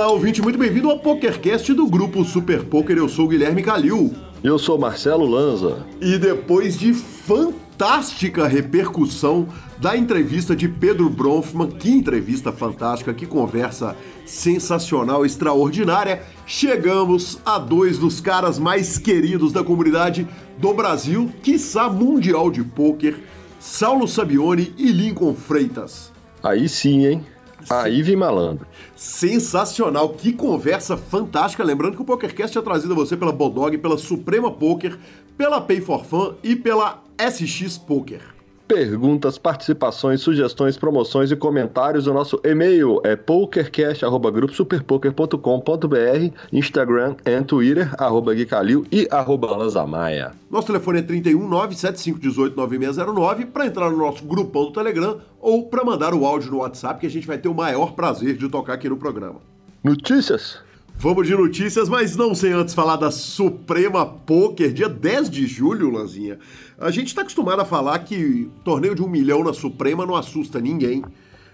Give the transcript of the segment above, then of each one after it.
Olá, ouvinte, muito bem-vindo ao PokerCast do grupo Super Poker. Eu sou o Guilherme Calil. Eu sou Marcelo Lanza. E depois de fantástica repercussão da entrevista de Pedro Bronfman, que entrevista fantástica, que conversa sensacional, extraordinária, chegamos a dois dos caras mais queridos da comunidade do Brasil, quiçá mundial de pôquer, Saulo Sabione e Lincoln Freitas. Aí sim, hein? Aí vem malandro. Sensacional, que conversa fantástica. Lembrando que o PokerCast é trazido a você pela Bodog, pela Suprema Poker, pela Pay for Fun e pela SX Poker. Perguntas, participações, sugestões, promoções e comentários. O nosso e-mail é pokercast.gruposuperpoker.com.br, Instagram e Twitter, arroba Guicalil e arroba Lanzamaia. Nosso telefone é 31 97518 9609 para entrar no nosso grupão do Telegram ou para mandar o áudio no WhatsApp que a gente vai ter o maior prazer de tocar aqui no programa. Notícias? Vamos de notícias, mas não sem antes falar da Suprema Poker, dia 10 de julho, Lanzinha. A gente está acostumado a falar que torneio de um milhão na Suprema não assusta ninguém.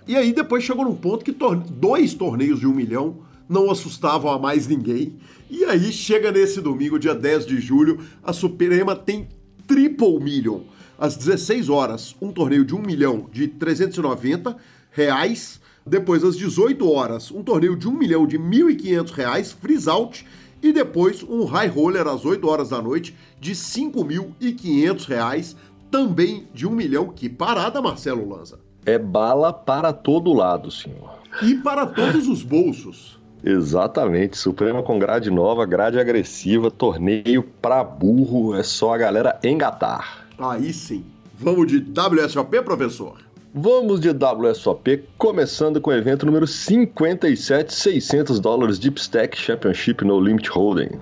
E aí depois chegou num ponto que tor dois torneios de um milhão não assustavam a mais ninguém. E aí chega nesse domingo, dia 10 de julho, a Suprema tem Triple Million. Às 16 horas, um torneio de um milhão de 390 reais depois, às 18 horas, um torneio de 1 milhão de R$ 1.500, freeze out. E depois, um high roller às 8 horas da noite de R$ 5.500, também de 1 milhão. Que parada, Marcelo Lanza. É bala para todo lado, senhor. E para todos os bolsos. Exatamente, Suprema com grade nova, grade agressiva, torneio pra burro, é só a galera engatar. Aí sim. Vamos de WSOP, professor? Vamos de WSOP, começando com o evento número 57, 600 dólares Deep Stack Championship No Limit Holding.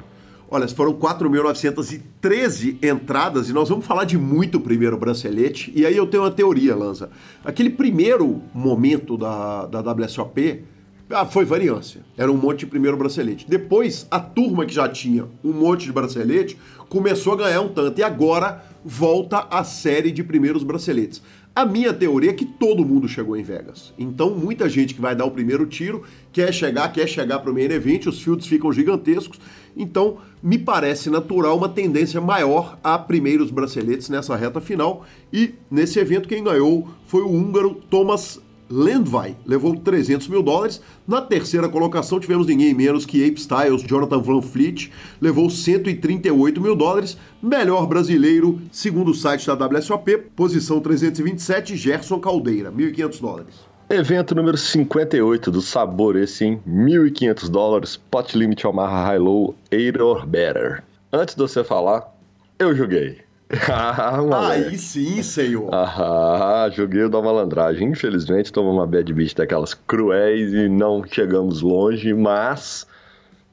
Olha, foram 4.913 entradas e nós vamos falar de muito primeiro bracelete. E aí eu tenho uma teoria, Lanza. Aquele primeiro momento da, da WSOP ah, foi variância. Era um monte de primeiro bracelete. Depois, a turma que já tinha um monte de bracelete começou a ganhar um tanto. E agora volta a série de primeiros braceletes. A minha teoria é que todo mundo chegou em Vegas. Então, muita gente que vai dar o primeiro tiro quer chegar, quer chegar para o main event, os fields ficam gigantescos. Então, me parece natural uma tendência maior a primeiros braceletes nessa reta final. E nesse evento, quem ganhou foi o húngaro Thomas Landvai levou 300 mil dólares. Na terceira colocação tivemos ninguém menos que Ape Styles, Jonathan Van Fleet, levou 138 mil dólares. Melhor brasileiro, segundo o site da WSOP, posição 327, Gerson Caldeira, 1.500 dólares. Evento número 58 do Sabor, esse em 1.500 dólares, Pot Limit Omaha High Low, 8 or Better. Antes de você falar, eu joguei. Ah, Aí sim, senhor. Ah, joguei da malandragem. Infelizmente, tomamos uma bad beat daquelas cruéis e não chegamos longe, mas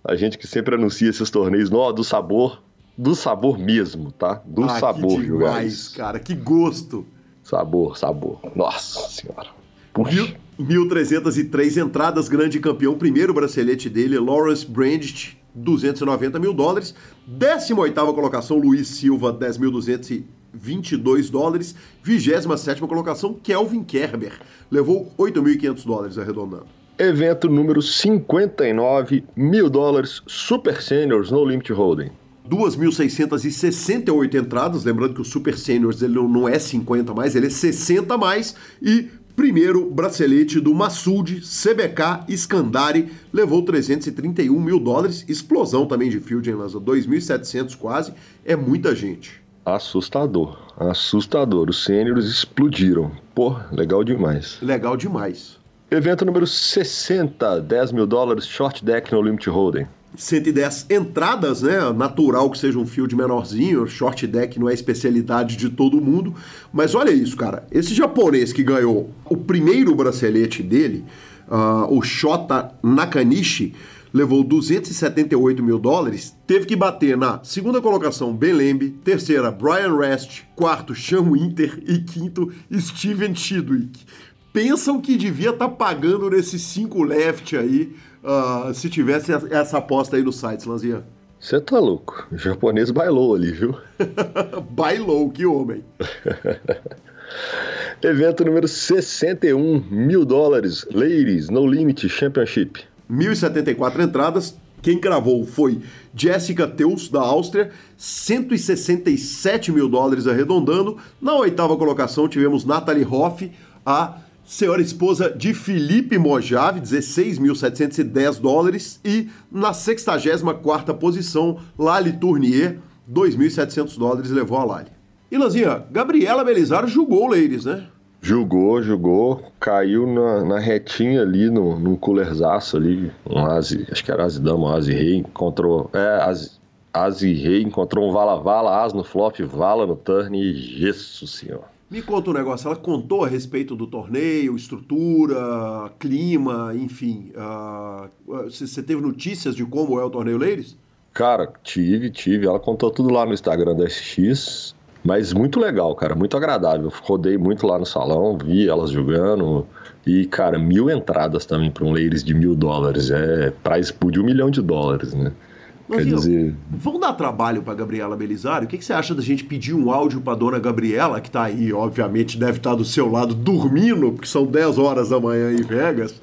a gente que sempre anuncia esses torneios no, do sabor, do sabor mesmo, tá? Do ah, sabor, que demais, cara, que gosto. Sabor, sabor. Nossa senhora. Puxa. 1.303 entradas, grande campeão, primeiro bracelete dele, Lawrence Brandt, 290 mil dólares. 18 colocação, Luiz Silva, 10.222 dólares. 27 colocação, Kelvin Kerber, levou 8.500 dólares arredondando. Evento número 59, mil dólares, Super Seniors no Limit Holding. 2.668 entradas, lembrando que o Super Seniors ele não é 50 mais, ele é 60 mais, e Primeiro bracelete do Massoud CBK Scandari levou 331 mil dólares. Explosão também de field, Lanza? 2.700 quase. É muita gente. Assustador, assustador. Os sêniores explodiram. Pô, legal demais. Legal demais. Evento número 60, 10 mil dólares, short deck no Limit Holding. 110 entradas, né? Natural que seja um field menorzinho, short deck não é especialidade de todo mundo. Mas olha isso, cara. Esse japonês que ganhou o primeiro bracelete dele, uh, o Shota Nakanishi, levou 278 mil dólares, teve que bater na segunda colocação Belembe, terceira Brian Rest, quarto Sean Winter e quinto Steven Chidwick. Pensam que devia estar tá pagando nesses cinco left aí uh, se tivesse essa aposta aí no site, Lanzinha. Você tá louco. O japonês bailou ali, viu? bailou, que homem. Evento número 61, mil dólares, Ladies No Limit Championship. 1.074 entradas. Quem cravou foi Jessica Teus, da Áustria, 167 mil dólares arredondando. Na oitava colocação tivemos Natalie Hoff, a senhora esposa de Felipe Mojave, 16.710 dólares. E na 64 posição, Lali Tournier, 2.700 dólares levou a Lali. E Lanzinha, Gabriela Belizar julgou o Ladies, né? Julgou, julgou, caiu na, na retinha ali, no, num coolerzaço ali, um acho que era Asi Dama, Asi Rei, encontrou, é, Asi Rei, encontrou um Vala Vala, As no flop, Vala no turn e gesso, senhor. Me conta um negócio, ela contou a respeito do torneio, estrutura, clima, enfim. Você uh, teve notícias de como é o torneio Ladies? Cara, tive, tive. Ela contou tudo lá no Instagram da SX. Mas muito legal, cara, muito agradável. Rodei muito lá no salão, vi elas jogando. E, cara, mil entradas também para um Ladies de mil dólares. É prize pool de um milhão de dólares, né? Quer dizer... Vão dar trabalho para Gabriela Belisário? O que, que, você acha da gente pedir um áudio para dona Gabriela, que está aí, obviamente, deve estar tá do seu lado dormindo, porque são 10 horas da manhã em Vegas.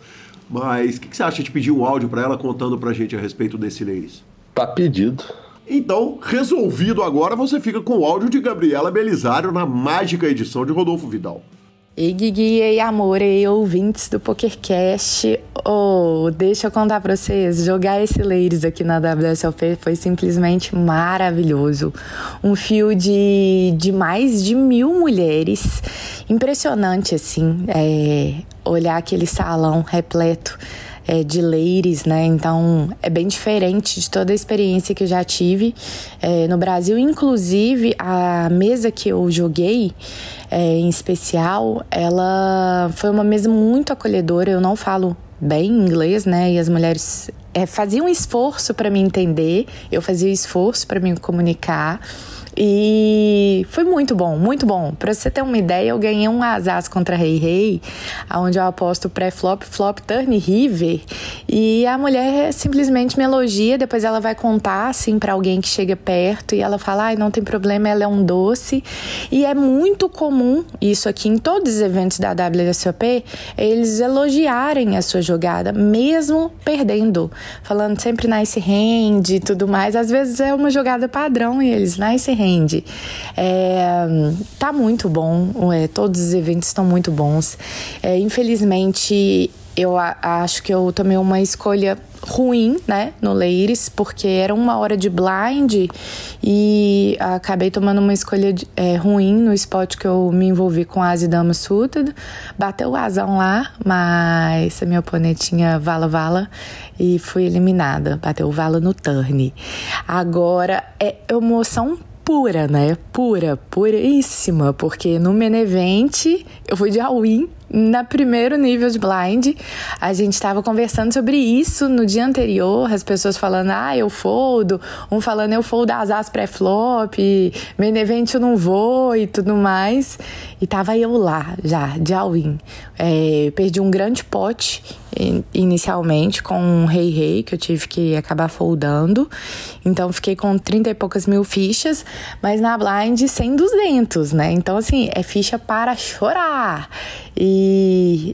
Mas o que, que, você acha de pedir um áudio para ela contando para a gente a respeito desse Ladies? Tá pedido. Então, resolvido agora, você fica com o áudio de Gabriela Belisário na mágica edição de Rodolfo Vidal. Ei, Guigui, ei, amor, ei, ouvintes do PokerCast. Oh, deixa eu contar pra vocês, jogar esse Ladies aqui na WSOP foi simplesmente maravilhoso. Um fio de, de mais de mil mulheres. Impressionante, assim, é, olhar aquele salão repleto é, de ladies, né? Então é bem diferente de toda a experiência que eu já tive é, no Brasil. Inclusive, a mesa que eu joguei é, em especial, ela foi uma mesa muito acolhedora. Eu não falo bem inglês, né? E as mulheres é, faziam esforço para me entender, eu fazia esforço para me comunicar. E foi muito bom, muito bom. Para você ter uma ideia, eu ganhei um Asas contra Rei Rei, onde eu aposto pré-flop, flop, turn river. E a mulher simplesmente me elogia, depois ela vai contar assim para alguém que chega perto e ela fala: "Ai, não tem problema, ela é um doce". E é muito comum isso aqui em todos os eventos da WSOP, eles elogiarem a sua jogada mesmo perdendo, falando sempre nice hand e tudo mais. Às vezes é uma jogada padrão e eles nice hand entende. É, tá muito bom, é, todos os eventos estão muito bons. É, infelizmente, eu acho que eu tomei uma escolha ruim, né, no Leires, porque era uma hora de blind e acabei tomando uma escolha de, é, ruim no spot que eu me envolvi com a Dama Suited. Bateu o asão lá, mas a minha oponente tinha vala-vala e fui eliminada. Bateu o vala no turn. Agora, é emoção pura, né? Pura, puríssima, porque no Menevent eu fui de all-in na primeiro nível de blind, a gente estava conversando sobre isso no dia anterior, as pessoas falando, ah, eu foldo, um falando, eu foldo as as pré-flop, main event eu não vou e tudo mais. E tava eu lá, já, de all-in. É, perdi um grande pote inicialmente com um rei rei que eu tive que acabar foldando. Então fiquei com 30 e poucas mil fichas, mas na blind 100, 200, né? Então assim, é ficha para chorar. E,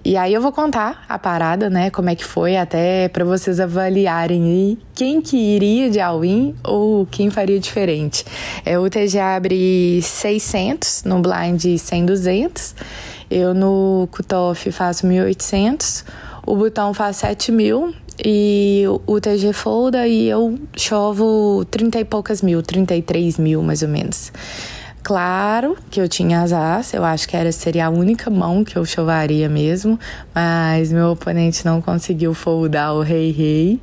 e aí eu vou contar a parada, né? Como é que foi, até para vocês avaliarem quem que iria de all-in ou quem faria diferente. É, o TG abre 600, no blind 100, 200. Eu no cutoff faço 1.800. O botão faz 7 mil e o TG folda e eu chovo 30 e poucas mil, 33 mil mais ou menos. Claro que eu tinha as as, eu acho que era, seria a única mão que eu chovaria mesmo, mas meu oponente não conseguiu foldar o rei-rei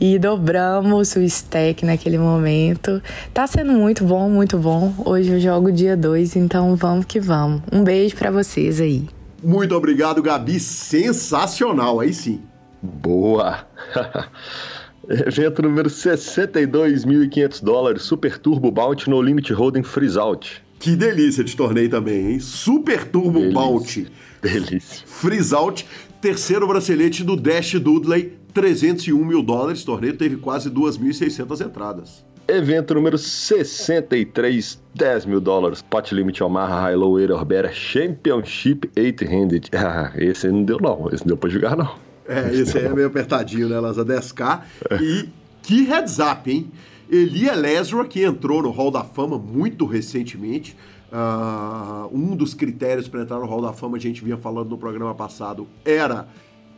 e dobramos o stack naquele momento. Tá sendo muito bom, muito bom. Hoje eu jogo dia 2, então vamos que vamos. Um beijo para vocês aí. Muito obrigado, Gabi. Sensacional, aí sim. Boa! Evento número 62.500 dólares, Super Turbo Bounty no Limit Holding Freeze Out. Que delícia de torneio também, hein? Super Turbo delícia. Bounty. Delícia. Freeze Out, terceiro bracelete do Dash Dudley, 301 mil dólares. O torneio teve quase 2.600 entradas. Evento número 63, 10 mil dólares. Pot Limit Omaha High Low Orbera Championship 8-Handed. Ah, esse não deu não, esse não deu pra jogar não. É, esse aí é meio apertadinho, né, Lanza? 10k. E que heads up, hein? Eli Lesra, que entrou no Hall da Fama muito recentemente. Uh, um dos critérios para entrar no Hall da Fama, a gente vinha falando no programa passado, era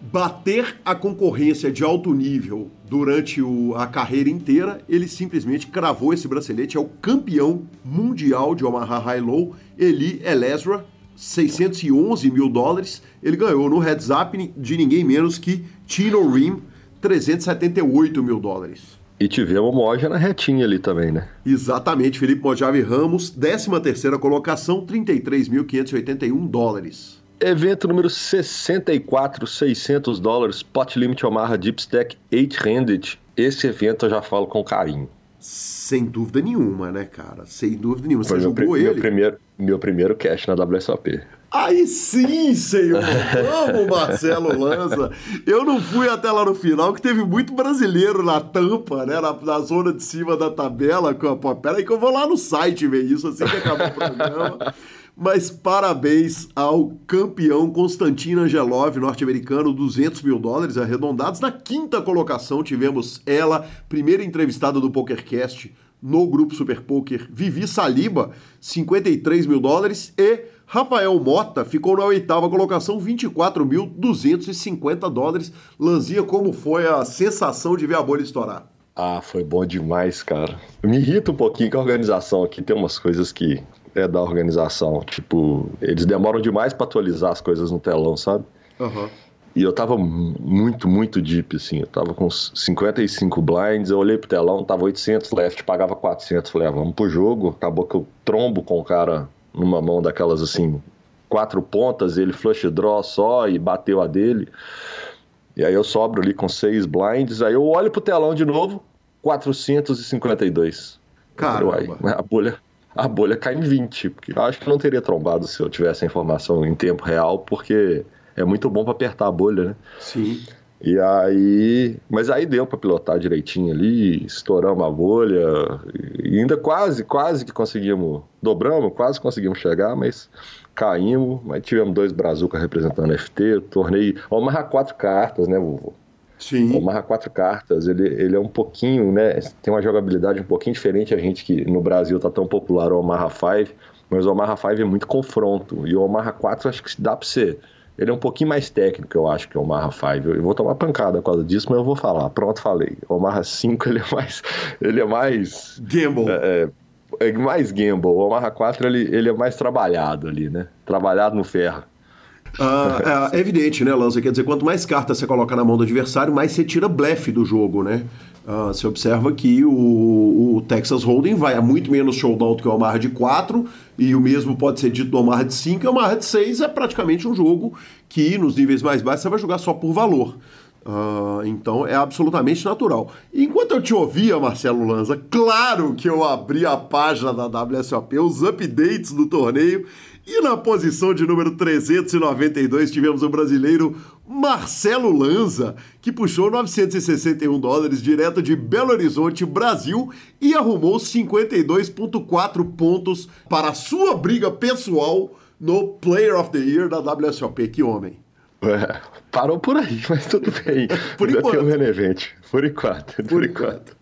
bater a concorrência de alto nível durante o, a carreira inteira, ele simplesmente cravou esse bracelete, é o campeão mundial de Omaha High Low, Eli Elezra, 611 mil dólares, ele ganhou no heads up de ninguém menos que Tino Rim, 378 mil dólares. E tivemos Moja na retinha ali também, né? Exatamente, Felipe Mojave Ramos, 13 terceira colocação, 33.581 dólares. Evento número 64, 600 dólares, Pot Limit Omaha Deep Stack 8-Handed. Esse evento eu já falo com carinho. Sem dúvida nenhuma, né, cara? Sem dúvida nenhuma. Foi Você meu, jogou ele? Meu primeiro, meu primeiro cash na WSOP. Aí sim, senhor! Vamos, Marcelo Lanza! Eu não fui até lá no final, que teve muito brasileiro na tampa, né? Na, na zona de cima da tabela. Pô, peraí que eu vou lá no site ver isso assim que acabar o programa. Mas parabéns ao campeão Constantino Angelov, norte-americano, 200 mil dólares arredondados. Na quinta colocação tivemos ela, primeira entrevistada do PokerCast no grupo Super Poker, Vivi Saliba, 53 mil dólares. E Rafael Mota ficou na oitava colocação, 24.250 dólares. Lanzinha, como foi a sensação de ver a bolha estourar? Ah, foi bom demais, cara. Me irrita um pouquinho que a organização aqui tem umas coisas que é da organização. Tipo, eles demoram demais para atualizar as coisas no telão, sabe? Uhum. E eu tava muito, muito deep, assim. Eu tava com 55 blinds, eu olhei pro telão, tava 800 left, pagava 400. Falei, ah, vamos pro jogo. Acabou que eu trombo com o cara numa mão daquelas, assim, quatro pontas, ele flush draw só e bateu a dele. E aí eu sobro ali com seis blinds, aí eu olho pro telão de novo, 452. Caramba. a bolha, a bolha cai em 20, porque eu acho que não teria trombado se eu tivesse a informação em tempo real, porque é muito bom para apertar a bolha, né? Sim. E aí, mas aí deu para pilotar direitinho ali, estouramos a bolha, e ainda quase, quase que conseguimos, dobramos, quase conseguimos chegar, mas caímos, mas tivemos dois brazucas representando FT, tornei, amarrar quatro cartas, né, vovô? Sim. O Marra quatro cartas, ele, ele é um pouquinho, né? Tem uma jogabilidade um pouquinho diferente a gente que no Brasil tá tão popular o Omaha 5, mas o Omaha 5 é muito confronto. E o Omaha 4 acho que dá pra ser. Ele é um pouquinho mais técnico, eu acho, que o Omaha 5. Eu vou tomar pancada por causa disso, mas eu vou falar. Pronto, falei. O Omaha 5 ele é mais. Ele é mais. Gamble. É, é, é mais gamble. O Omaha 4 ele, ele é mais trabalhado ali, né? Trabalhado no ferro. Ah, é, é, evidente, né, Lanza? Quer dizer, quanto mais cartas você coloca na mão do adversário, mais você tira blefe do jogo, né? Ah, você observa que o, o, Texas Hold'em vai a muito menos showdown do que o Omaha de 4, e o mesmo pode ser dito do Omaha de 5, e o Omaha de 6 é praticamente um jogo que, nos níveis mais baixos, você vai jogar só por valor. Uh, então é absolutamente natural. Enquanto eu te ouvia, Marcelo Lanza, claro que eu abri a página da WSOP, os updates do torneio, e na posição de número 392 tivemos o brasileiro Marcelo Lanza, que puxou 961 dólares direto de Belo Horizonte, Brasil, e arrumou 52,4 pontos para a sua briga pessoal no Player of the Year da WSOP. Que homem! É, parou por aí, mas tudo bem. por enquanto. Tem um relevante. Por enquanto. Por, por enquanto. enquanto.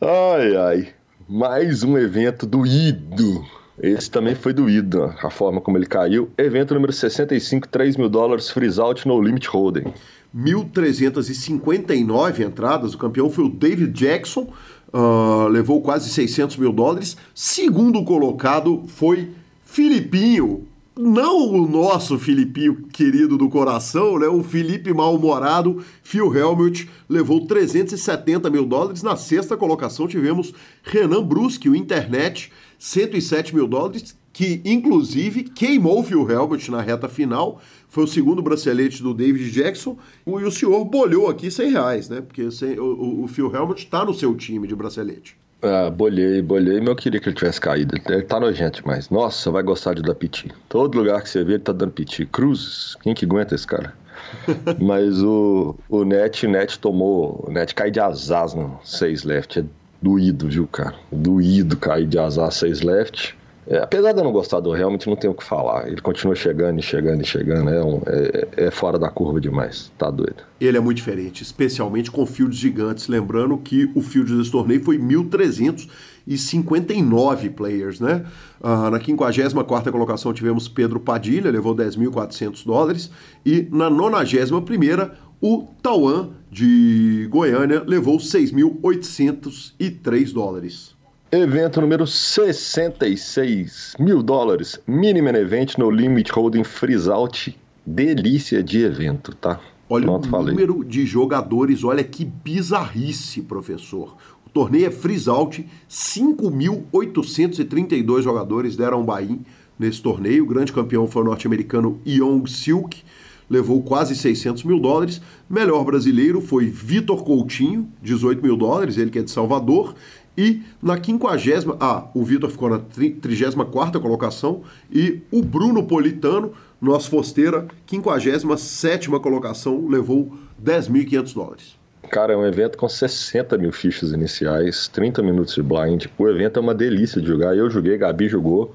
Ai, ai. Mais um evento do Ido. Esse também foi doído, a forma como ele caiu. Evento número 65, 3 mil dólares, freeze out no limit holding. 1.359 entradas, o campeão foi o David Jackson, uh, levou quase 600 mil dólares. Segundo colocado foi Filipinho, não o nosso Filipinho querido do coração, né? O Felipe mal-humorado, Phil Helmut, levou 370 mil dólares. Na sexta colocação tivemos Renan Bruschi, o Internet, 107 mil dólares, que inclusive queimou o Phil Helmut na reta final. Foi o segundo bracelete do David Jackson. E o senhor bolhou aqui 100 reais, né? Porque o, o Phil Helmut está no seu time de bracelete. Ah, bolhei, bolhei, mas eu queria que ele tivesse caído. Ele tá nojento demais. Nossa, vai gostar de dar piti. Todo lugar que você vê, ele tá dando piti. Cruzes, quem que aguenta esse cara? mas o, o Net, Net tomou. O Net cai de asas no 6 left. É doído, viu, cara? Doído cair de azar 6 left. É, apesar de eu não gostar do realmente não tenho o que falar. Ele continua chegando e chegando e chegando. É, um, é, é, fora da curva demais. Tá doido. Ele é muito diferente, especialmente com fields gigantes. Lembrando que o field desse torneio foi 1.359 players, né? Ah, na 54 colocação tivemos Pedro Padilha, levou 10.400 dólares. E na 91 o Tauan de Goiânia levou 6.803 dólares. Evento número 66 mil dólares. Minimum Event no Limit Holding Freeze Out. Delícia de evento, tá? Olha Pronto, o falei. número de jogadores, olha que bizarrice, professor. O torneio é Freeze Out, 5.832 jogadores deram buy-in nesse torneio. O grande campeão foi o norte-americano Young Silk, levou quase 600 mil dólares. Melhor brasileiro foi Vitor Coutinho, 18 mil dólares, ele que é de Salvador. E na 50, ah, o Vitor ficou na 34 colocação e o Bruno Politano, nosso fosteira, 57 colocação, levou 10.500 dólares. Cara, é um evento com 60 mil fichas iniciais, 30 minutos de blind. O evento é uma delícia de jogar. Eu joguei, Gabi jogou.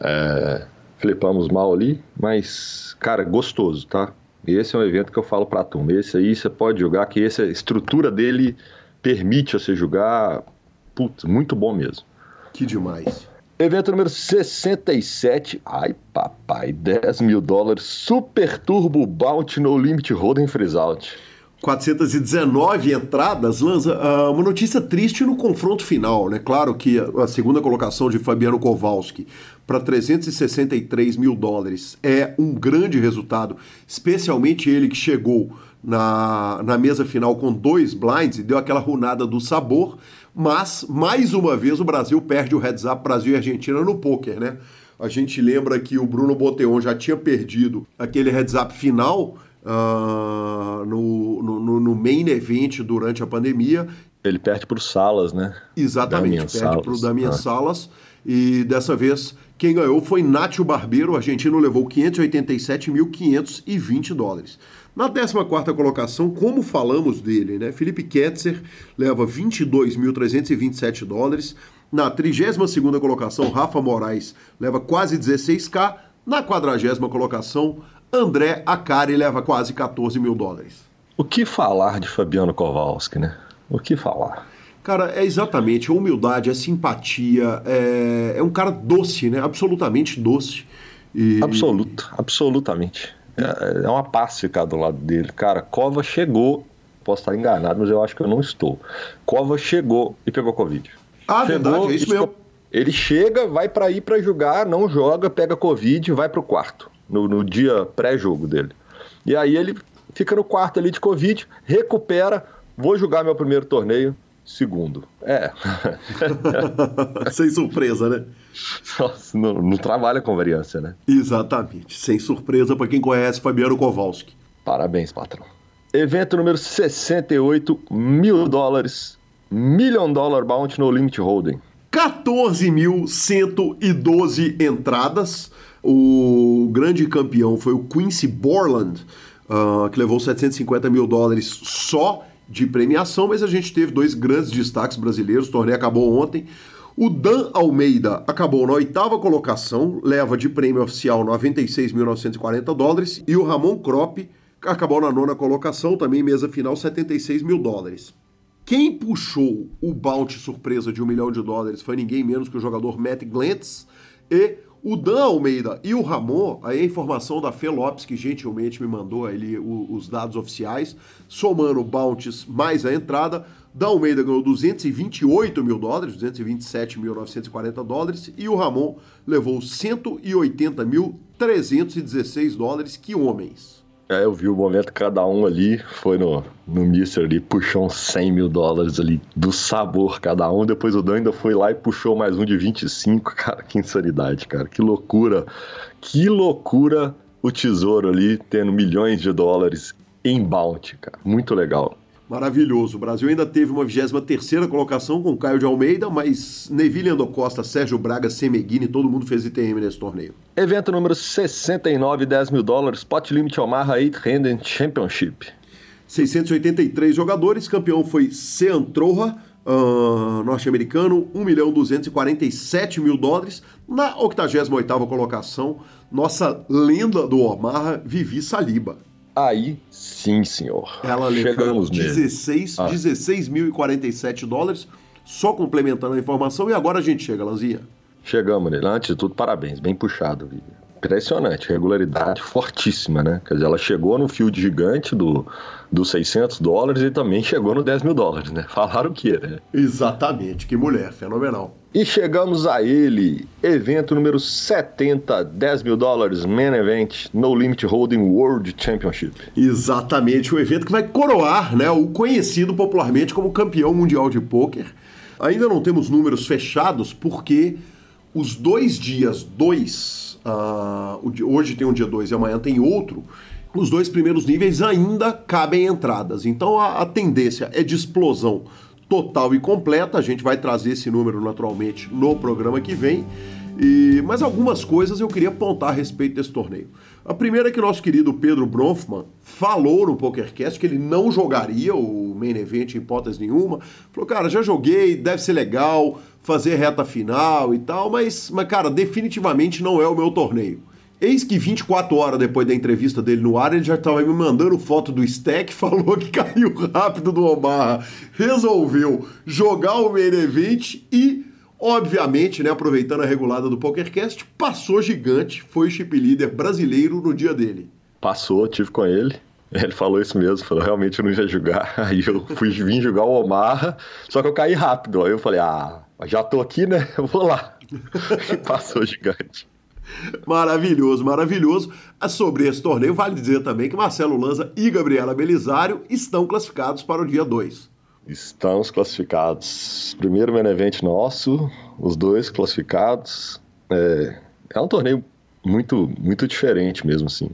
É, flipamos mal ali, mas, cara, gostoso, tá? Esse é um evento que eu falo pra turma. Esse aí você pode jogar, que essa estrutura dele permite você jogar Putz, muito bom mesmo. Que demais. Evento número 67. Ai, papai, 10 mil dólares. Super Turbo Bounty No Limit Hold'em Freeze Out. 419 entradas, Lanza. Uh, uma notícia triste no confronto final, né? Claro que a segunda colocação de Fabiano Kowalski para 363 mil dólares é um grande resultado, especialmente ele que chegou na, na mesa final com dois blinds e deu aquela runada do sabor, mas, mais uma vez, o Brasil perde o heads up Brasil e Argentina no poker, né? A gente lembra que o Bruno Boteon já tinha perdido aquele heads up final uh, no, no, no, main event durante a pandemia. Ele perde para o Salas, né? Exatamente, Damian perde para o Damian ah. Salas. E dessa vez, quem ganhou foi Nátio Barbeiro. O argentino levou 587.520 dólares. Na 14 colocação, como falamos dele, né? Felipe Ketzer leva 22.327 dólares. Na 32 colocação, Rafa Moraes leva quase 16k. Na 40 colocação, André Acari leva quase 14 mil dólares. O que falar de Fabiano Kowalski, né? O que falar? Cara, é exatamente a humildade, a simpatia, é, é um cara doce, né? Absolutamente doce. E... Absoluto, absolutamente. É, é uma paz ficar do lado dele. Cara, Cova chegou, posso estar enganado, mas eu acho que eu não estou. Cova chegou e pegou Covid. Ah, chegou, verdade, é isso mesmo. Ele chega, vai para ir para jogar, não joga, pega Covid e vai pro quarto, no, no dia pré-jogo dele. E aí ele fica no quarto ali de Covid, recupera, vou jogar meu primeiro torneio, segundo. É. Sem surpresa, né? Não, não, trabalha com variância, né? Exatamente. Sem surpresa para quem conhece Fabiano Kowalski. Parabéns, patrão. Evento número 68, mil dólares. Million Dollar Bounty no Limit Holding. 14.112 entradas. O grande campeão foi o Quincy Borland, uh, que levou 750 mil dólares só de premiação, mas a gente teve dois grandes destaques brasileiros. O torneio acabou ontem. O Dan Almeida acabou na oitava colocação, leva de prêmio oficial 96.940 dólares, e o Ramon Crop acabou na nona colocação, também mesa final 76 mil dólares. Quem puxou o bounty surpresa de um milhão de dólares foi ninguém menos que o jogador Matt Glantz e o Dan Almeida e o Ramon, aí a informação da Fê Lopes, que gentilmente me mandou ali os dados oficiais, somando bounties mais a entrada, Dan Almeida ganhou 228 mil dólares, 227.940 dólares, e o Ramon levou 180.316 dólares. Que homens! É, eu vi o momento cada um ali foi no, no Mister ali, puxou uns 100 mil dólares ali do sabor cada um. Depois o Dan ainda foi lá e puxou mais um de 25. Cara, que insanidade, cara. Que loucura. Que loucura o tesouro ali tendo milhões de dólares em bounty, cara. Muito legal. Maravilhoso. O Brasil ainda teve uma 23 colocação com Caio de Almeida, mas Neville Ando Costa, Sérgio Braga, Semeghini, todo mundo fez ITM nesse torneio. Evento número 69, 10 mil dólares, Pot Limit Omaha 8 Handed Championship. 683 jogadores, campeão foi Sean Troja, uh, norte-americano, 1 milhão 247 mil dólares. Na 88ª colocação, nossa lenda do Omaha, Vivi Saliba. Aí sim, senhor. Ela levou 16, ah. 16.047 dólares, só complementando a informação, e agora a gente chega, Lanzinha. Chegamos nele. Antes de tudo, parabéns, bem puxado, Vivi impressionante, regularidade fortíssima, né? Quer dizer, ela chegou no field gigante do, dos 600 dólares e também chegou no 10 mil dólares, né? Falaram o quê, né? Exatamente, que mulher, fenomenal. E chegamos a ele, evento número 70, 10 mil dólares, Main Event, No Limit Holding World Championship. Exatamente, o evento que vai coroar né, o conhecido popularmente como campeão mundial de pôquer. Ainda não temos números fechados porque os dois dias, dois Uh, hoje tem um dia 2 e amanhã tem outro. Os dois primeiros níveis ainda cabem entradas. Então a, a tendência é de explosão total e completa. A gente vai trazer esse número naturalmente no programa que vem. E, mas algumas coisas eu queria apontar a respeito desse torneio. A primeira é que nosso querido Pedro Bronfman falou no PokerCast que ele não jogaria o Main Event em hipótese nenhuma. Falou, cara, já joguei, deve ser legal, fazer reta final e tal, mas, mas cara, definitivamente não é o meu torneio. Eis que 24 horas depois da entrevista dele no ar, ele já estava me mandando foto do stack, falou que caiu rápido do Omaha, resolveu jogar o main event e, obviamente, né, aproveitando a regulada do PokerCast, passou gigante, foi o chip leader brasileiro no dia dele. Passou, tive com ele. Ele falou isso mesmo, falou, realmente eu não ia jogar. Aí eu fui vim jogar o Omaha, só que eu caí rápido. Aí eu falei, ah, já tô aqui, né? Eu vou lá. Passou gigante. Maravilhoso, maravilhoso. Ah, sobre esse torneio, vale dizer também que Marcelo Lanza e Gabriela Belisário estão classificados para o dia 2. Estamos classificados. Primeiro main event nosso, os dois classificados. É, é um torneio muito, muito diferente mesmo, assim.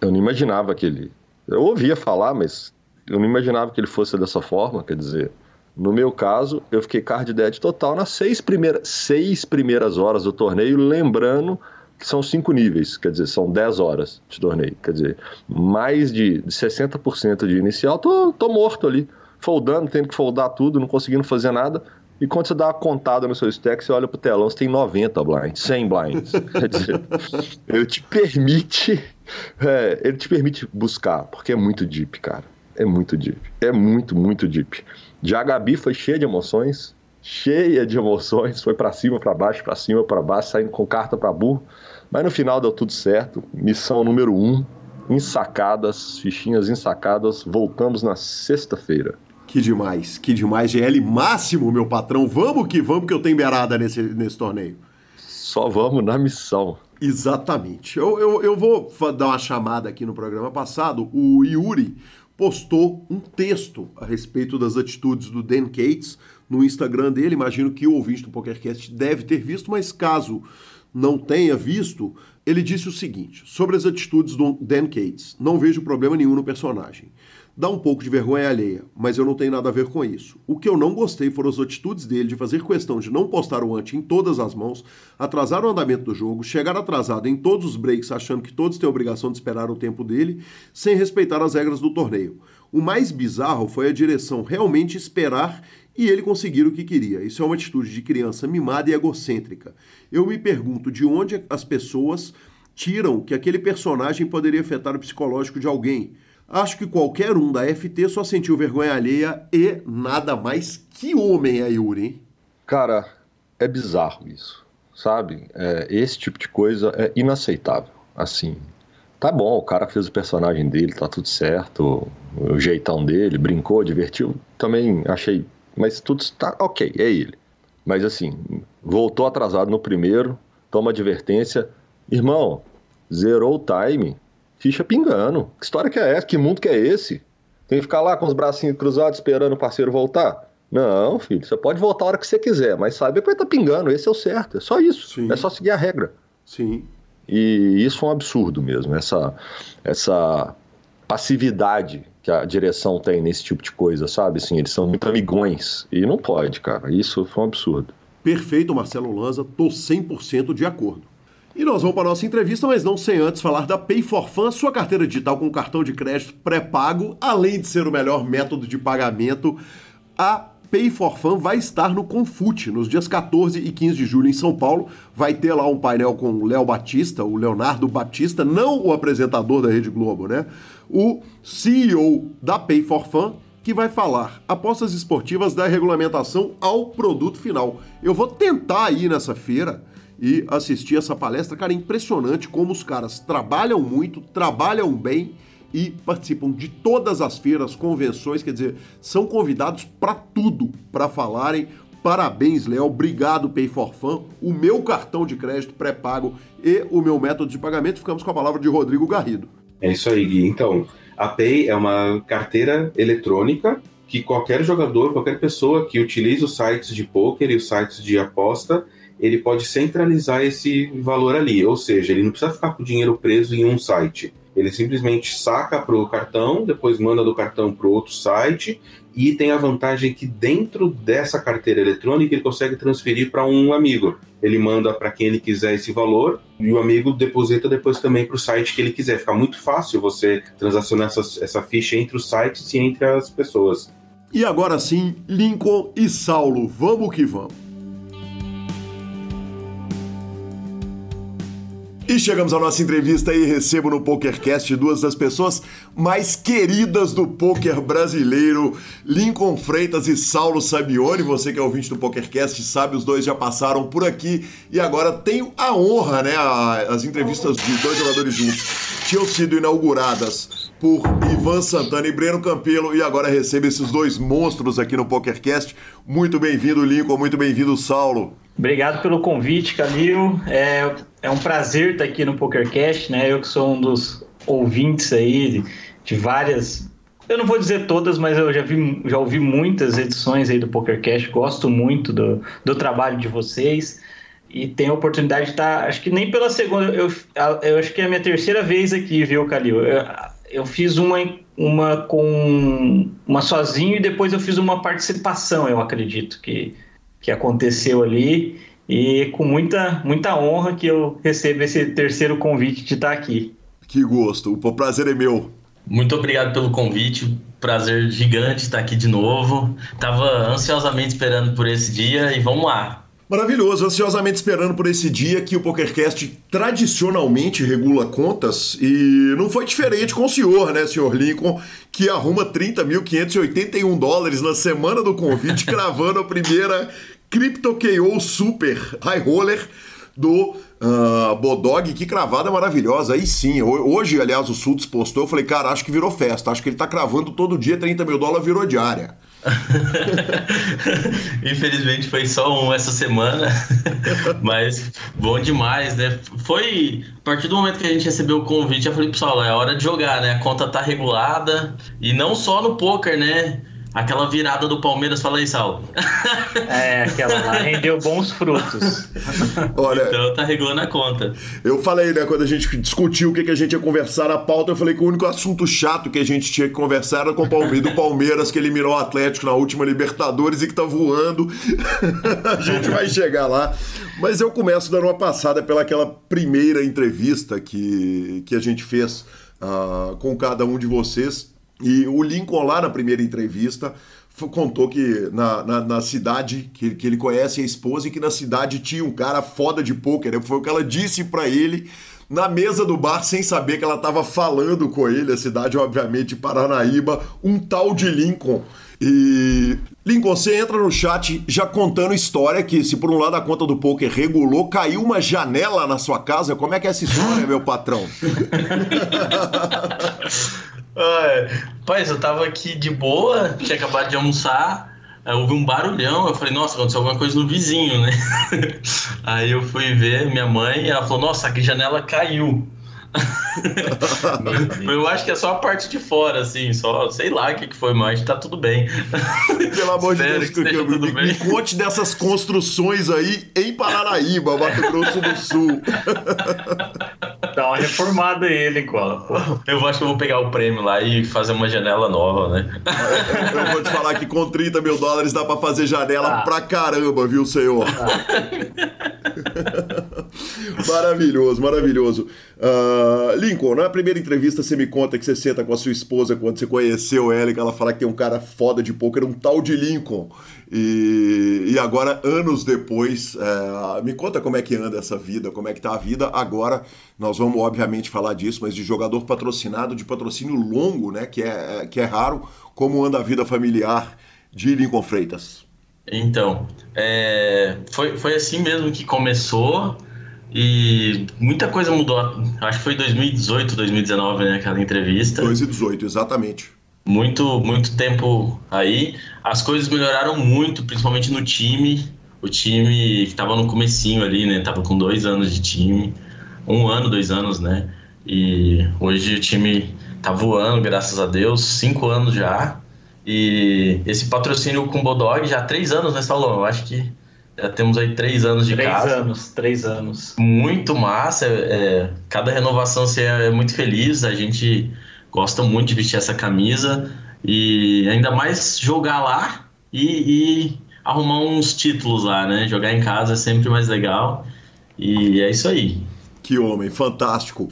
Eu não imaginava que ele... Eu ouvia falar, mas eu não imaginava que ele fosse dessa forma, quer dizer... No meu caso, eu fiquei card dead total nas seis, primeiras seis primeiras horas do torneio, lembrando que são cinco níveis, quer dizer, são 10 horas de torneio. Quer dizer, mais de 60% de inicial, tô, tô morto ali, foldando, tendo que foldar tudo, não conseguindo fazer nada. E quando você dá uma contada no seu stack, você olha pro telão, você tem 90 blinds, 100 blinds. Quer dizer, ele te permite, é, ele te permite buscar, porque é muito deep, cara. É muito deep. É muito, muito deep. Já a Gabi foi cheia de emoções, cheia de emoções, foi para cima, para baixo, para cima, para baixo, saindo com carta para burro. Mas no final deu tudo certo. Missão número um, ensacadas, fichinhas ensacadas. Voltamos na sexta-feira. Que demais, que demais. GL máximo, meu patrão. Vamos que vamos, que eu tenho beirada nesse, nesse torneio. Só vamos na missão. Exatamente. Eu, eu, eu vou dar uma chamada aqui no programa passado. O Yuri postou um texto a respeito das atitudes do Dan Cates no Instagram dele. Imagino que o ouvinte do PokerCast deve ter visto, mas caso não tenha visto, ele disse o seguinte sobre as atitudes do Dan Cates: Não vejo problema nenhum no personagem. Dá um pouco de vergonha alheia, mas eu não tenho nada a ver com isso. O que eu não gostei foram as atitudes dele de fazer questão de não postar o ante em todas as mãos, atrasar o andamento do jogo, chegar atrasado em todos os breaks achando que todos têm a obrigação de esperar o tempo dele, sem respeitar as regras do torneio. O mais bizarro foi a direção realmente esperar e ele conseguir o que queria. Isso é uma atitude de criança mimada e egocêntrica. Eu me pergunto de onde as pessoas tiram que aquele personagem poderia afetar o psicológico de alguém. Acho que qualquer um da FT só sentiu vergonha alheia e nada mais que homem, aí, Yuri, hein? Cara, é bizarro isso, sabe? É, esse tipo de coisa é inaceitável. Assim, tá bom, o cara fez o personagem dele, tá tudo certo, o jeitão dele, brincou, divertiu, também achei. Mas tudo tá ok, é ele. Mas assim, voltou atrasado no primeiro, toma advertência. Irmão, zerou o time, ficha pingando. Que história que é essa? Que mundo que é esse? Tem que ficar lá com os bracinhos cruzados esperando o parceiro voltar? Não, filho, você pode voltar a hora que você quiser, mas saiba que vai estar tá pingando, esse é o certo, é só isso, Sim. é só seguir a regra. Sim. E isso é um absurdo mesmo, essa, essa passividade que a direção tem nesse tipo de coisa, sabe? Assim, eles são muito amigões, e não pode, cara, isso foi um absurdo. Perfeito, Marcelo Lanza, tô 100% de acordo. E nós vamos para a nossa entrevista, mas não sem antes falar da Pay for Fun, sua carteira digital com cartão de crédito pré-pago, além de ser o melhor método de pagamento. A Pay for Fun vai estar no Confute nos dias 14 e 15 de julho em São Paulo. Vai ter lá um painel com o Léo Batista, o Leonardo Batista, não o apresentador da Rede Globo, né? O CEO da Pay for Fun, que vai falar apostas esportivas da regulamentação ao produto final. Eu vou tentar ir nessa feira e assistir essa palestra. Cara, é impressionante como os caras trabalham muito, trabalham bem e participam de todas as feiras, convenções, quer dizer, são convidados para tudo para falarem. Parabéns, Léo. Obrigado, Pay for Fun. O meu cartão de crédito pré-pago e o meu método de pagamento. Ficamos com a palavra de Rodrigo Garrido. É isso aí, Gui. Então, a Pay é uma carteira eletrônica que qualquer jogador, qualquer pessoa que utilize os sites de poker e os sites de aposta, ele pode centralizar esse valor ali. Ou seja, ele não precisa ficar com o dinheiro preso em um site. Ele simplesmente saca para o cartão, depois manda do cartão para outro site e tem a vantagem que dentro dessa carteira eletrônica ele consegue transferir para um amigo. Ele manda para quem ele quiser esse valor e o amigo deposita depois também para o site que ele quiser. Fica muito fácil você transacionar essa, essa ficha entre os sites e entre as pessoas. E agora sim, Lincoln e Saulo, vamos que vamos. E chegamos à nossa entrevista e recebo no PokerCast duas das pessoas mais queridas do poker brasileiro, Lincoln Freitas e Saulo Sabione. Você que é ouvinte do PokerCast sabe, os dois já passaram por aqui e agora tenho a honra, né? As entrevistas de dois jogadores juntos tinham sido inauguradas por Ivan Santana e Breno Campelo e agora recebo esses dois monstros aqui no PokerCast. Muito bem-vindo, Lincoln, muito bem-vindo, Saulo. Obrigado pelo convite, Calil. É, é um prazer estar aqui no PokerCast, né? Eu que sou um dos ouvintes aí de várias. Eu não vou dizer todas, mas eu já, vi, já ouvi muitas edições aí do PokerCast. Gosto muito do, do trabalho de vocês e tenho a oportunidade de estar. Acho que nem pela segunda. Eu, eu acho que é a minha terceira vez aqui, viu, Calil? Eu fiz uma, uma com uma sozinho e depois eu fiz uma participação, eu acredito que que aconteceu ali e com muita, muita honra que eu recebo esse terceiro convite de estar aqui. Que gosto, o prazer é meu. Muito obrigado pelo convite, prazer gigante estar aqui de novo. Tava ansiosamente esperando por esse dia e vamos lá. Maravilhoso, ansiosamente esperando por esse dia que o PokerCast tradicionalmente regula contas e não foi diferente com o senhor, né, senhor Lincoln, que arruma 30.581 dólares na semana do convite, cravando a primeira Crypto KO Super High Roller do uh, Bodog, que cravada maravilhosa. Aí sim, hoje, aliás, o Sultz postou, eu falei, cara, acho que virou festa, acho que ele tá cravando todo dia 30 mil dólares, virou diária. Infelizmente foi só um essa semana, mas bom demais, né? Foi a partir do momento que a gente recebeu o convite, eu falei, pessoal, é hora de jogar, né? A conta tá regulada e não só no poker, né? Aquela virada do Palmeiras, fala aí, Sal. É, aquela lá rendeu bons frutos. Olha, então tá regulando a conta. Eu falei, né, quando a gente discutiu o que, que a gente ia conversar na pauta, eu falei que o único assunto chato que a gente tinha que conversar era com o Palmeiras, do Palmeiras, que eliminou o Atlético na última Libertadores e que tá voando. a gente vai chegar lá. Mas eu começo dando uma passada pelaquela primeira entrevista que, que a gente fez uh, com cada um de vocês e o Lincoln, lá na primeira entrevista, contou que na, na, na, cidade, que, que ele conhece a esposa, e que na cidade tinha um cara foda de pôquer. Foi o que ela disse para ele na mesa do bar, sem saber que ela estava falando com ele, a cidade, obviamente, Paranaíba, um tal de Lincoln. E. Lincoln, você entra no chat já contando história que, se por um lado a conta do poker regulou, caiu uma janela na sua casa. Como é que é essa história, meu patrão? É, pois, eu tava aqui de boa, tinha acabado de almoçar, aí ouvi um barulhão, eu falei, nossa, aconteceu alguma coisa no vizinho, né? aí eu fui ver minha mãe ela falou, nossa, a janela caiu. eu acho que é só a parte de fora, assim, só sei lá o que, que foi, mas tá tudo bem. Pelo amor de Deus, que, que, que me, me, conte dessas construções aí em Paranaíba, Mato Grosso do Sul. Dá uma reformada ele, Cola. Eu acho que eu vou pegar o prêmio lá e fazer uma janela nova, né? Eu, vou te falar que com 30 mil dólares dá pra fazer janela ah. pra caramba, viu, senhor? Ah. maravilhoso, maravilhoso. Uh, Lincoln, na primeira entrevista você me conta que você senta com a sua esposa quando você conheceu ela e que ela fala que tem um cara foda de poker, um tal de Lincoln. E, e agora, anos depois, é, me conta como é que anda essa vida, como é que tá a vida. Agora, nós vamos obviamente falar disso, mas de jogador patrocinado, de patrocínio longo, né? Que é, que é raro. Como anda a vida familiar de Lincoln Freitas? Então, é, foi, foi assim mesmo que começou e muita coisa mudou. Acho que foi 2018, 2019, né? Aquela entrevista. 2018, exatamente muito, muito tempo aí. As coisas melhoraram muito, principalmente no time. O time que estava no comecinho ali, né? Tava com dois anos de time. Um ano, dois anos, né? E hoje o time tá voando, graças a Deus. Cinco anos já. E esse patrocínio com o Bodog já há três anos, né, Salão? Eu acho que já temos aí três anos de três casa. Três anos, três anos. Muito massa. É, cada renovação você é muito feliz. A gente gosta muito de vestir essa camisa e ainda mais jogar lá e, e, arrumar uns títulos lá, né? Jogar em casa é sempre mais legal e é isso aí. Que homem, fantástico.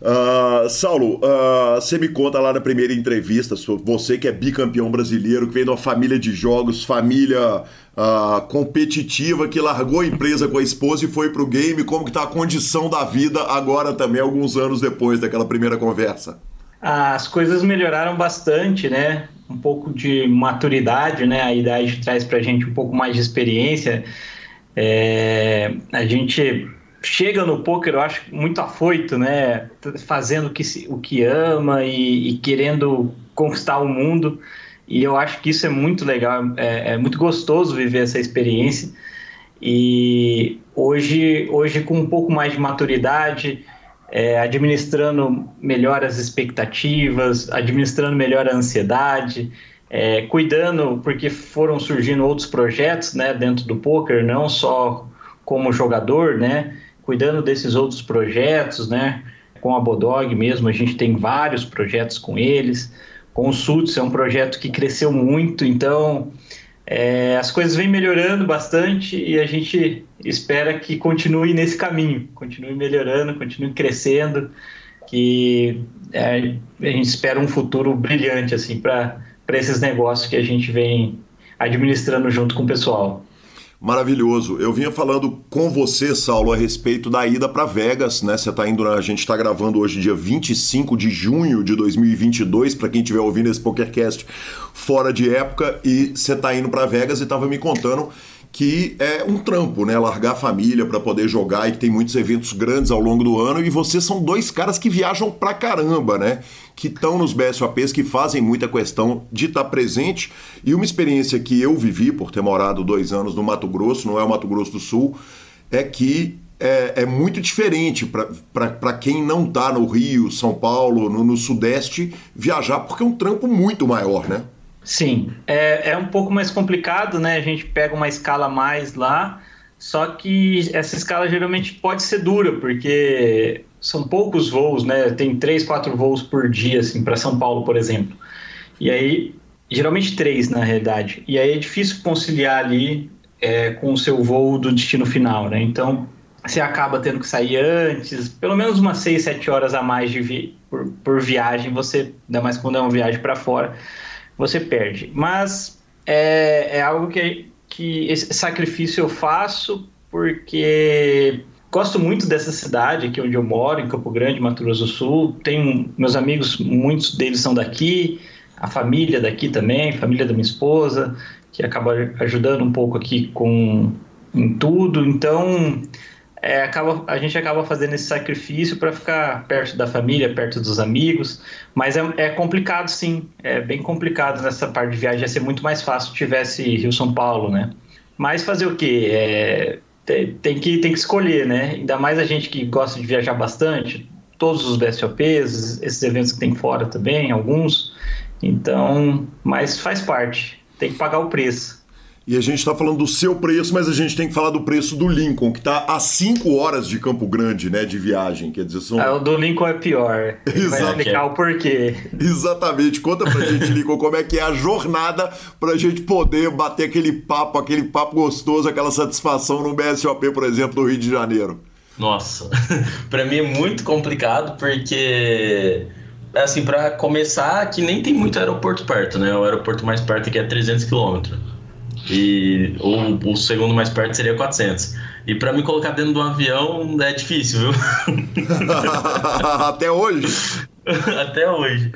Uh, Saulo, uh, você me conta lá na primeira entrevista, você que é bicampeão brasileiro, que vem de uma família de jogos, família uh, competitiva, que largou a empresa com a esposa e foi pro game, como que tá a condição da vida agora também, alguns anos depois daquela primeira conversa? as coisas melhoraram bastante, né? Um pouco de maturidade, né? A idade traz para a gente um pouco mais de experiência. É, a gente chega no poker, eu acho, muito afoito, né? Fazendo o que, o que ama e, e querendo conquistar o mundo. E eu acho que isso é muito legal, é, é muito gostoso viver essa experiência. E hoje, hoje com um pouco mais de maturidade, é, administrando melhor as expectativas, administrando melhor a ansiedade, é, cuidando, porque foram surgindo outros projetos né, dentro do poker, não só como jogador, né, cuidando desses outros projetos, né, com a Bodog mesmo, a gente tem vários projetos com eles, com é um projeto que cresceu muito, então é, as coisas vêm melhorando bastante e a gente espera que continue nesse caminho, continue melhorando, continue crescendo, que é, a gente espera um futuro brilhante assim para esses negócios que a gente vem administrando junto com o pessoal. Maravilhoso. Eu vinha falando com você, Saulo, a respeito da ida para Vegas, né? Você tá indo, a gente está gravando hoje dia 25 de junho de 2022, para quem estiver ouvindo esse PokerCast fora de época, e você tá indo para Vegas e tava me contando que é um trampo, né? Largar a família para poder jogar e que tem muitos eventos grandes ao longo do ano. E vocês são dois caras que viajam pra caramba, né? Que estão nos BSOPs, que fazem muita questão de estar tá presente. E uma experiência que eu vivi por ter morado dois anos no Mato Grosso, não é o Mato Grosso do Sul, é que é, é muito diferente para quem não tá no Rio, São Paulo, no, no Sudeste, viajar, porque é um trampo muito maior, né? Sim, é, é um pouco mais complicado, né? A gente pega uma escala mais lá, só que essa escala geralmente pode ser dura, porque são poucos voos, né? Tem três, quatro voos por dia, assim, para São Paulo, por exemplo. E aí, geralmente três, na realidade. E aí é difícil conciliar ali é, com o seu voo do destino final, né? Então, você acaba tendo que sair antes, pelo menos umas seis, sete horas a mais de vi por, por viagem, você, ainda mais quando é uma viagem para fora você perde. Mas é, é algo que, que esse sacrifício eu faço porque gosto muito dessa cidade aqui onde eu moro, em Campo Grande, Mato Grosso do Sul. Tenho meus amigos, muitos deles são daqui, a família daqui também, família da minha esposa, que acaba ajudando um pouco aqui com em tudo. Então, é, acaba, a gente acaba fazendo esse sacrifício para ficar perto da família, perto dos amigos, mas é, é, complicado sim, é bem complicado nessa parte de viagem, ia ser muito mais fácil se tivesse Rio-São Paulo, né? Mas fazer o quê? É, tem, tem, que, tem que escolher, né? Ainda mais a gente que gosta de viajar bastante, todos os BSOPs, esses eventos que tem fora também, alguns, então, mas faz parte, tem que pagar o preço. E a gente está falando do seu preço, mas a gente tem que falar do preço do Lincoln, que está a 5 horas de Campo Grande, né, de viagem. Quer dizer, são... Ah, o do Lincoln é pior. Exato. Vai explicar o porquê. Exatamente. Conta pra gente, Lincoln, como é que é a jornada pra gente poder bater aquele papo, aquele papo gostoso, aquela satisfação no BSOP, por exemplo, do Rio de Janeiro. Nossa, para mim é muito complicado porque assim, para começar, que nem tem muito aeroporto perto, né? O aeroporto mais perto aqui é 300 quilômetros. E o, o segundo mais perto seria 400. E para me colocar dentro de um avião é difícil, viu? Até hoje. Até hoje.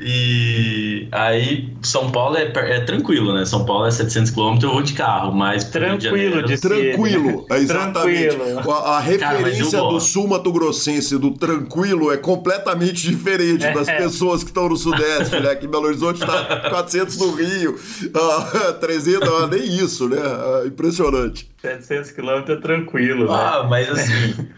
E aí, São Paulo é, é, tranquilo, né? São Paulo é 700 km, eu vou de carro, mas. Tranquilo, de Tranquilo, é exatamente. Tranquilo. A, a referência Cara, do sul mato-grossense, do tranquilo, é completamente diferente é. das pessoas que estão no Sudeste, né? Que Belo Horizonte está 400 no Rio, uh, 300, uh, nem isso, né? Uh, impressionante. 700 km é tranquilo, né? Ah, mas assim.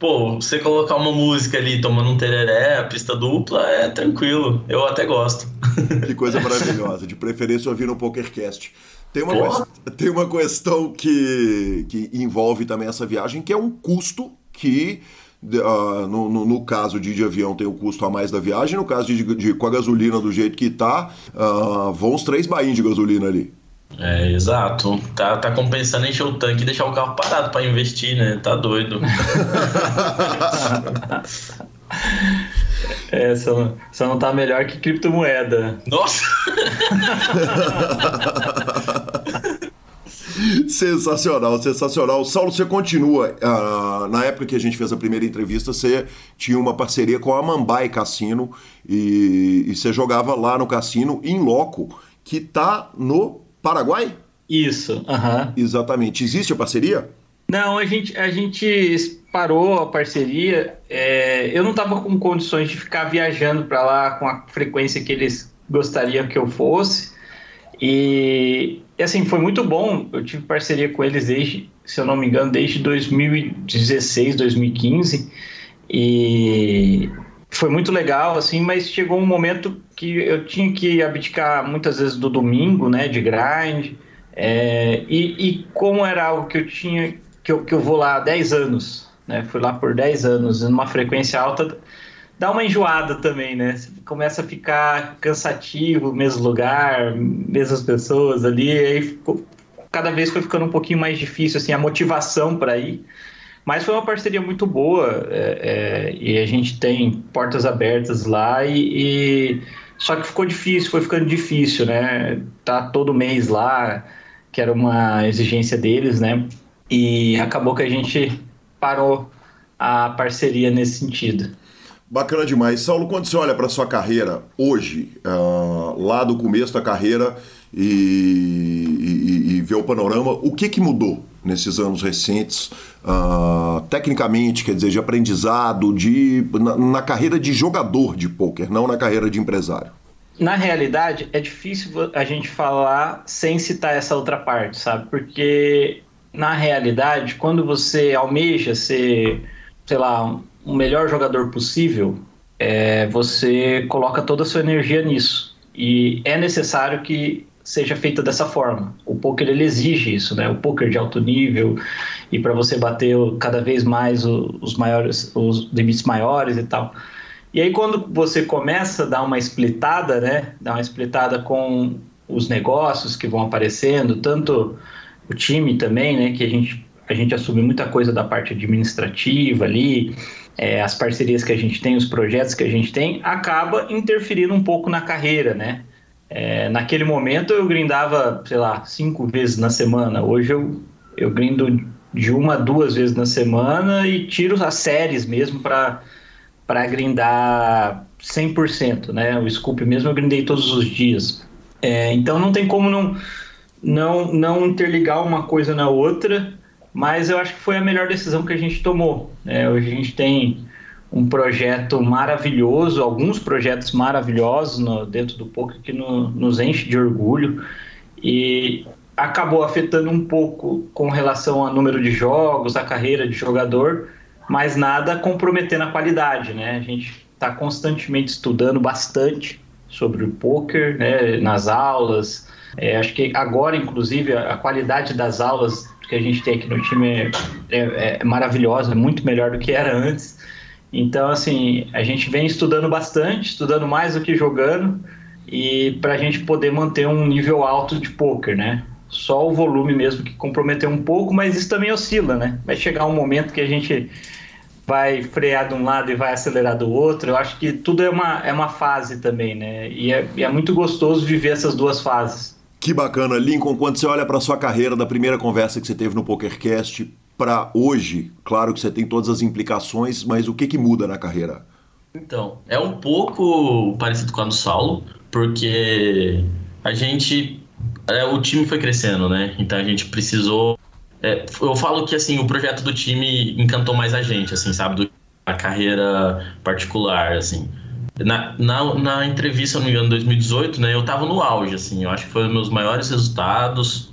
Pô, você colocar uma música ali tomando um tereré, a pista dupla, é tranquilo. Eu até gosto. Que coisa maravilhosa. De preferência ouvir no PokerCast. Tem uma, tem uma questão que, que envolve também essa viagem, que é um custo que Uh, no, no, no, caso de, de avião tem o custo a mais da viagem, no caso de, de com a gasolina do jeito que tá, uh, vão os três bainhos de gasolina ali. É, exato. Tá, tá compensando encher o tanque e deixar o carro parado para investir, né? Tá doido. É, só, só não tá melhor que criptomoeda. Nossa! sensacional, sensacional. Saulo, você continua. Uh, na época que a gente fez a primeira entrevista, você tinha uma parceria com a Mambai Cassino e, e você jogava lá no cassino em loco, que tá no Paraguai? Isso, aham. Exatamente. Existe a parceria? Não, a gente, a gente parou a parceria. É, eu não estava com condições de ficar viajando para lá com a frequência que eles gostariam que eu fosse. E, assim, foi muito bom. Eu tive parceria com eles desde, se eu não me engano, desde 2016, 2015. E foi muito legal, assim, mas chegou um momento que eu tinha que abdicar muitas vezes do domingo, né, de grind, é, e, e, como era algo que eu tinha, que eu, que eu vou lá há 10 anos, né, fui lá por 10 anos, numa frequência alta, dá uma enjoada também, né, Você começa a ficar cansativo, mesmo lugar, mesmas pessoas ali, aí ficou, cada vez foi ficando um pouquinho mais difícil, assim, a motivação para ir, mas foi uma parceria muito boa é, é, e a gente tem portas abertas lá e, e, só que ficou difícil, foi ficando difícil, né? Tá todo mês lá, que era uma exigência deles, né? E acabou que a gente parou a parceria nesse sentido. Bacana demais. Saulo, quando você olha para sua carreira hoje, uh, lá do começo da carreira e, e, e vê o panorama, o que, que mudou nesses anos recentes, uh, tecnicamente, quer dizer, de aprendizado, de, na, na carreira de jogador de pôquer, não na carreira de empresário? Na realidade, é difícil a gente falar sem citar essa outra parte, sabe? Porque, na realidade, quando você almeja ser, sei lá, um melhor jogador possível, é, você coloca toda a sua energia nisso. E é necessário que seja feita dessa forma. O poker ele exige isso, né? O poker de alto nível e para você bater cada vez mais os maiores, os limites maiores e tal. E aí quando você começa a dar uma splitada, né? Dar uma splitada com os negócios que vão aparecendo, tanto o time também, né? Que a gente a gente assume muita coisa da parte administrativa ali, é, as parcerias que a gente tem, os projetos que a gente tem, acaba interferindo um pouco na carreira, né? É, naquele momento eu grindava, sei lá, cinco vezes na semana. Hoje eu, eu grindo de uma a duas vezes na semana e tiro as séries mesmo para grindar 100%, né? O Scoop mesmo eu grindei todos os dias. É, então não tem como não, não, não interligar uma coisa na outra, mas eu acho que foi a melhor decisão que a gente tomou. Né? Hoje a gente tem um projeto maravilhoso, alguns projetos maravilhosos no, dentro do poker que no, nos enche de orgulho e acabou afetando um pouco com relação ao número de jogos, a carreira de jogador, mas nada comprometendo a qualidade, né? A gente está constantemente estudando bastante sobre o poker, né, nas aulas. É, acho que agora, inclusive, a, a, qualidade das aulas que a gente tem aqui no time é, é, é maravilhosa, é muito melhor do que era antes. Então, assim, a gente vem estudando bastante, estudando mais do que jogando, e para a gente poder manter um nível alto de poker, né? Só o volume mesmo que comprometeu um pouco, mas isso também oscila, né? Vai chegar um momento que a gente vai frear de um lado e vai acelerar do outro. Eu acho que tudo é uma, é uma fase também, né? E é, é muito gostoso viver essas duas fases. Que bacana, Lincoln, quando você olha para sua carreira da primeira conversa que você teve no PokerCast para hoje, claro que você tem todas as implicações, mas o que que muda na carreira? Então, é um pouco parecido com a do Saulo, porque a gente é, o time foi crescendo, né? Então a gente precisou é, eu falo que assim o projeto do time encantou mais a gente, assim, sabe, do a carreira particular, assim. Na, na, na entrevista, não me engano, em 2018, né, eu tava no auge, assim, eu acho que foi os meus maiores resultados.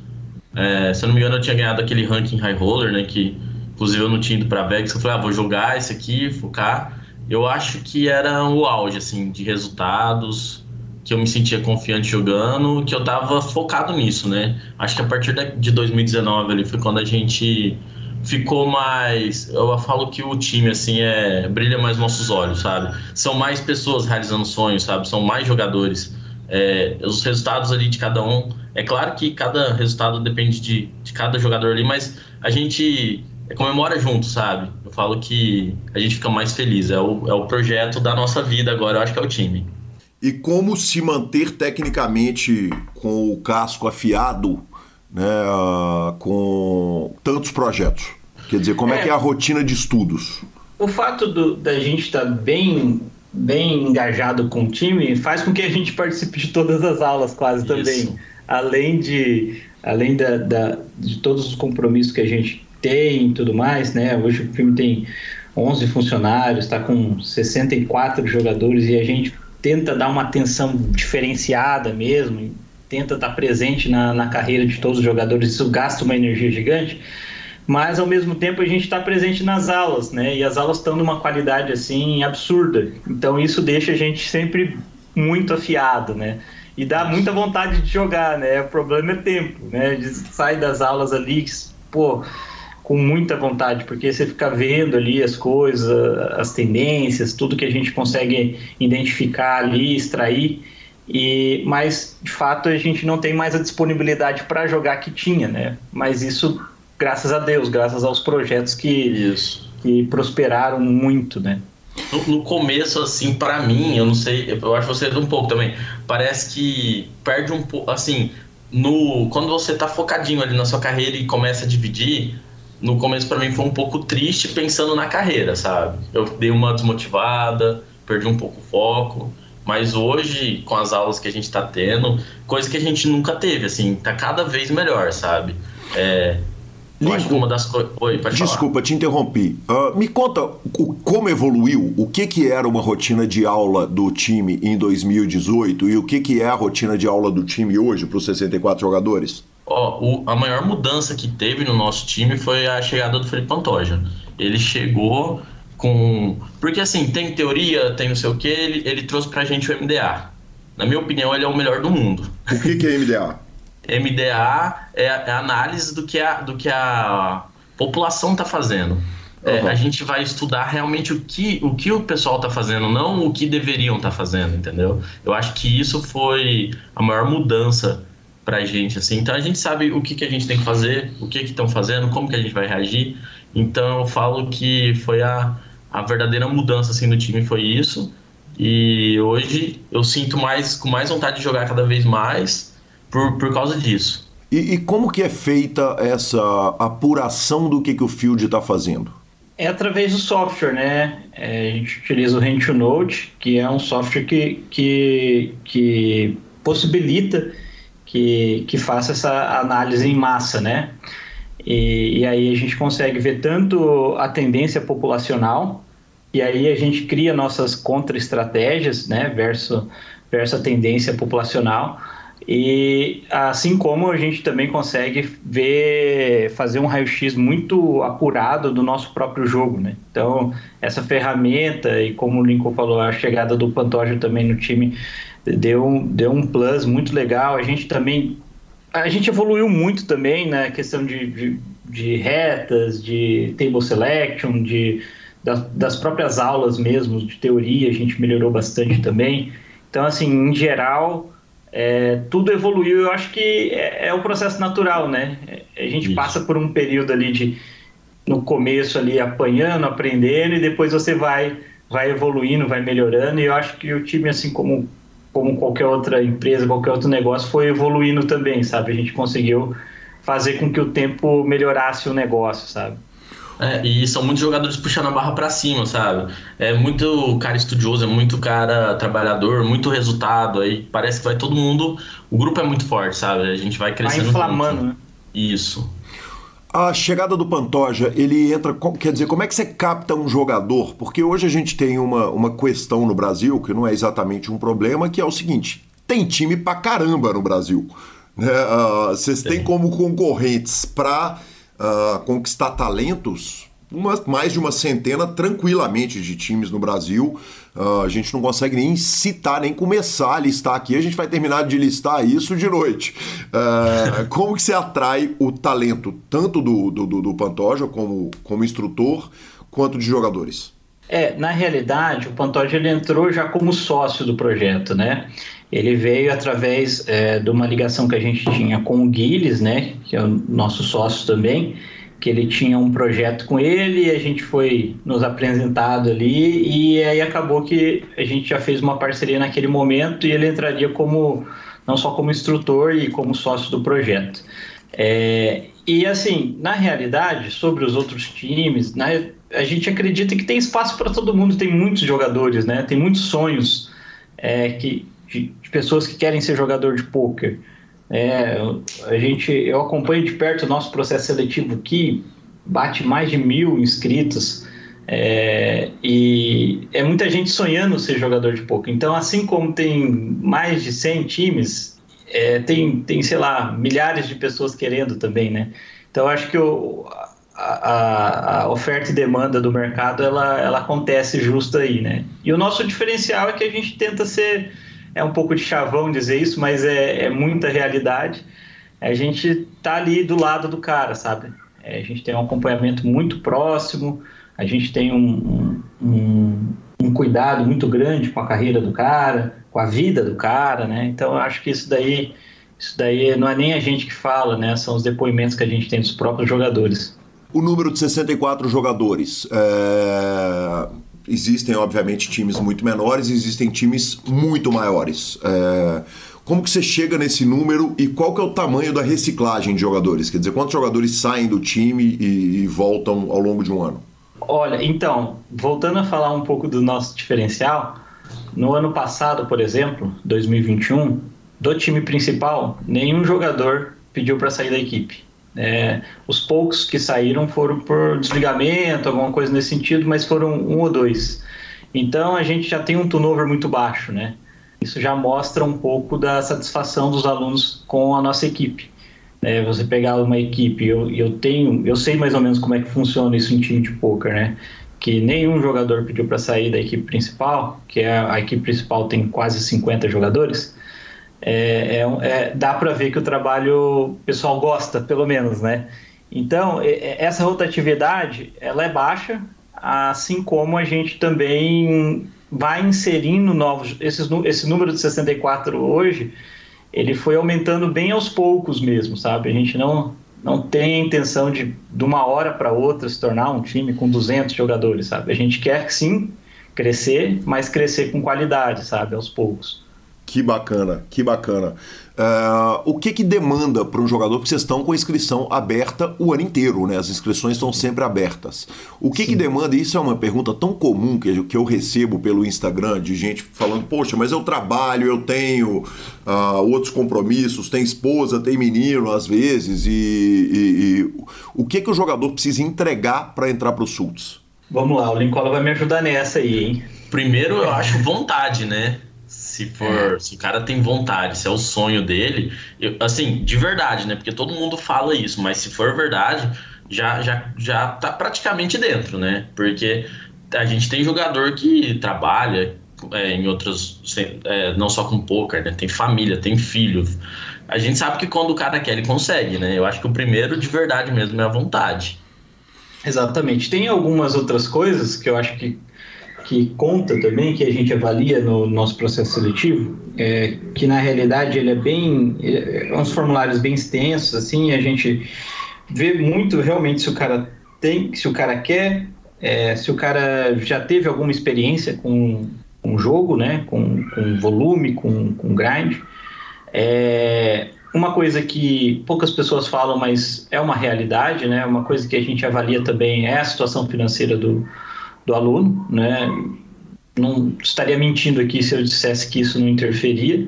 É, se eu não me engano, eu tinha ganhado aquele ranking high roller, né, que inclusive eu não tinha ido pra Vegas, eu falei, ah, vou jogar esse aqui, focar. Eu acho que era o auge, assim, de resultados, que eu me sentia confiante jogando, que eu tava focado nisso, né? Acho que a partir de 2019 ali foi quando a gente ficou mais. Eu falo que o time, assim, é brilha mais nossos olhos, sabe? São mais pessoas realizando sonhos, sabe? São mais jogadores. É, os resultados ali de cada um. É claro que cada resultado depende de, de cada jogador ali, mas a gente comemora junto, sabe? Eu falo que a gente fica mais feliz. É o, é o projeto da nossa vida agora, eu acho que é o time. E como se manter tecnicamente com o casco afiado, né, com tantos projetos? Quer dizer, como é, é que é a rotina de estudos? O fato do, da gente estar tá bem, bem engajado com o time faz com que a gente participe de todas as aulas quase Isso. também. Além de, além da, da, de todos os compromissos que a gente tem e tudo mais, né? Hoje o time tem 11 funcionários, está com 64 jogadores e a gente tenta dar uma atenção diferenciada mesmo, tenta estar presente na, na carreira de todos os jogadores, isso gasta uma energia gigante, mas ao mesmo tempo a gente está presente nas aulas, né? E as aulas estão numa qualidade assim absurda. Então isso deixa a gente sempre muito afiado, né? E dá muita vontade de jogar, né? O problema é tempo, né? De sair das aulas ali, pô, com muita vontade, porque você fica vendo ali as coisas, as tendências, tudo que a gente consegue identificar ali, extrair. E, mas de fato a gente não tem mais a disponibilidade para jogar que tinha, né? Mas isso, graças a Deus, graças aos projetos que, que prosperaram muito, né? No, no começo, assim, para mim, eu não sei, eu acho que você um pouco também. Parece que perde um pouco, assim, no quando você tá focadinho ali na sua carreira e começa a dividir, no começo para mim foi um pouco triste pensando na carreira, sabe? Eu dei uma desmotivada, perdi um pouco o foco, mas hoje, com as aulas que a gente está tendo, coisa que a gente nunca teve, assim, tá cada vez melhor, sabe? É, eu acho que uma das coisas. Oi, pode Desculpa, falar. te interrompi. Uh, me conta o, como evoluiu, o que, que era uma rotina de aula do time em 2018 e o que, que é a rotina de aula do time hoje para os 64 jogadores? Ó, o, a maior mudança que teve no nosso time foi a chegada do Felipe Pantoja. Ele chegou com. Porque assim, tem teoria, tem não sei o que, ele, ele trouxe pra gente o MDA. Na minha opinião, ele é o melhor do mundo. O que, que é MDA? MDA é, é análise do que a, do que a população está fazendo. Uhum. É, a gente vai estudar realmente o que o, que o pessoal está fazendo, não o que deveriam estar tá fazendo, entendeu? Eu acho que isso foi a maior mudança pra gente, assim. Então a gente sabe o que, que a gente tem que fazer, o que que estão fazendo, como que a gente vai reagir. Então eu falo que foi a, a verdadeira mudança, assim, do time foi isso. E hoje eu sinto mais, com mais vontade de jogar cada vez mais por, por causa disso. E, e como que é feita essa apuração do que, que o Field está fazendo? É através do software, né? É, a gente utiliza o Rent Note, que é um software que, que, que possibilita que, que faça essa análise em massa, né? E, e aí a gente consegue ver tanto a tendência populacional, e aí a gente cria nossas contra-estratégias, né, versus, versus a tendência populacional, E assim como a gente também consegue ver, fazer um raio-x muito apurado do nosso próprio jogo, né? Então, essa ferramenta, e como o Lincoln falou, a chegada do Pantoja também no time deu, deu um plus muito legal. A gente também. A gente evoluiu muito também na questão de, de, de retas, de table selection, de, das, das próprias aulas mesmo, de teoria, a gente melhorou bastante também. Então, assim, em geral é, tudo evoluiu. Eu acho que é, é o processo natural, né? A gente Isso. passa por um período ali de no começo ali apanhando, aprendendo e depois você vai vai evoluindo, vai melhorando. E eu acho que o time assim como como qualquer outra empresa, qualquer outro negócio foi evoluindo também, sabe? A gente conseguiu fazer com que o tempo melhorasse o negócio, sabe? É, e são muitos jogadores puxando a barra para cima, sabe? É muito cara estudioso, é muito cara trabalhador, muito resultado. Aí parece que vai todo mundo. O grupo é muito forte, sabe? A gente vai crescendo. Vai inflamando, né? Isso. A chegada do Pantoja, ele entra. Quer dizer, como é que você capta um jogador? Porque hoje a gente tem uma, uma questão no Brasil, que não é exatamente um problema, que é o seguinte: tem time pra caramba no Brasil. Né? Uh, vocês têm como concorrentes para uh, conquistar talentos, uma, mais de uma centena tranquilamente de times no Brasil. Uh, a gente não consegue nem citar, nem começar a listar aqui. A gente vai terminar de listar isso de noite. Uh, como que você atrai o talento, tanto do, do, do Pantoja como, como instrutor, quanto de jogadores? É, na realidade, o Pantoja ele entrou já como sócio do projeto, né? Ele veio através é, de uma ligação que a gente tinha com o Guiles, né, que é o nosso sócio também, que ele tinha um projeto com ele e a gente foi nos apresentado ali e aí acabou que a gente já fez uma parceria naquele momento e ele entraria como não só como instrutor e como sócio do projeto. É, e assim, na realidade, sobre os outros times, né, a gente acredita que tem espaço para todo mundo, tem muitos jogadores, né, tem muitos sonhos é, que de, de pessoas que querem ser jogador de pôquer. É, a gente, eu acompanho de perto o nosso processo seletivo aqui, bate mais de mil inscritos. É, e é muita gente sonhando ser jogador de poker. Então, assim como tem mais de 100 times, é, tem, tem, sei lá, milhares de pessoas querendo também, né? Então, acho que o, a, a, oferta e demanda do mercado, ela, ela acontece justo aí, né? E o nosso diferencial é que a gente tenta ser é um pouco de chavão dizer isso, mas é, é muita realidade. A gente tá ali do lado do cara, sabe? É, a gente tem um acompanhamento muito próximo, a gente tem um, um, um, cuidado muito grande com a carreira do cara, com a vida do cara, né? Então eu acho que isso daí, isso daí não é nem a gente que fala, né? São os depoimentos que a gente tem dos próprios jogadores. O número de 64 jogadores. É existem, obviamente, times muito menores e existem times muito maiores. É, como que você chega nesse número e qual que é o tamanho da reciclagem de jogadores? Quer dizer, quantos jogadores saem do time e, e voltam ao longo de um ano? Olha, então, voltando a falar um pouco do nosso diferencial, no ano passado, por exemplo, 2021, do time principal, nenhum jogador pediu para sair da equipe. É, os poucos que saíram foram por desligamento, alguma coisa nesse sentido, mas foram um ou dois. Então a gente já tem um turnover muito baixo, né? Isso já mostra um pouco da satisfação dos alunos com a nossa equipe. É, você pegar uma equipe, eu, eu tenho, eu sei mais ou menos como é que funciona isso em time de poker, né? Que nenhum jogador pediu para sair da equipe principal, que é a, equipe principal tem quase 50 jogadores é, é, é, dá para ver que o trabalho pessoal gosta, pelo menos, né? Então, essa rotatividade, ela é baixa, assim como a gente também vai inserindo novos... Esses, esse número de 64 hoje, ele foi aumentando bem aos poucos mesmo, sabe? A gente não, não tem a intenção de, de uma hora para outra, se tornar um time com 200 jogadores, sabe? A gente quer, sim, crescer, mas crescer com qualidade, sabe? Aos poucos. Que bacana, que bacana. Uh, o que que demanda para um jogador? Porque vocês estão com a inscrição aberta o ano inteiro, né? As inscrições estão sempre abertas. O que Sim. que demanda? Isso é uma pergunta tão comum que, que eu recebo pelo Instagram de gente falando: Poxa, mas eu trabalho, eu tenho uh, outros compromissos, tem esposa, tem menino às vezes. E, e, e o que que o jogador precisa entregar para entrar para o Sults? Vamos lá, o Lincoln vai me ajudar nessa aí, hein? Primeiro, eu acho vontade, né? Se for, é. se o cara tem vontade, se é o sonho dele, eu, assim, de verdade, né? Porque todo mundo fala isso, mas se for verdade, já já já tá praticamente dentro, né? Porque a gente tem jogador que trabalha é, em outras, é, não só com poker, né? Tem família, tem filho. A gente sabe que quando o cara quer, ele consegue, né? Eu acho que o primeiro de verdade mesmo é a vontade. Exatamente. Tem algumas outras coisas que eu acho que, que conta também, que a gente avalia no nosso processo seletivo, é, que na realidade ele é bem. Ele é uns formulários bem extensos, assim, a gente vê muito realmente se o cara tem, se o cara quer, é, se o cara já teve alguma experiência com, com jogo, né, com, com volume, com, com grind. É, uma coisa que poucas pessoas falam, mas é uma realidade, né, uma coisa que a gente avalia também é a situação financeira do, do aluno, né, não estaria mentindo aqui se eu dissesse que isso não interferia,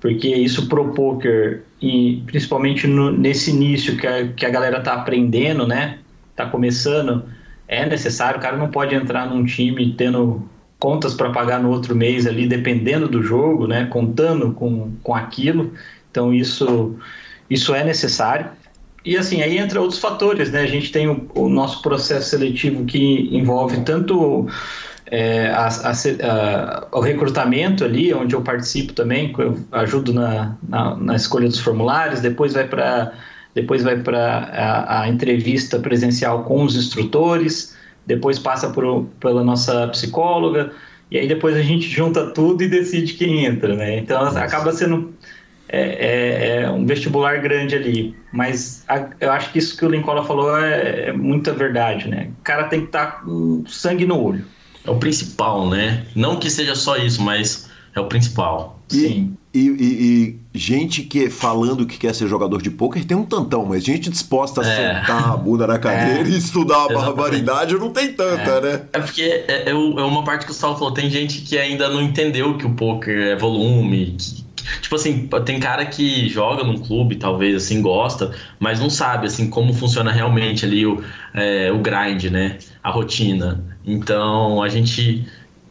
porque isso pro poker e principalmente no, nesse início que a, que a galera tá aprendendo, né, tá começando, é necessário, o cara não pode entrar num time tendo contas para pagar no outro mês ali, dependendo do jogo, né, contando com, com aquilo. Então isso, isso é necessário. E assim, aí entra outros fatores, né? A gente tem o, o nosso processo seletivo que envolve tanto é, a, a, a, o recrutamento ali, onde eu participo também, eu ajudo na, na, na escolha dos formulários, depois vai para depois vai para a, a, entrevista presencial com os instrutores, depois passa por, pela nossa psicóloga, e aí depois a gente junta tudo e decide quem entra, né? Então acaba sendo é, é, é um vestibular grande ali, mas a, eu acho que isso que o Lincola falou é, é muita verdade, né? O cara tem que estar tá com sangue no olho. É o principal, né? Não que seja só isso, mas é o principal. E, Sim. E, e, e, gente que falando que quer ser jogador de pôquer tem um tantão, mas gente disposta a é. sentar a bunda na cadeira é. e estudar a barbaridade não tem tanta, é. né? É porque é, é, é, uma parte que o Saulo falou, tem gente que ainda não entendeu que o pôquer é volume, que, tipo assim, tem cara que joga num clube, talvez assim, gosta, mas não sabe assim como funciona realmente ali o, é, o grind, né? A rotina. Então a gente.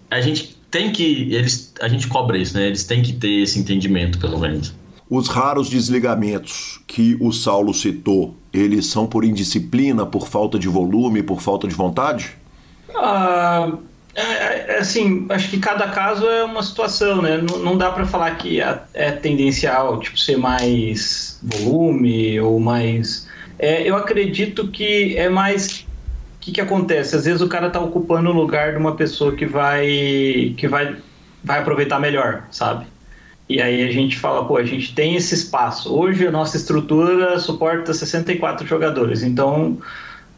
A gente tem que. Eles, a gente cobra isso, né? Eles têm que ter esse entendimento, pelo menos. Os raros desligamentos que o Saulo citou, eles são por indisciplina, por falta de volume, por falta de vontade? Ah, é, assim, acho que cada caso é uma situação, né? Não, não dá para falar que é, é, tendencial, tipo, ser mais volume ou mais. É, eu acredito que é mais que, que acontece? Às vezes o cara tá ocupando o lugar de uma pessoa que vai que vai, vai aproveitar melhor, sabe? E aí a gente fala, pô, a gente tem esse espaço. Hoje a nossa estrutura suporta 64 jogadores, então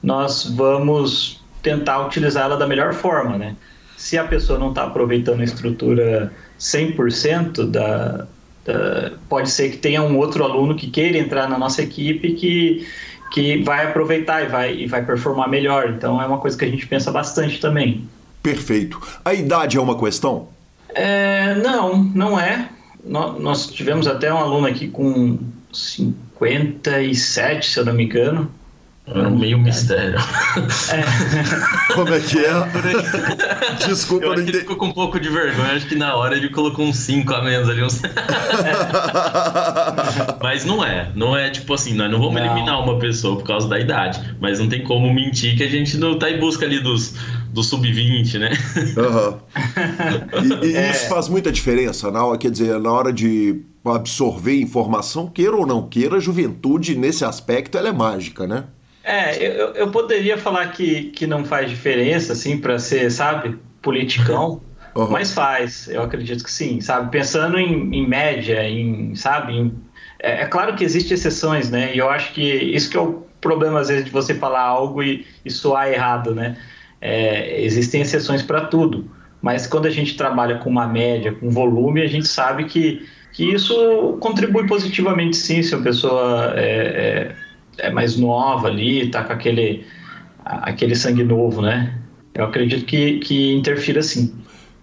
nós vamos tentar utilizá-la da melhor forma, né? Se a pessoa não está aproveitando a estrutura 100% da, da, pode ser que tenha um outro aluno que queira entrar na nossa equipe que que vai aproveitar e vai, e vai performar melhor. Então é uma coisa que a gente pensa bastante também. Perfeito. A idade é uma questão? É, não, não é. Nós tivemos até um aluno aqui com 57, se eu não me engano. Era meio mistério. É. Como é que é? Desculpa, eu acho que ele ficou com um pouco de vergonha. Acho que na hora ele colocou uns 5 a menos ali. Uns... mas não é. Não é tipo assim, nós não vamos não. eliminar uma pessoa por causa da idade. Mas não tem como mentir que a gente não tá em busca ali dos, do sub-20, né? Uhum. E, e é. isso faz muita diferença, na hora, quer dizer, na hora de absorver informação, queira ou não queira, a juventude nesse aspecto ela é mágica, né? É, eu, eu poderia falar que, que não faz diferença, assim, para ser, sabe, politicão, uhum. mas faz, eu acredito que sim, sabe? Pensando em, em média, em, sabe, em, é, é, claro que existem exceções, né? E eu acho que isso que é o problema, às vezes, de você falar algo e, e soar errado, né? É, existem exceções para tudo, mas quando a gente trabalha com uma média, com volume, a gente sabe que, que isso contribui positivamente, sim, se a pessoa é, é mais nova ali, tá com aquele, aquele sangue novo, né? Eu acredito que, que interfira sim.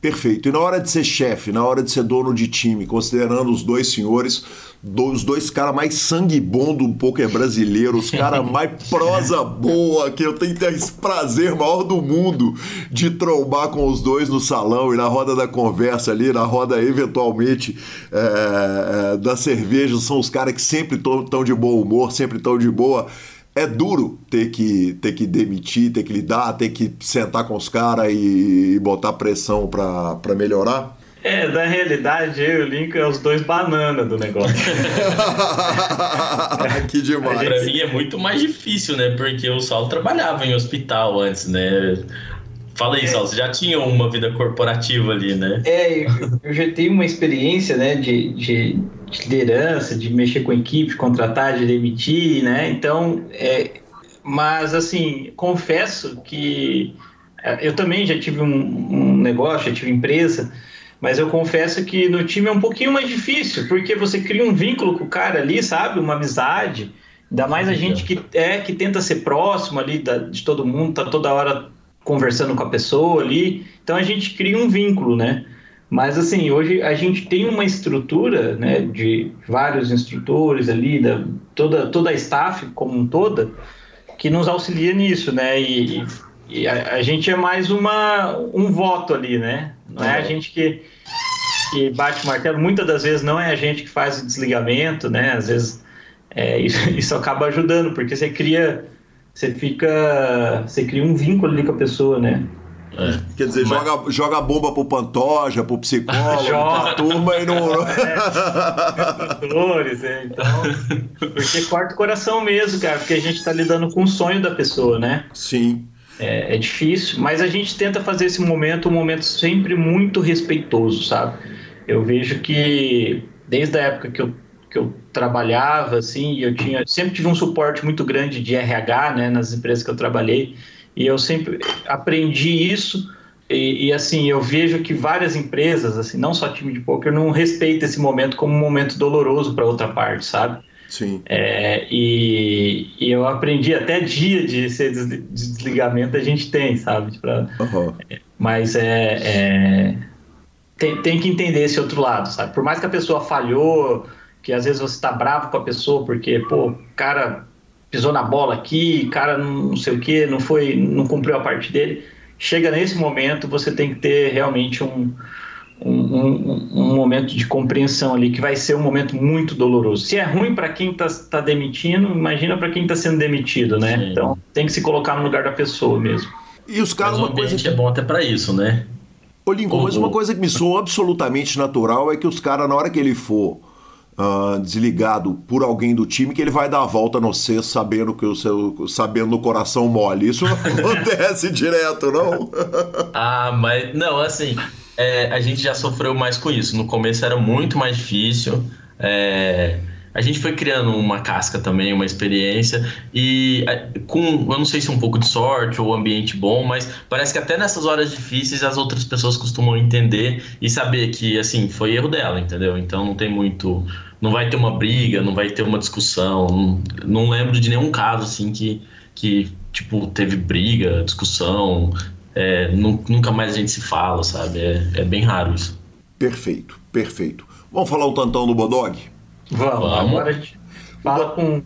Perfeito. E na hora de ser chefe, na hora de ser dono de time, considerando os dois senhores, os dois caras mais sangue bom do poker brasileiro, os caras mais prosa boa, que eu tenho esse prazer maior do mundo de trombar com os dois no salão e na roda da conversa ali, na roda eventualmente é, é, da cerveja, são os caras que sempre estão de bom humor, sempre estão de boa é duro ter que, ter que demitir, ter que lidar, ter que sentar com os caras e, botar pressão para melhorar? É, na realidade, eu e o Lincoln é os dois bananas do negócio. que demais. Pra mim é muito mais difícil, né? Porque o Saulo trabalhava em hospital antes, né? Fala aí, é. Saulo, você já tinha uma vida corporativa ali, né? É, eu, já tenho uma experiência, né, de, de, de, liderança, de mexer com equipe, contratar, de demitir, né? Então, é, mas assim, confesso que é, eu também já tive um, um negócio, já tive empresa, mas eu confesso que no time é um pouquinho mais difícil, porque você cria um vínculo com o cara ali, sabe? Uma amizade. Ainda mais a gente que é que tenta ser próximo ali da, de todo mundo, tá toda hora conversando com a pessoa ali. Então a gente cria um vínculo, né? Mas assim, hoje a gente tem uma estrutura, né, de vários instrutores ali, da, toda, toda a staff como um toda, que nos auxilia nisso, né? E, e a, a, gente é mais uma, um voto ali, né? Não é a gente que, que bate o martelo. Muitas das vezes não é a gente que faz o desligamento, né? Às vezes é, isso, isso acaba ajudando, porque você cria você fica. Você cria um vínculo ali com a pessoa, né? É. Quer dizer, Mas... joga, joga bomba pro Pantoja, pro psicólogo, pra turma e não. É, dores, é, então. Porque corta o coração mesmo, cara, porque a gente tá lidando com o sonho da pessoa, né? Sim. É, é difícil, mas a gente tenta fazer esse momento um momento sempre muito respeitoso, sabe? Eu vejo que desde a época que eu que eu trabalhava, assim, eu tinha sempre tive um suporte muito grande de RH, né, nas empresas que eu trabalhei, e eu sempre aprendi isso. E, e, assim, eu vejo que várias empresas, assim, não só time de poker, não respeitam esse momento como um momento doloroso para outra parte, sabe? Sim. É, e, e, eu aprendi até dia de ser de desligamento a gente tem, sabe? Pra, uhum. mas é, é tem, tem que entender esse outro lado, sabe? Por mais que a pessoa falhou, que às vezes você está bravo com a pessoa porque, pô, o cara pisou na bola aqui, cara não sei o que, não foi, não cumpriu a parte dele. Chega nesse momento, você tem que ter realmente um, um, um, um momento de compreensão ali, que vai ser um momento muito doloroso. Se é ruim para quem está tá demitindo, imagina para quem está sendo demitido, né? Sim. Então tem que se colocar no lugar da pessoa mesmo. E os caras, uma coisa que é bom até para isso, né? Ô Lincoln, mas uma coisa que me soa absolutamente natural é que os caras, na hora que ele for uh, desligado por alguém do time que ele vai dar a volta no C sabendo que o seu sabendo no coração mole. Isso não acontece direto, não? ah, mas não, assim, é, a gente já sofreu mais com isso. No começo era muito mais difícil. É, a gente foi criando uma casca também, uma experiência e com, eu não sei se um pouco de sorte ou ambiente bom, mas parece que até nessas horas difíceis as outras pessoas costumam entender e saber que assim foi erro dela, entendeu? Então não tem muito, não vai ter uma briga, não vai ter uma discussão, não, não lembro de nenhum caso assim que que tipo teve briga, discussão, é, nunca mais a gente se fala, sabe? É, é bem raro isso. Perfeito, perfeito. Vamos falar o tantão do Bodog? Vamos, Vamos. agora a gente fala com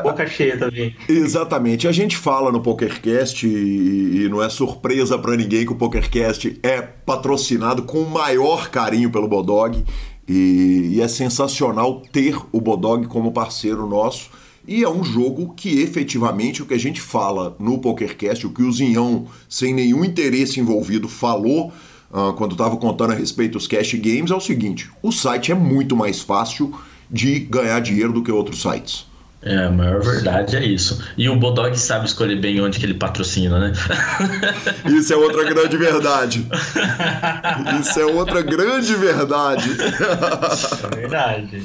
boca cheia também. Exatamente. A gente fala no PokerCast e, e não é surpresa para ninguém que o PokerCast é patrocinado com o maior carinho pelo Bodog e, e, é sensacional ter o Bodog como parceiro nosso. E é um jogo que efetivamente o que a gente fala no PokerCast, o que o Zinhão, sem nenhum interesse envolvido, falou uh, quando estava contando a respeito dos cash games é o seguinte: o site é muito mais fácil de ganhar dinheiro do que outros sites. É, a maior verdade é isso. E o Bodog sabe escolher bem onde que ele patrocina, né? Isso é outra grande verdade. Isso é outra grande verdade. É verdade.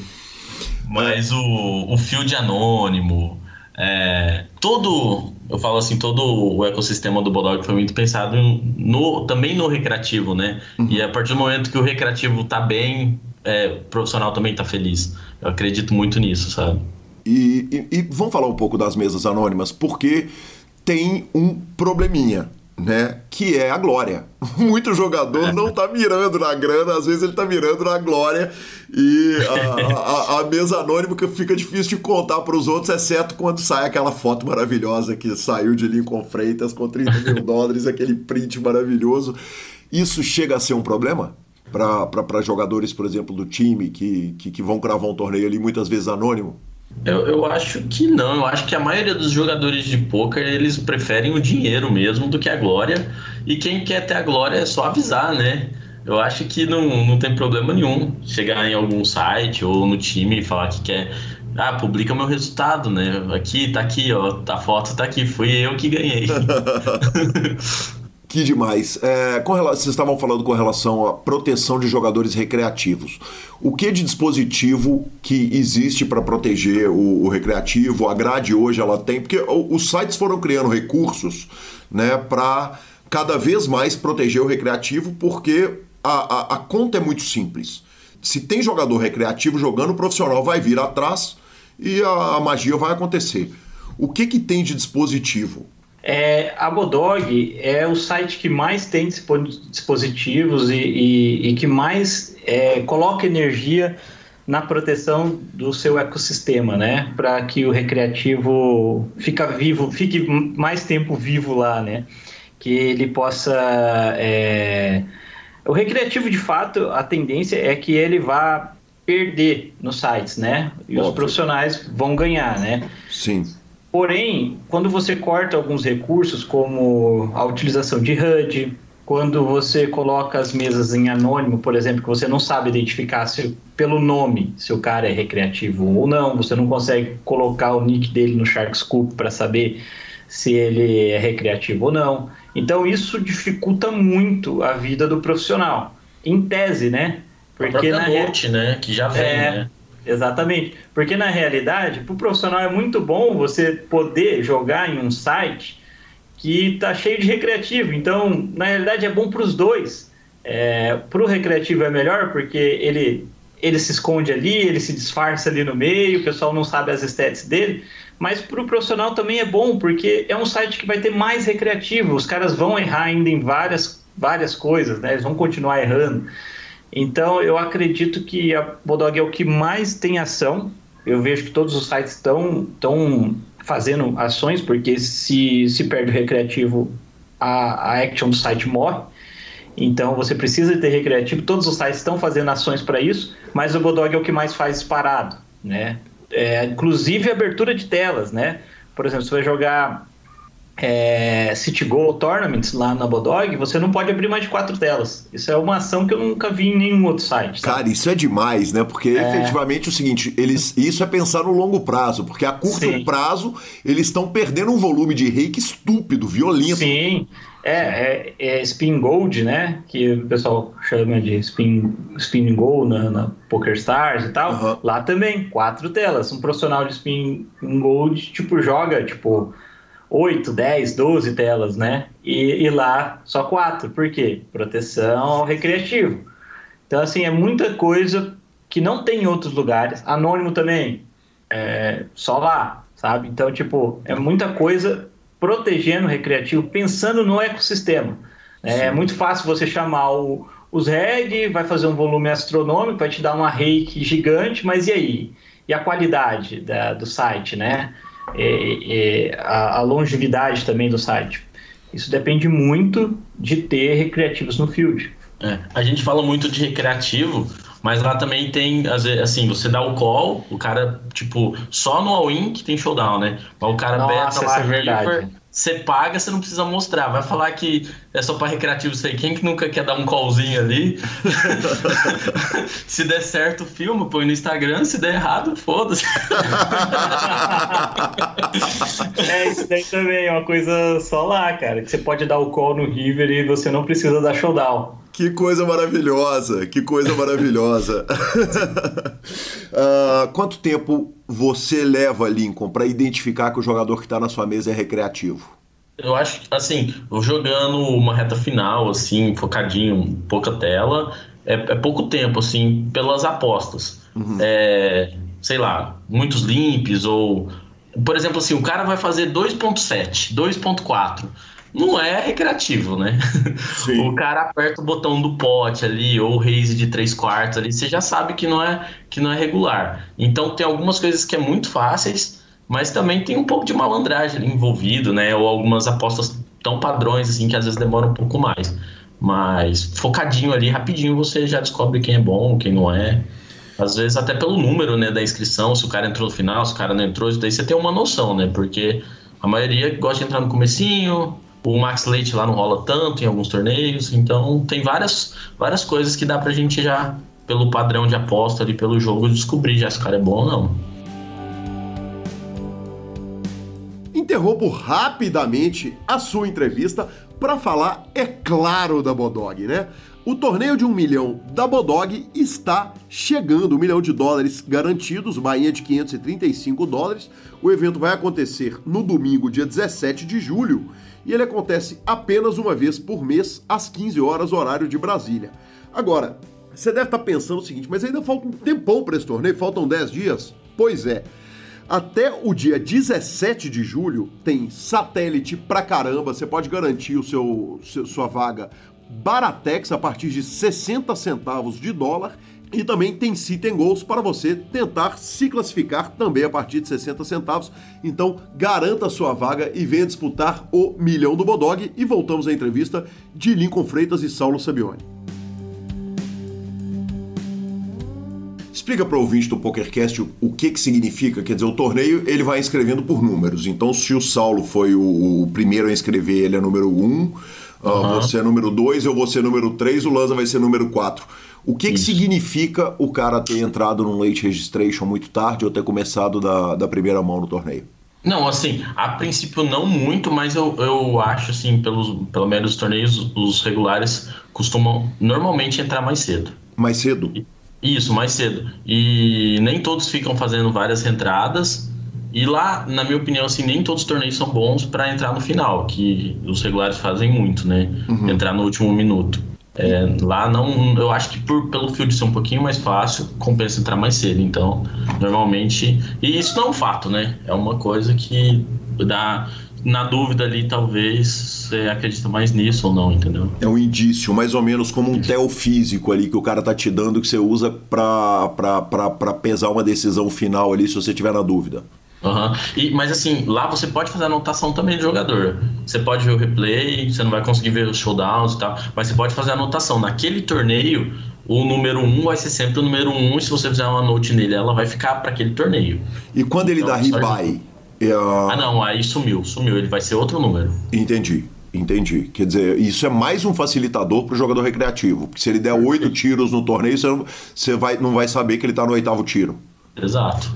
Mas o, o field anônimo, é, todo, eu falo assim, todo o ecossistema do Bodog foi muito pensado no, também no recreativo, né? Uhum. E a partir do momento que o recreativo tá bem, é, o profissional também tá feliz. Eu acredito muito nisso, sabe? E, e, e vamos falar um pouco das mesas anônimas, porque tem um probleminha. né? Que é a glória. Muito jogador não tá mirando na grana, às vezes ele tá mirando na glória e a, a, a mesa anônima que fica difícil de contar para os outros, exceto quando sai aquela foto maravilhosa que saiu de Lincoln Freitas com 30 mil dólares, aquele print maravilhoso. Isso chega a ser um problema? Para jogadores, por exemplo, do time que, que, que vão cravar um torneio ali muitas vezes anônimo? Eu, eu acho que não. Eu acho que a maioria dos jogadores de poker eles preferem o dinheiro mesmo do que a glória. E quem quer ter a glória é só avisar, né? Eu acho que não, não tem problema nenhum chegar em algum site ou no time e falar que quer. Ah, publica meu resultado, né? Aqui, tá aqui, ó. A foto tá aqui, fui eu que ganhei. Que demais. É, relação, vocês estavam falando com relação à proteção de jogadores recreativos. O que de dispositivo que existe para proteger o, o, recreativo? A grade hoje ela tem, porque os sites foram criando recursos né, para cada vez mais proteger o recreativo, porque a, a, a conta é muito simples. Se tem jogador recreativo jogando, o profissional vai vir atrás e a, a magia vai acontecer. O que, que tem de dispositivo? É, a Bodog é o site que mais tem dispositivos e, e, e que mais é, coloca energia na proteção do seu ecossistema, né? Para que o recreativo fica vivo, fique mais tempo vivo lá, né? Que ele possa. É... O recreativo, de fato, a tendência é que ele vá perder nos sites, né? E Óbvio. os profissionais vão ganhar, né? Sim. Porém, quando você corta alguns recursos, como a utilização de HUD, quando você coloca as mesas em anônimo, por exemplo, que você não sabe identificar se, pelo nome se o cara é recreativo ou não, você não consegue colocar o nick dele no Sharkscoop para saber se ele é recreativo ou não. Então isso dificulta muito a vida do profissional. Em tese, né? Porque a na note, né? Que já vem, é, né? Exatamente. Porque na realidade, para o profissional é muito bom você poder jogar em um site que está cheio de recreativo. Então, na realidade, é bom para os dois. É, para o recreativo é melhor porque ele, ele se esconde ali, ele se disfarça ali no meio, o pessoal não sabe as estéticas dele. Mas para o profissional também é bom porque é um site que vai ter mais recreativo. Os caras vão errar ainda em várias, várias coisas, né? eles vão continuar errando. Então, eu acredito que a Bodog é o que mais tem ação. Eu vejo que todos os sites estão fazendo ações, porque se, se perde o recreativo, a, a action do site morre. Então, você precisa ter recreativo. Todos os sites estão fazendo ações para isso, mas o Bodog é o que mais faz disparado, né? É, inclusive abertura de telas, né? Por exemplo, você vai jogar é, City Goal Tournaments lá na Bodog, você não pode abrir mais de quatro telas. Isso é uma ação que eu nunca vi em nenhum outro site. Sabe? Cara, isso é demais, né? Porque é... efetivamente é o seguinte, eles, isso é pensar no longo prazo, porque a curto Sim. prazo eles estão perdendo um volume de reiki estúpido, violento. Sim. É, é, é, Spin Gold, né? Que o pessoal chama de Spin, spin Gold na, na Poker Stars e tal. Uhum. Lá também, quatro telas. Um profissional de Spin Gold, tipo, joga, tipo, 8, 10, 12 telas, né? E, e, lá só quatro. Por quê? Proteção ao recreativo. Então, assim, é muita coisa que não tem em outros lugares. Anônimo também, é, só lá, sabe? Então, tipo, é muita coisa protegendo o recreativo, pensando no ecossistema. É, é muito fácil você chamar o, os reg, vai fazer um volume astronômico, vai te dar uma rake gigante, mas e aí? E a qualidade da, do site, né? É, é, a, a, longevidade também do site. Isso depende muito de ter recreativos no field. É, a gente fala muito de recreativo, mas lá também tem, assim, você dá o call, o cara, tipo, só no all-in que tem showdown, né? Mas o cara Nossa, beta lá, é verdade. Você paga, você não precisa mostrar. Vai falar que é só para recreativo isso aí. Quem que nunca quer dar um callzinho ali? se der certo, filma, põe no Instagram. Se der errado, foda-se. é, isso daí também é uma coisa só lá, cara. Que você pode dar o call no River e você não precisa dar showdown. Que coisa maravilhosa, que coisa maravilhosa. uh, quanto tempo você leva, Lincoln, para identificar que o jogador que está na sua mesa é recreativo? Eu acho, assim, jogando uma reta final, assim, focadinho, pouca tela, é, é pouco tempo, assim, pelas apostas. Uhum. É, sei lá, muitos limps ou... Por exemplo, assim, o cara vai fazer 2.7, 2.4 não é recreativo, né? Sim. O cara aperta o botão do pote ali, ou o raise de 3 quartos ali, você já sabe que não, é, que não é regular. Então tem algumas coisas que é muito fáceis, mas também tem um pouco de malandragem ali envolvido, né? Ou algumas apostas tão padrões, assim, que às vezes demoram um pouco mais. Mas focadinho ali, rapidinho, você já descobre quem é bom, quem não é. Às vezes até pelo número, né, da inscrição, se o cara entrou no final, se o cara não entrou, daí você tem uma noção, né? Porque a maioria gosta de entrar no comecinho, o Max Leite lá não rola tanto em alguns torneios, então tem várias, várias coisas que dá pra gente já, pelo padrão de aposta ali, pelo jogo, descobrir já se o cara é bom ou não. Interrompo rapidamente a sua entrevista para falar, é claro, da Bodog, né? O torneio de um milhão da Bodog está chegando, um milhão de dólares garantidos, Bahia de 535 dólares. O evento vai acontecer no domingo, dia 17 de julho, e ele acontece apenas uma vez por mês, às 15 horas, horário de Brasília. Agora, você deve estar pensando o seguinte, mas ainda falta um tempão para esse torneio, faltam 10 dias? Pois é. Até o dia 17 de julho tem satélite pra caramba, você pode garantir o seu, seu sua vaga Baratex a partir de 60 centavos de dólar e também tem sit and goals para você tentar se classificar também a partir de 60 centavos. Então, garanta sua vaga e venha disputar o milhão do Bodog. E voltamos à entrevista de Lincoln Freitas e Saulo Sabione. Explica para o ouvinte do PokerCast o, o que que significa. Quer dizer, o torneio ele vai inscrevendo por números. Então, se o Saulo foi o, o primeiro a inscrever, ele é número 1. Um, Uhum. você é número 2, eu vou ser número 3, o Lanza vai ser número 4. O que, que significa o cara ter entrado num late registration muito tarde ou ter começado da, da primeira mão no torneio? Não, assim, a princípio não muito, mas eu, eu acho, assim, pelos, pelo menos os torneios, os regulares costumam normalmente entrar mais cedo. Mais cedo? Isso, mais cedo. E nem todos ficam fazendo várias entradas. E lá, na minha opinião, assim, nem todos os torneios são bons para entrar no final, que os regulares fazem muito, né? Uhum. Entrar no último minuto. É, lá não, eu acho que por, pelo field ser um pouquinho mais fácil, compensa entrar mais cedo. Então, normalmente, e isso não é um fato, né? É uma coisa que dá na dúvida ali, talvez você acredita mais nisso ou não, entendeu? É um indício, mais ou menos como um tel físico ali que o cara tá te dando que você usa pra pesar uma decisão final ali se você tiver na dúvida. Uhum. E, mas assim, lá você pode fazer anotação também de jogador. Você pode ver o replay, você não vai conseguir ver os showdowns e tal, mas você pode fazer anotação. Naquele torneio, o número 1 um vai ser sempre o número 1, um, e se você fizer uma note nele, ela vai ficar para aquele torneio. E quando ele então, dá rebuy? É... Ah, não, aí sumiu, sumiu, ele vai ser outro número. Entendi. Entendi. Quer dizer, isso é mais um facilitador para o jogador recreativo. Porque se ele der oito tiros no torneio, você, não, você vai, não vai saber que ele está no oitavo tiro. Exato.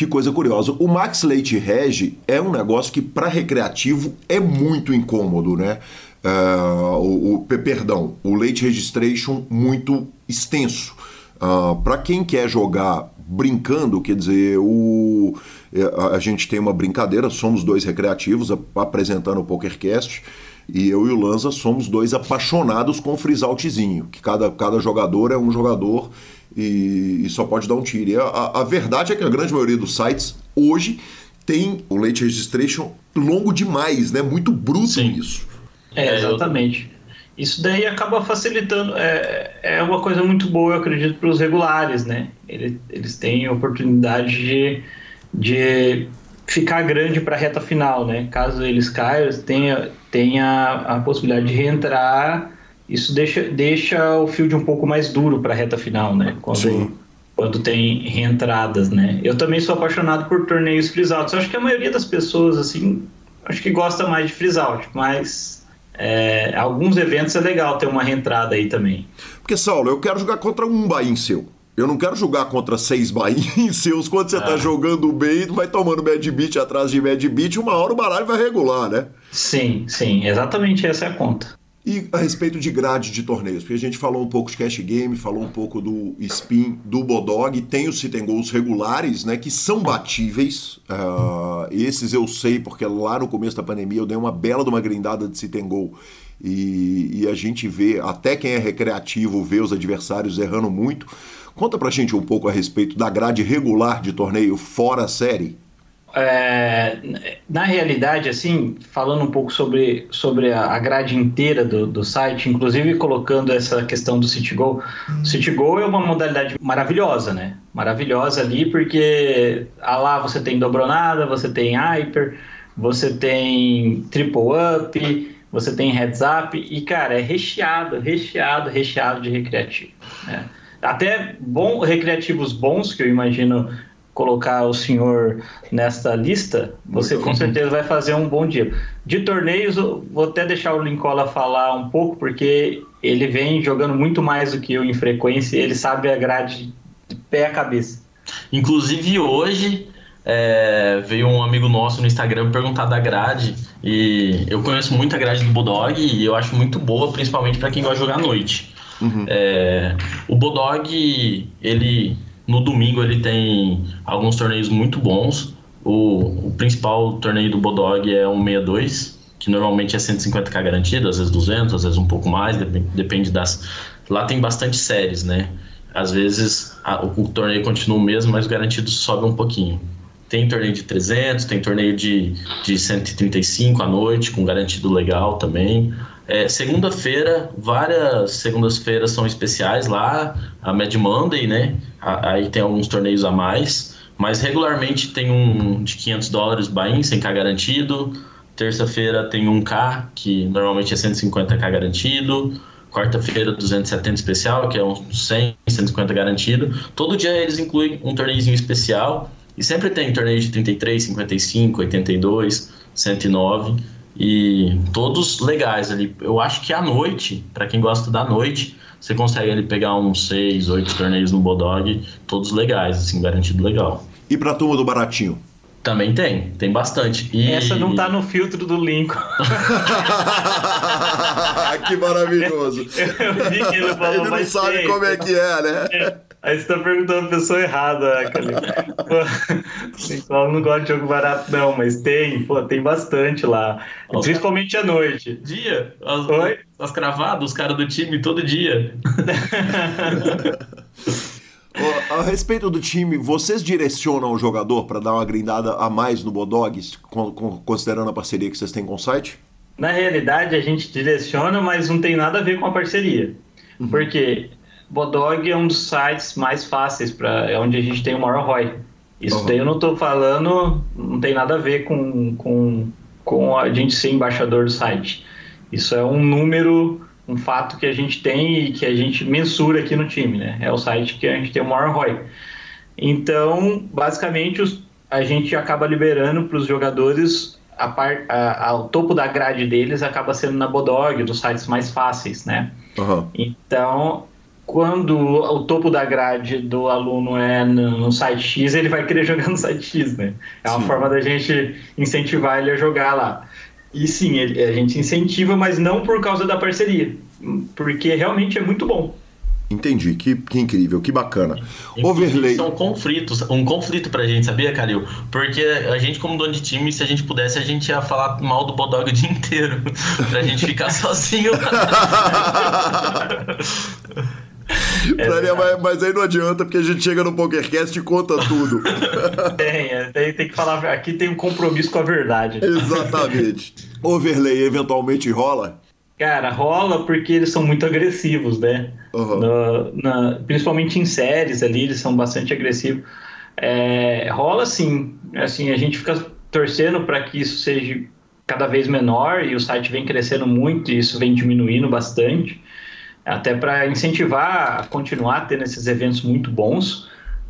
Que coisa curiosa. O Max Leite Reg é um negócio que, para recreativo, é muito incômodo, né? Uh, o, o, perdão, o Late Registration muito extenso. Uh, para quem quer jogar brincando, quer dizer, o, é, a, a gente tem uma brincadeira, somos dois recreativos a, apresentando o PokerCast. E eu e o Lanza somos dois apaixonados com o freezoutzinho, que cada, cada jogador é um jogador e, e só pode dar um tiro. E a, a, verdade é que a grande maioria dos sites hoje tem o late registration longo demais, né? Muito bruto Sim. isso. É, exatamente. Isso daí acaba facilitando, é, é uma coisa muito boa, eu acredito, para os regulares, né? Eles, eles têm a oportunidade de, de ficar grande para a reta final, né? Caso eles caiam, tenha, tenha a possibilidade de reentrar isso deixa, deixa o field um pouco mais duro para a reta final, né? Quando, Sim. quando tem reentradas, né? Eu também sou apaixonado por torneios Eu acho que a maioria das pessoas, assim, acho que gosta mais de out, mas é, alguns eventos é legal ter uma reentrada aí também. Porque, Saulo, eu quero jogar contra um buy seu. Eu não quero jogar contra seis bainhos seus quando você tá é. tá jogando bem, vai tomando bad beat atrás de bad beat, uma hora o baralho vai regular, né? Sim, sim, exatamente essa é a conta. E a respeito de grade de torneios, porque a gente falou um pouco de cash game, falou um pouco do spin, do bodog, tem os sit goals regulares, né, que são batíveis. Uh, esses eu sei porque lá no começo da pandemia eu dei uma bela de uma grindada de sit goal e, e a gente vê, até quem é recreativo vê os adversários errando muito. Conta pra gente um pouco a respeito da grade regular de torneio fora a série. É, na realidade, assim, falando um pouco sobre, sobre a grade inteira do, do site, inclusive colocando essa questão do CityGo, o CityGo é uma modalidade maravilhosa, né? Maravilhosa ali, porque ah, lá você tem dobronada, você tem hyper, você tem triple up, você tem heads up, e cara, é recheado, recheado, recheado de recreativo. Né? Até bom, recreativos bons, que eu imagino colocar o senhor nesta lista, você com certeza vai fazer um bom dia. De torneios, vou até deixar o Lincola falar um pouco, porque ele vem jogando muito mais do que eu em frequência e ele sabe a grade de pé a cabeça. Inclusive hoje é, veio um amigo nosso no Instagram perguntar da grade e eu conheço muito a grade do Bulldog e eu acho muito boa, principalmente para quem gosta de jogar à noite. Uhum. É, o Bulldog, ele no domingo ele tem alguns torneios muito bons. O, o principal torneio do Bodog é um 62, que normalmente é 150k garantido, às vezes 200, às vezes um pouco mais, depende das. Lá tem bastante séries, né? Às vezes a, o, o, torneio continua o mesmo, mas o garantido sobe um pouquinho. Tem torneio de 300, tem torneio de, de 135 à noite, com garantido legal também. É, Segunda-feira, várias segundas-feiras são especiais lá, a Mad Monday, né? Aí tem alguns torneios a mais, mas regularmente tem um de 500 dólares buy-in, 100k garantido. Terça-feira tem um K, que normalmente é 150k garantido. Quarta-feira, 270 especial, que é um 100, 150 garantido. Todo dia eles incluem um torneiozinho especial. E sempre tem torneio de 33, 55, 82, 109 e todos legais ali. Eu acho que à noite, para quem gosta da noite, você consegue ali pegar uns 6, 8 torneios no Bodog, todos legais, assim, garantido legal. E pra turma do baratinho? Também tem, tem bastante. E... Essa não tá no filtro do Lincoln. que maravilhoso. Eu vi que ele falou, ele não sabe tem. como é que é, né? É. Aí você tá perguntando a pessoa errada, Pô, não gosta de jogo barato, não, mas tem, pô, tem bastante lá. Principalmente à noite. Dia? As, Oi? as cravadas, os caras do time, todo dia. a respeito do time, vocês direcionam o jogador para dar uma grindada a mais no Bodogs, considerando a parceria que vocês têm com o site? Na realidade, a gente direciona, mas não tem nada a ver com a parceria. Uhum. Porque Bodog é um dos sites mais fáceis para é onde a gente tem o maior ROI. Isso uhum. daí eu não estou falando, não tem nada a ver com, com, com a gente ser embaixador do site. Isso é um número, um fato que a gente tem e que a gente mensura aqui no time, né? É o site que a gente tem o maior ROI. Então, basicamente, os, a gente acaba liberando para os jogadores a par, a, a, o topo da grade deles acaba sendo na Bodog, dos sites mais fáceis, né? Uhum. Então, quando o topo da grade do aluno é no, no, site X, ele vai querer jogar no site X, né? É uma sim. forma da gente incentivar ele a jogar lá. E sim, ele, a gente incentiva, mas não por causa da parceria, porque realmente é muito bom. Entendi, que, que incrível, que bacana. Overlay. São conflitos, um conflito pra gente, sabia, Calil? Porque a gente, como dono de time, se a gente pudesse, a gente ia falar mal do Bodog o dia inteiro. pra gente ficar sozinho. É mas, mas, aí não adianta, porque a gente chega no PokerCast e conta tudo. tem, é, tem, tem que falar. Aqui tem um compromisso com a verdade. Exatamente. Overlay eventualmente rola? Cara, rola porque eles são muito agressivos, né? Uhum. No, na, principalmente em séries ali, eles são bastante agressivos. É, rola sim. Assim, a gente fica torcendo para que isso seja cada vez menor e o site vem crescendo muito e isso vem diminuindo bastante até para incentivar a continuar tendo esses eventos muito bons,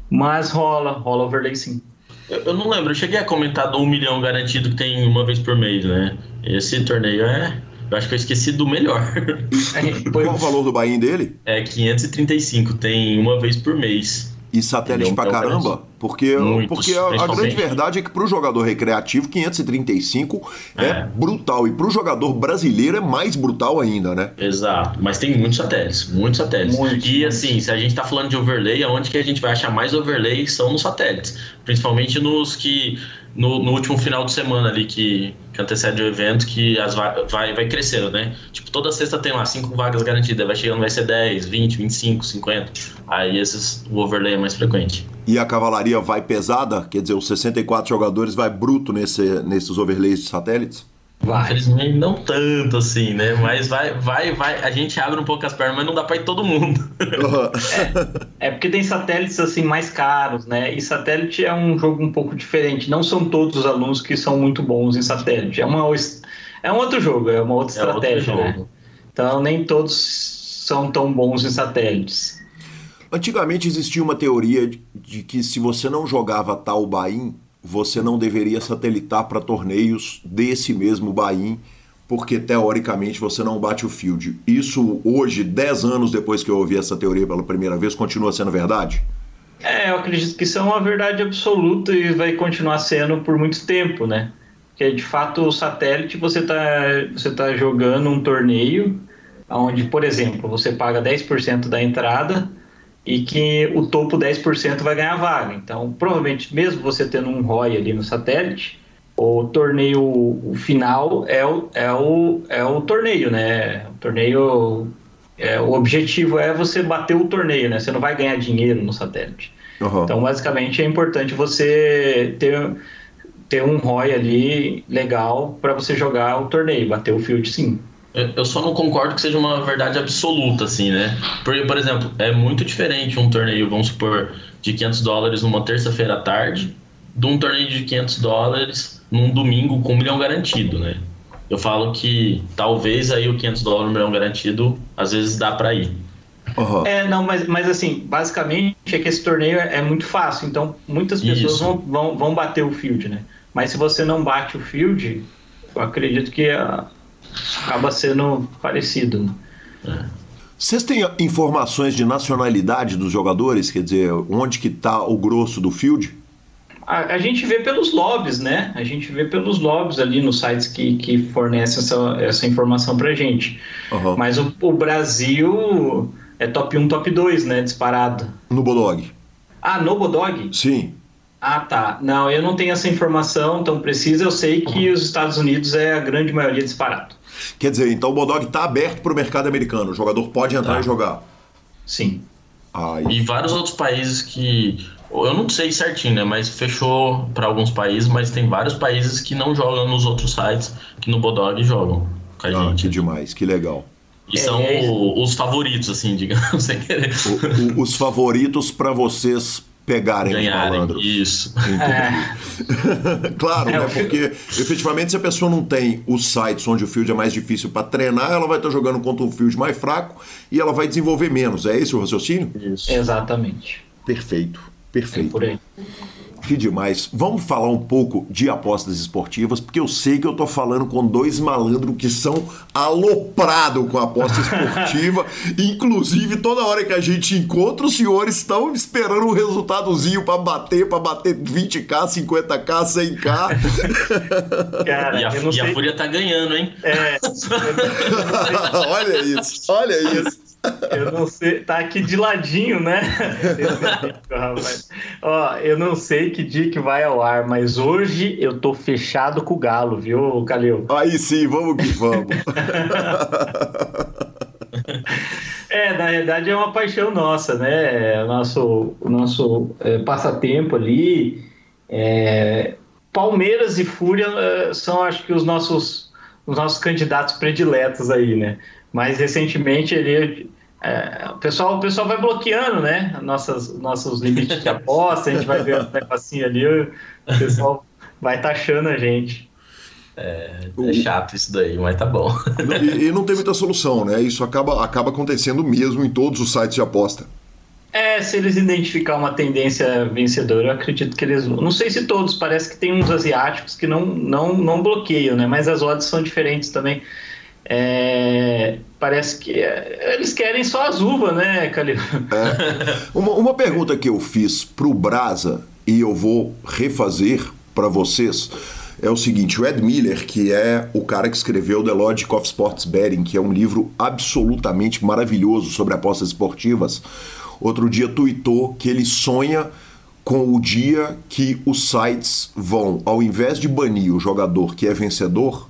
mas rola, rola overlay sim. Eu, eu não lembro, eu cheguei a comentar do 1 milhão garantido que tem uma vez por mês, né? Esse torneio é. Eu acho que eu esqueci do melhor. Qual o valor do buy dele? É 535, tem uma vez por mês. E satélite pra caramba? Porque, Muitos, porque a, a, grande verdade é que para o jogador recreativo, 535 é, é brutal. E para o jogador brasileiro é mais brutal ainda, né? Exato. Mas tem muitos satélites, muitos satélites. Muito, e assim, se a gente está falando de overlay, aonde que a gente vai achar mais overlay são nos satélites. Principalmente nos que no, no, último final de semana ali que, que antecede o evento, que as vai, vai, vai crescendo, né? Tipo, toda sexta tem lá cinco vagas garantidas, vai chegando, vai ser 10, 20, 25, 50. Aí esses, o overlay é mais frequente. E a cavalaria vai pesada? Quer dizer, os 64 jogadores vai bruto nesse, nesses overlays de satélites? Vai. Infelizmente não tanto assim, né? Mas vai, vai, vai. A gente abre um pouco as pernas, mas não dá para ir todo mundo. é, é, porque tem satélites assim mais caros, né? E satélite é um jogo um pouco diferente. Não são todos os alunos que são muito bons em satélite. É uma é um outro jogo, é uma outra é estratégia, né? Então nem todos são tão bons em satélites. Antigamente existia uma teoria de, que se você não jogava tal Bain, você não deveria satelitar para torneios desse mesmo Bahia, porque teoricamente você não bate o field. Isso hoje, 10 anos depois que eu ouvi essa teoria pela primeira vez, continua sendo verdade? É, eu acredito que isso é uma verdade absoluta e vai continuar sendo por muito tempo, né? Porque de fato o satélite você está você tá jogando um torneio onde, por exemplo, você paga 10% da entrada e que o topo 10% vai ganhar vaga. Então, provavelmente, mesmo você tendo um ROI ali no satélite, o torneio o final é o, é, o, é o torneio, né? O torneio. É, o objetivo é você bater o torneio, né? Você não vai ganhar dinheiro no satélite. Uhum. Então, basicamente, é importante você ter, ter um ROI ali legal para você jogar o torneio, bater o field sim. Eu só não concordo que seja uma verdade absoluta, assim, né? Porque, por exemplo, é muito diferente um torneio, vamos supor, de 500 dólares numa terça-feira à tarde, de um torneio de 500 dólares num domingo com um milhão garantido, né? Eu falo que talvez aí o 500 dólares no milhão garantido, às vezes dá para ir. Uhum. É, não, mas, mas assim, basicamente é que esse torneio é, é muito fácil, então muitas pessoas vão, vão, vão bater o field, né? Mas se você não bate o field, eu acredito que a, acaba sendo parecido. Né? Vocês têm informações de nacionalidade dos jogadores? Quer dizer, onde que está o grosso do field? A, a, gente vê pelos lobbies, né? A gente vê pelos lobbies ali nos sites que, que fornecem essa, essa informação pra gente. Uhum. Mas o, o, Brasil é top 1, top 2, né? Disparado. No Bodog. Ah, no Bodog? Sim. Ah, tá. Não, eu não tenho essa informação tão precisa. Eu sei que uhum. os Estados Unidos é a grande maioria disparado. Quer dizer, então o Bodog está aberto para o mercado americano. O jogador pode entrar tá. e jogar. Sim. Ai. E vários outros países que. Eu não sei certinho, né? Mas fechou para alguns países, mas tem vários países que não jogam nos outros sites, que no Bodog jogam com a ah, gente. Que demais, que legal. E são é, é os favoritos, assim, digamos, sem querer. O, o, os favoritos para vocês pegarem Ganharem, os malandros. Isso. É. claro, né? Porque efetivamente se a pessoa não tem os sites onde o field é mais difícil para treinar, ela vai estar jogando contra um field mais fraco e ela vai desenvolver menos. É esse o raciocínio? Isso. Exatamente. Perfeito. Perfeito. É por aí. Que demais. Vamos falar um pouco de apostas esportivas, porque eu sei que eu tô falando com dois malandros que são aloprados com a aposta esportiva. Inclusive, toda hora que a gente encontra, os senhores estão esperando um resultadozinho para bater, para bater 20k, 50k, 100k. Cara, e a, e a Fúria tá ganhando, hein? É. olha isso, olha isso. Eu não sei, tá aqui de ladinho, né? Ó, eu não sei que dia que vai ao ar, mas hoje eu tô fechado com o Galo, viu, Calil? Aí sim, vamos que vamos. é, na verdade é uma paixão nossa, né? É o nosso, o nosso é, passatempo ali. É... Palmeiras e Fúria é, são, acho que, os nossos, os nossos candidatos prediletos aí, né? Mas recentemente ele. É, o, pessoal, o pessoal vai bloqueando, né? Nossas, nossos limites de aposta, a gente vai ver um negocinho ali, o pessoal vai taxando a gente. É, é, chato isso daí, mas tá bom. E, e, não tem muita solução, né? Isso acaba, acaba acontecendo mesmo em todos os sites de aposta. É, se eles identificar uma tendência vencedora, eu acredito que eles. Não sei se todos, parece que tem uns asiáticos que não, não, não bloqueiam, né? Mas as odds são diferentes também. É, parece que é, eles querem só as uvas, né, Calil? É. Uma, uma pergunta que eu fiz pro Brasa e eu vou refazer para vocês é o seguinte: o Ed Miller, que é o cara que escreveu The Logic of Sports Betting, que é um livro absolutamente maravilhoso sobre apostas esportivas, outro dia tweetou que ele sonha com o dia que os sites vão, ao invés de banir o jogador que é vencedor,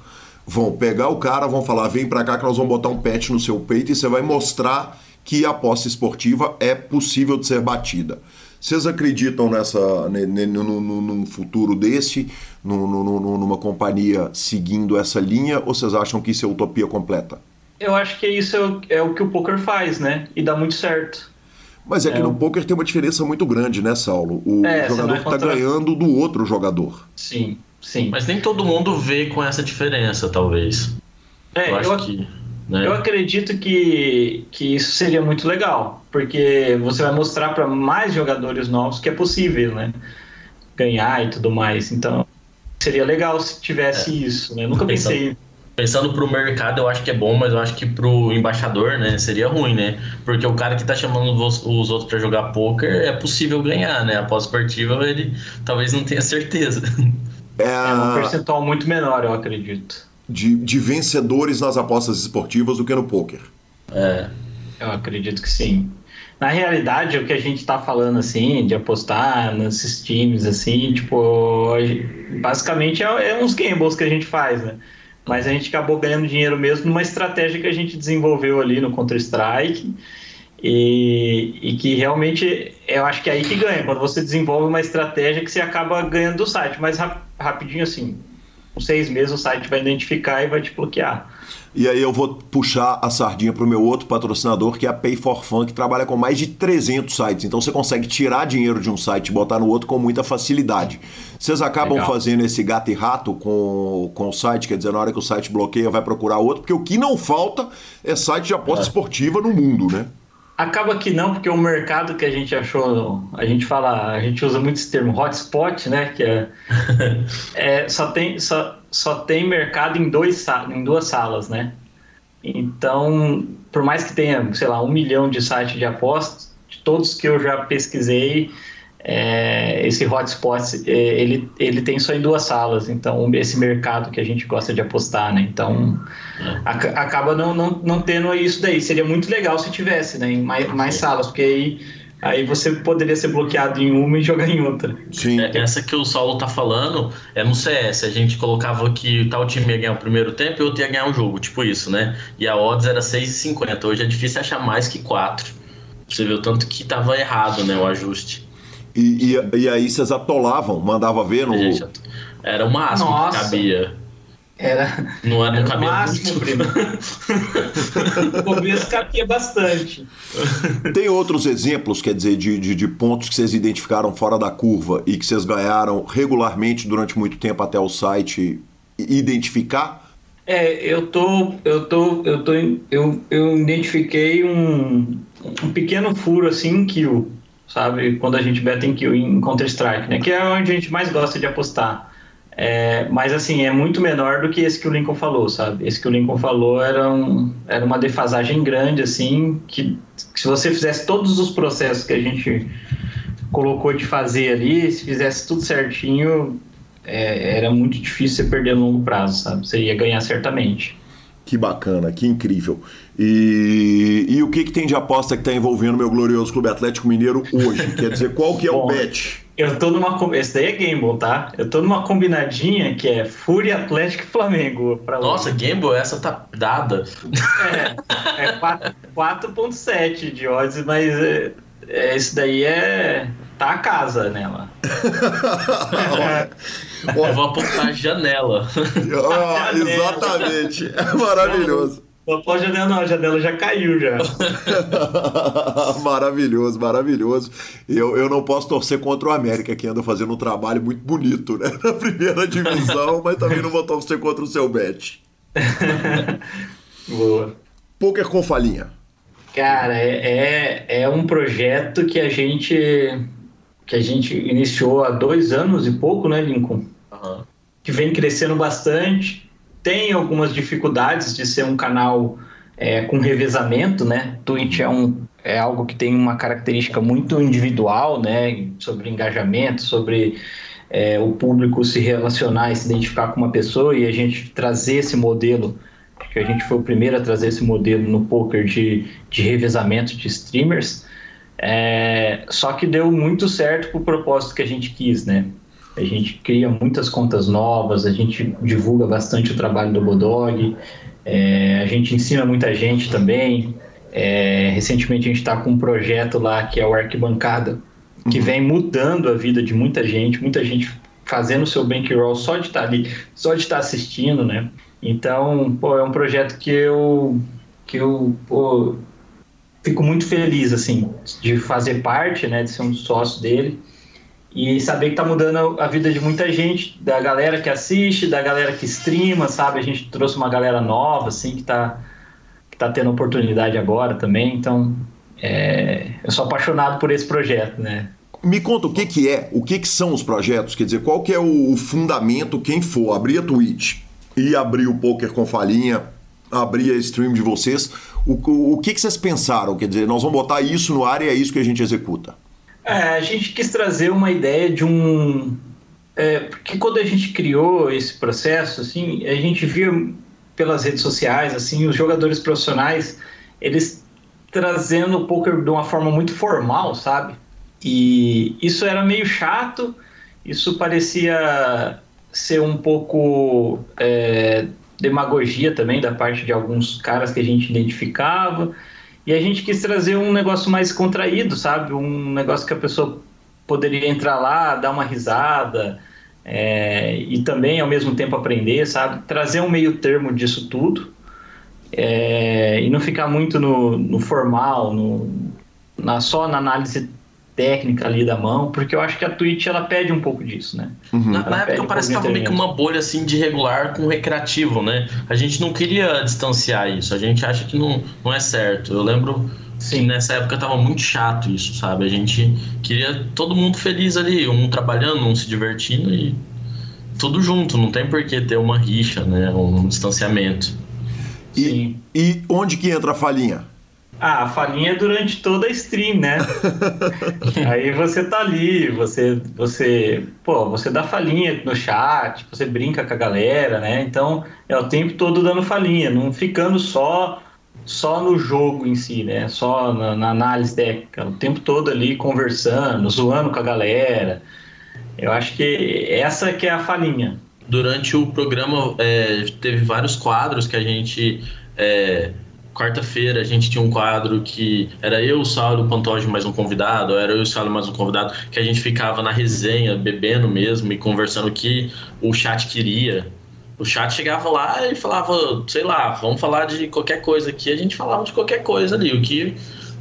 vão pegar o cara, vão falar: vem para cá que nós vamos botar um patch no seu peito e você vai mostrar que a aposta esportiva é possível de ser batida. Vocês acreditam nessa, num futuro desse, numa companhia seguindo essa linha, ou vocês acham que isso é utopia completa? Eu acho que isso é o, é o que o poker faz, né? E dá muito certo. Mas é, é que no poker tem uma diferença muito grande, né, Saulo? O é, jogador está contra... ganhando do outro jogador. Sim, sim. Mas nem todo mundo vê com essa diferença, talvez. É, eu acho eu... que. Né? Eu acredito que, que isso seria muito legal, porque você vai mostrar para mais jogadores novos que é possível, né? Ganhar e tudo mais. Então, seria legal se tivesse é. isso, né? Eu nunca pensando, pensei. Pensando pro mercado, eu acho que é bom, mas eu acho que pro embaixador, né, seria ruim, né? Porque o cara que tá chamando os, os outros para jogar poker é possível ganhar, né? Após esportiva, ele talvez não tenha certeza. É, é um percentual muito menor, eu acredito de, de vencedores nas apostas esportivas do que no poker. É, eu acredito que sim. Na realidade, o que a gente está falando, assim, de apostar nesses times, assim, tipo, basicamente é, é uns gambles que a gente faz, né? Mas a gente acabou ganhando dinheiro mesmo numa estratégia que a gente desenvolveu ali no Counter-Strike e, e, que realmente eu acho que é aí que ganha, quando você desenvolve uma estratégia que você acaba ganhando do site, mas rap, rapidinho assim, com seis meses o site vai identificar e vai te bloquear. E aí eu vou puxar a sardinha para o meu outro patrocinador, que é a Pay for Fun, que trabalha com mais de 300 sites. Então você consegue tirar dinheiro de um site e botar no outro com muita facilidade. Vocês acabam Legal. fazendo esse gato e rato com, com o site, quer dizer, na hora que o site bloqueia, vai procurar outro, porque o que não falta é site de aposta é. esportiva no mundo, né? Acaba que não, porque o mercado que a gente achou, a gente fala, a gente usa muito esse termo hotspot, né? Que é, é só, tem, só, só tem mercado em, dois, em duas salas, né? Então, por mais que tenha, sei lá, um milhão de sites de apostas, de todos que eu já pesquisei, é, esse hotspot é, ele, ele tem só em duas salas, então esse mercado que a gente gosta de apostar, né? Então é. acaba não, não, não tendo isso daí. Seria muito legal se tivesse, né? Em mais, mais salas, porque aí, aí você poderia ser bloqueado em uma e jogar em outra. Sim. É, essa que o Saulo tá falando é no CS. A gente colocava que tal time ia ganhar o primeiro tempo e outro ia ganhar o jogo, tipo isso, né? E a odds era 6,50. Hoje é difícil achar mais que 4. Você viu tanto que tava errado, né? O ajuste. E, e, e, aí vocês atolavam, mandava ver no. Gente, era o máximo Nossa. que cabia. Era, não era, era o máximo, muito. primo. o começo cabia bastante. Tem outros exemplos, quer dizer, de, de, de, pontos que vocês identificaram fora da curva e que vocês ganharam regularmente durante muito tempo até o site identificar? É, eu tô, eu tô, eu tô, eu, eu identifiquei um, um pequeno furo assim que o sabe? Quando a gente beta em kill em Counter-Strike, né? Que é onde a gente mais gosta de apostar. É, mas assim, é muito menor do que esse que o Lincoln falou, sabe? Esse que o Lincoln falou era, um, era uma defasagem grande, assim, que, que se você fizesse todos os processos que a gente colocou de fazer ali, se fizesse tudo certinho, é, era muito difícil você perder a longo prazo, sabe? Você ia ganhar certamente. Que bacana, que incrível. E, e o que, que tem de aposta que está envolvendo meu glorioso Clube Atlético Mineiro hoje? Quer dizer, qual que é Bom, o bet? Eu tô numa. Esse daí é Gamble, tá? Eu tô numa combinadinha que é Fúria Atlético e Flamengo. Pra Nossa, Gamble, essa tá dada. É, é 4,7 de odds, mas é, é, esse daí é. Tá a casa nela. Eu vou apontar janela. Oh, exatamente. É maravilhoso. Não pode janela, não, a janela já caiu já. maravilhoso, maravilhoso. Eu, eu não posso torcer contra o América, que anda fazendo um trabalho muito bonito, né? Na primeira divisão, mas também não vou torcer contra o seu bet. Boa. Poker com falinha. Cara, é, é, é um projeto que a gente que a gente iniciou há dois anos e pouco, né, Lincoln? Uhum. Que vem crescendo bastante tem algumas dificuldades de ser um canal é, com revezamento, né? Twitch é, um, é algo que tem uma característica muito individual, né? Sobre engajamento, sobre é, o público se relacionar e se identificar com uma pessoa e a gente trazer esse modelo, que a gente foi o primeiro a trazer esse modelo no poker de, de revezamento de streamers. É, só que deu muito certo para o propósito que a gente quis, né? A gente cria muitas contas novas, a gente divulga bastante o trabalho do Bodog, é, a gente ensina muita gente também. É, recentemente a gente está com um projeto lá que é o Arquibancada, que uhum. vem mudando a vida de muita gente, muita gente fazendo o seu bankroll só de estar tá ali, só de estar tá assistindo, né? Então, pô, é um projeto que eu que eu pô, fico muito feliz assim de fazer parte, né, de ser um sócio dele e saber que está mudando a vida de muita gente, da galera que assiste, da galera que streama, sabe? A gente trouxe uma galera nova, assim, que está que tá tendo oportunidade agora também. Então, é, eu sou apaixonado por esse projeto, né? Me conta o que, que é, o que, que são os projetos, quer dizer, qual que é o fundamento, quem for abrir a Twitch e abrir o Poker com Falinha, abrir a stream de vocês, o, o que, que vocês pensaram? Quer dizer, nós vamos botar isso no ar e é isso que a gente executa. É, a gente quis trazer uma ideia de um. É, porque quando a gente criou esse processo, assim, a gente via pelas redes sociais, assim, os jogadores profissionais, eles trazendo o poker de uma forma muito formal, sabe? E isso era meio chato, isso parecia ser um pouco é, demagogia também da parte de alguns caras que a gente identificava. E a gente quis trazer um negócio mais contraído, sabe? Um negócio que a pessoa poderia entrar lá, dar uma risada é, e também ao mesmo tempo aprender, sabe? Trazer um meio termo disso tudo é, e não ficar muito no, no formal, no, na, só na análise técnica ali da mão, porque eu acho que a Twitch ela pede um pouco disso, né? Uhum. Na, na época um parece que tava meio que uma bolha assim de regular com recreativo, né? A gente não queria distanciar isso, a gente acha que não, não é certo. Eu lembro Sim. que nessa época tava muito chato isso, sabe? A gente queria todo mundo feliz ali, um trabalhando, um se divertindo e tudo junto, não tem por que ter uma rixa, né? Um distanciamento. E, e onde que entra a falinha? Ah, a falinha é durante toda a stream, né? Aí você tá ali, você, você, pô, você dá falinha no chat, você brinca com a galera, né? Então é o tempo todo dando falinha, não ficando só só no jogo em si, né? Só na, na análise técnica, o tempo todo ali conversando, zoando com a galera. Eu acho que essa que é a falinha. Durante o programa é, teve vários quadros que a gente é, quarta-feira a gente tinha um quadro que era eu, o Saulo, o Pantoja mais um convidado, era eu, o Saulo mais um convidado, que a gente ficava na resenha, bebendo mesmo e conversando o que o chat queria. O chat chegava lá e falava, sei lá, vamos falar de qualquer coisa aqui, a gente falava de qualquer coisa ali, o que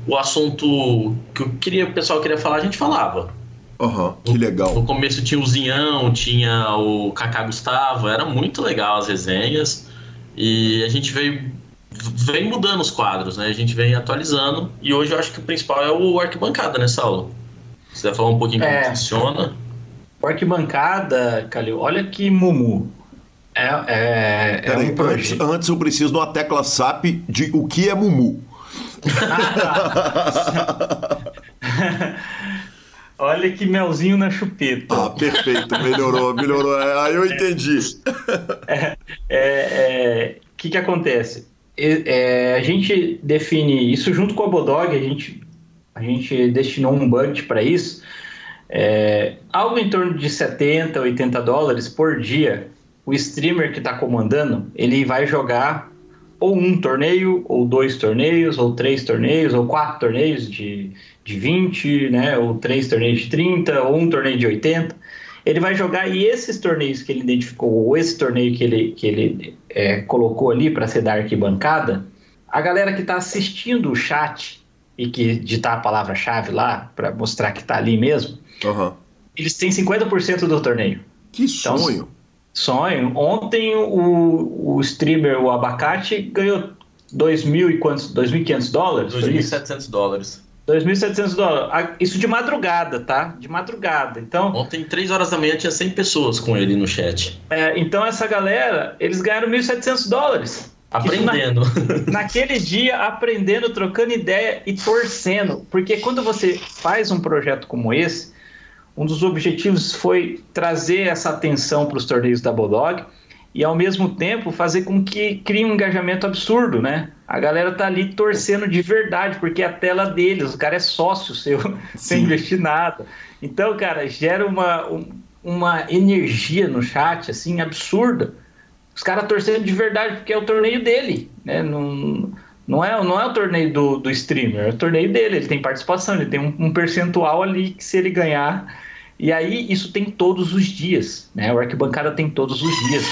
o assunto que eu queria, o pessoal queria falar, a gente falava. Aham, uhum, que legal. No começo tinha o Zinhão, tinha o Kaká Gustavo, era muito legal as resenhas. E a gente veio vem mudando os quadros, né? A gente vem atualizando e hoje eu acho que o principal é o arquibancada, né, Saulo? Você vai falar um pouquinho como é. funciona? O arquibancada, Calil, olha que mumu. É, é, é um antes, antes eu preciso de uma tecla SAP de o que é mumu. Olha que melzinho na chupeta. Ah, perfeito, melhorou, melhorou. É, aí eu entendi. É, é, é, que, que acontece? É, a gente define isso junto com a Bodog, a gente, a gente destinou um budget para isso, é, algo em torno de 70, 80 dólares por dia. O streamer que está comandando, ele vai jogar ou um torneio, ou dois torneios, ou três torneios, ou quatro torneios de, de 20, né, ou três torneios de 30, ou um torneio de 80 ele vai jogar e esses torneios que ele identificou, ou esse torneio que ele, que ele é, colocou ali para ser da arquibancada, a galera que está assistindo o chat e que digitar a palavra-chave lá para mostrar que está ali mesmo, uhum. eles têm 50% do torneio. Que então, sonho! Sonho. Ontem o, o streamer, o Abacate, ganhou 2 mil e quantos? 2.500 dólares? 2.700 dólares. 2.700 dólares. Isso de madrugada, tá? De madrugada. Então. Ontem, 3 horas da manhã, tinha 100 pessoas com ele no chat. É, então, essa galera, eles ganharam 1.700 dólares. Aprendendo. Na, naquele dia, aprendendo, trocando ideia e torcendo. Porque quando você faz um projeto como esse, um dos objetivos foi trazer essa atenção para os torneios da Bulldog e ao mesmo tempo fazer com que crie um engajamento absurdo, né? A galera tá ali torcendo de verdade, porque é a tela deles, o cara é sócio seu, sem investir nada. Então, cara, gera uma, um, uma energia no chat, assim, absurda. Os caras torcendo de verdade, porque é o torneio dele, né? Não, Não é, não é o torneio do, do streamer, é o torneio dele, ele tem participação, ele tem um, um percentual ali que se ele ganhar. E aí isso tem todos os dias, né? O arquibancada tem todos os dias.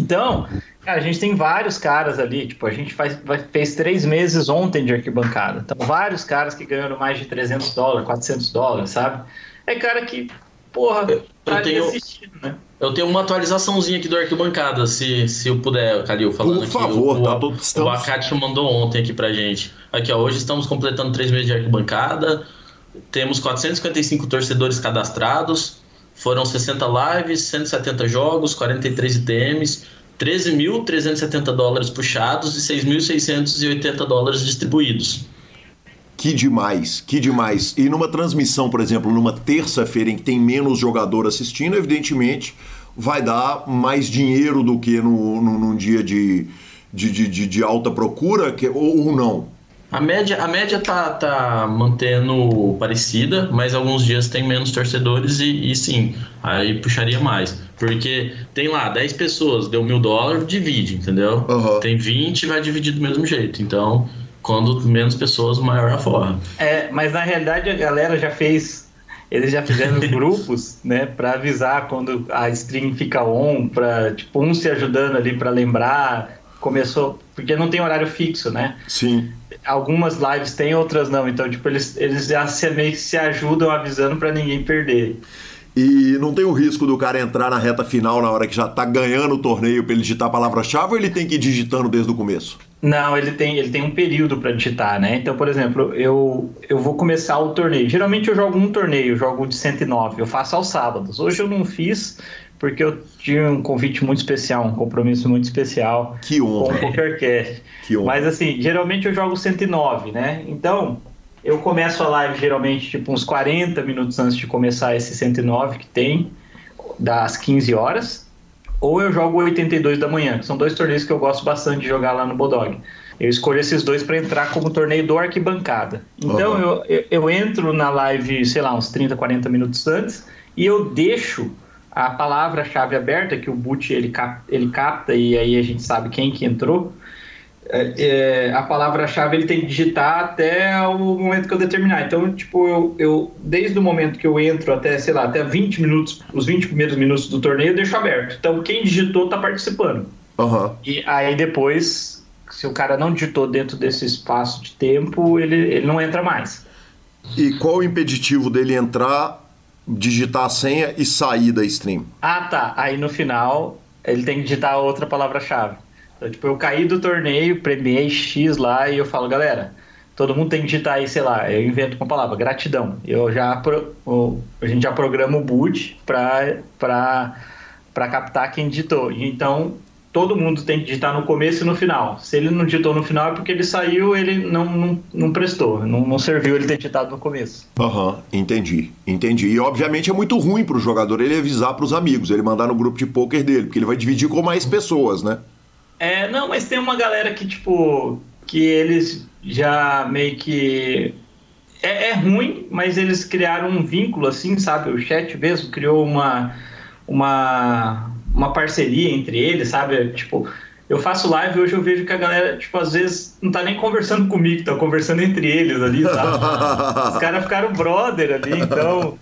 Então, cara, a gente tem vários caras ali, tipo, a gente faz, fez três meses ontem de arquibancada. Então, vários caras que ganharam mais de 300 dólares, 400 dólares, sabe? É cara que, porra, tá eu tenho, assistindo, né? Eu tenho uma atualizaçãozinha aqui do arquibancada, se, se eu puder, Calil, falando Por favor, aqui. O, tá o, todo o Abacate mandou ontem aqui pra gente. Aqui, ó, hoje estamos completando três meses de arquibancada, temos 455 torcedores cadastrados, foram 60 lives, 170 jogos, 43 ITMs, 13.370 dólares puxados e 6.680 dólares distribuídos. Que demais, que demais. E numa transmissão, por exemplo, numa terça-feira em que tem menos jogador assistindo, evidentemente vai dar mais dinheiro do que no, no, num dia de, de, de, de alta procura, que, ou, ou não. A média, a média tá, tá mantendo parecida, mas alguns dias tem menos torcedores e, e, sim, aí puxaria mais. Porque tem lá 10 pessoas, deu mil dólares, divide, entendeu? Uhum. Tem 20, vai dividir do mesmo jeito. Então, quando menos pessoas, maior a forra. É, mas na realidade a galera já fez. Eles já fizeram grupos, né, para avisar quando a stream fica on, para tipo um se ajudando ali para lembrar. Começou, porque não tem horário fixo, né? Sim. Algumas lives tem, outras não. Então, tipo, eles, eles já se, meio que se ajudam avisando para ninguém perder. E não tem o risco do cara entrar na reta final na hora que já tá ganhando o torneio pra ele digitar a palavra-chave ou ele tem que ir digitando desde o começo? Não, ele tem, ele tem um período para digitar, né? Então, por exemplo, eu, eu vou começar o torneio. Geralmente eu jogo um torneio, eu jogo de 109, eu faço aos sábados. Hoje eu não fiz porque eu tinha um convite muito especial, um compromisso muito especial que honra. com o PokerCast. Que honra. Mas assim, geralmente eu jogo 109, né? Então, eu começo a live geralmente tipo uns 40 minutos antes de começar esse 109 que tem, das 15 horas, ou eu jogo 82 da manhã, que são dois torneios que eu gosto bastante de jogar lá no Bodog. Eu escolho esses dois para entrar como torneio do arquibancada. Então Uhum. eu, eu, eu entro na live, sei lá, uns 30, 40 minutos antes e eu deixo a palavra-chave aberta que o boot ele, cap, ele capta e aí a gente sabe quem que entrou. É, é, a palavra-chave ele tem que digitar até o momento que eu determinar. Então, tipo, eu, eu desde o momento que eu entro até, sei lá, até 20 minutos, os 20 primeiros minutos do torneio, eu deixo aberto. Então, quem digitou tá participando. Aham. E aí depois, se o cara não digitou dentro desse espaço de tempo, ele, ele não entra mais. E qual o impeditivo dele entrar, digitar a senha e sair da stream? Ah, tá. Aí no final, ele tem que digitar outra palavra-chave. Então, tipo, eu caí do torneio, premiei X lá e eu falo, galera, todo mundo tem que digitar aí, sei lá, eu invento uma palavra, gratidão. Eu já pro- a gente já programa o boot para para captar quem digitou. Então, todo mundo tem que digitar no começo e no final. Se ele não digitou no final é porque ele saiu, ele não, não, não prestou, não, não serviu ele ter digitado no começo. Aham, entendi, entendi. E obviamente é muito ruim pro jogador ele avisar pros amigos, ele mandar no grupo de poker dele, porque ele vai dividir com mais pessoas, né? É, não, mas tem uma galera que, tipo, que eles já meio que. É, é ruim, mas eles criaram um vínculo, assim, sabe? O chat mesmo criou uma, uma, uma parceria entre eles, sabe? Tipo, eu faço live hoje eu vejo que a galera, tipo, às vezes não tá nem conversando comigo, tá conversando entre eles ali, sabe? Os caras ficaram brother ali, então.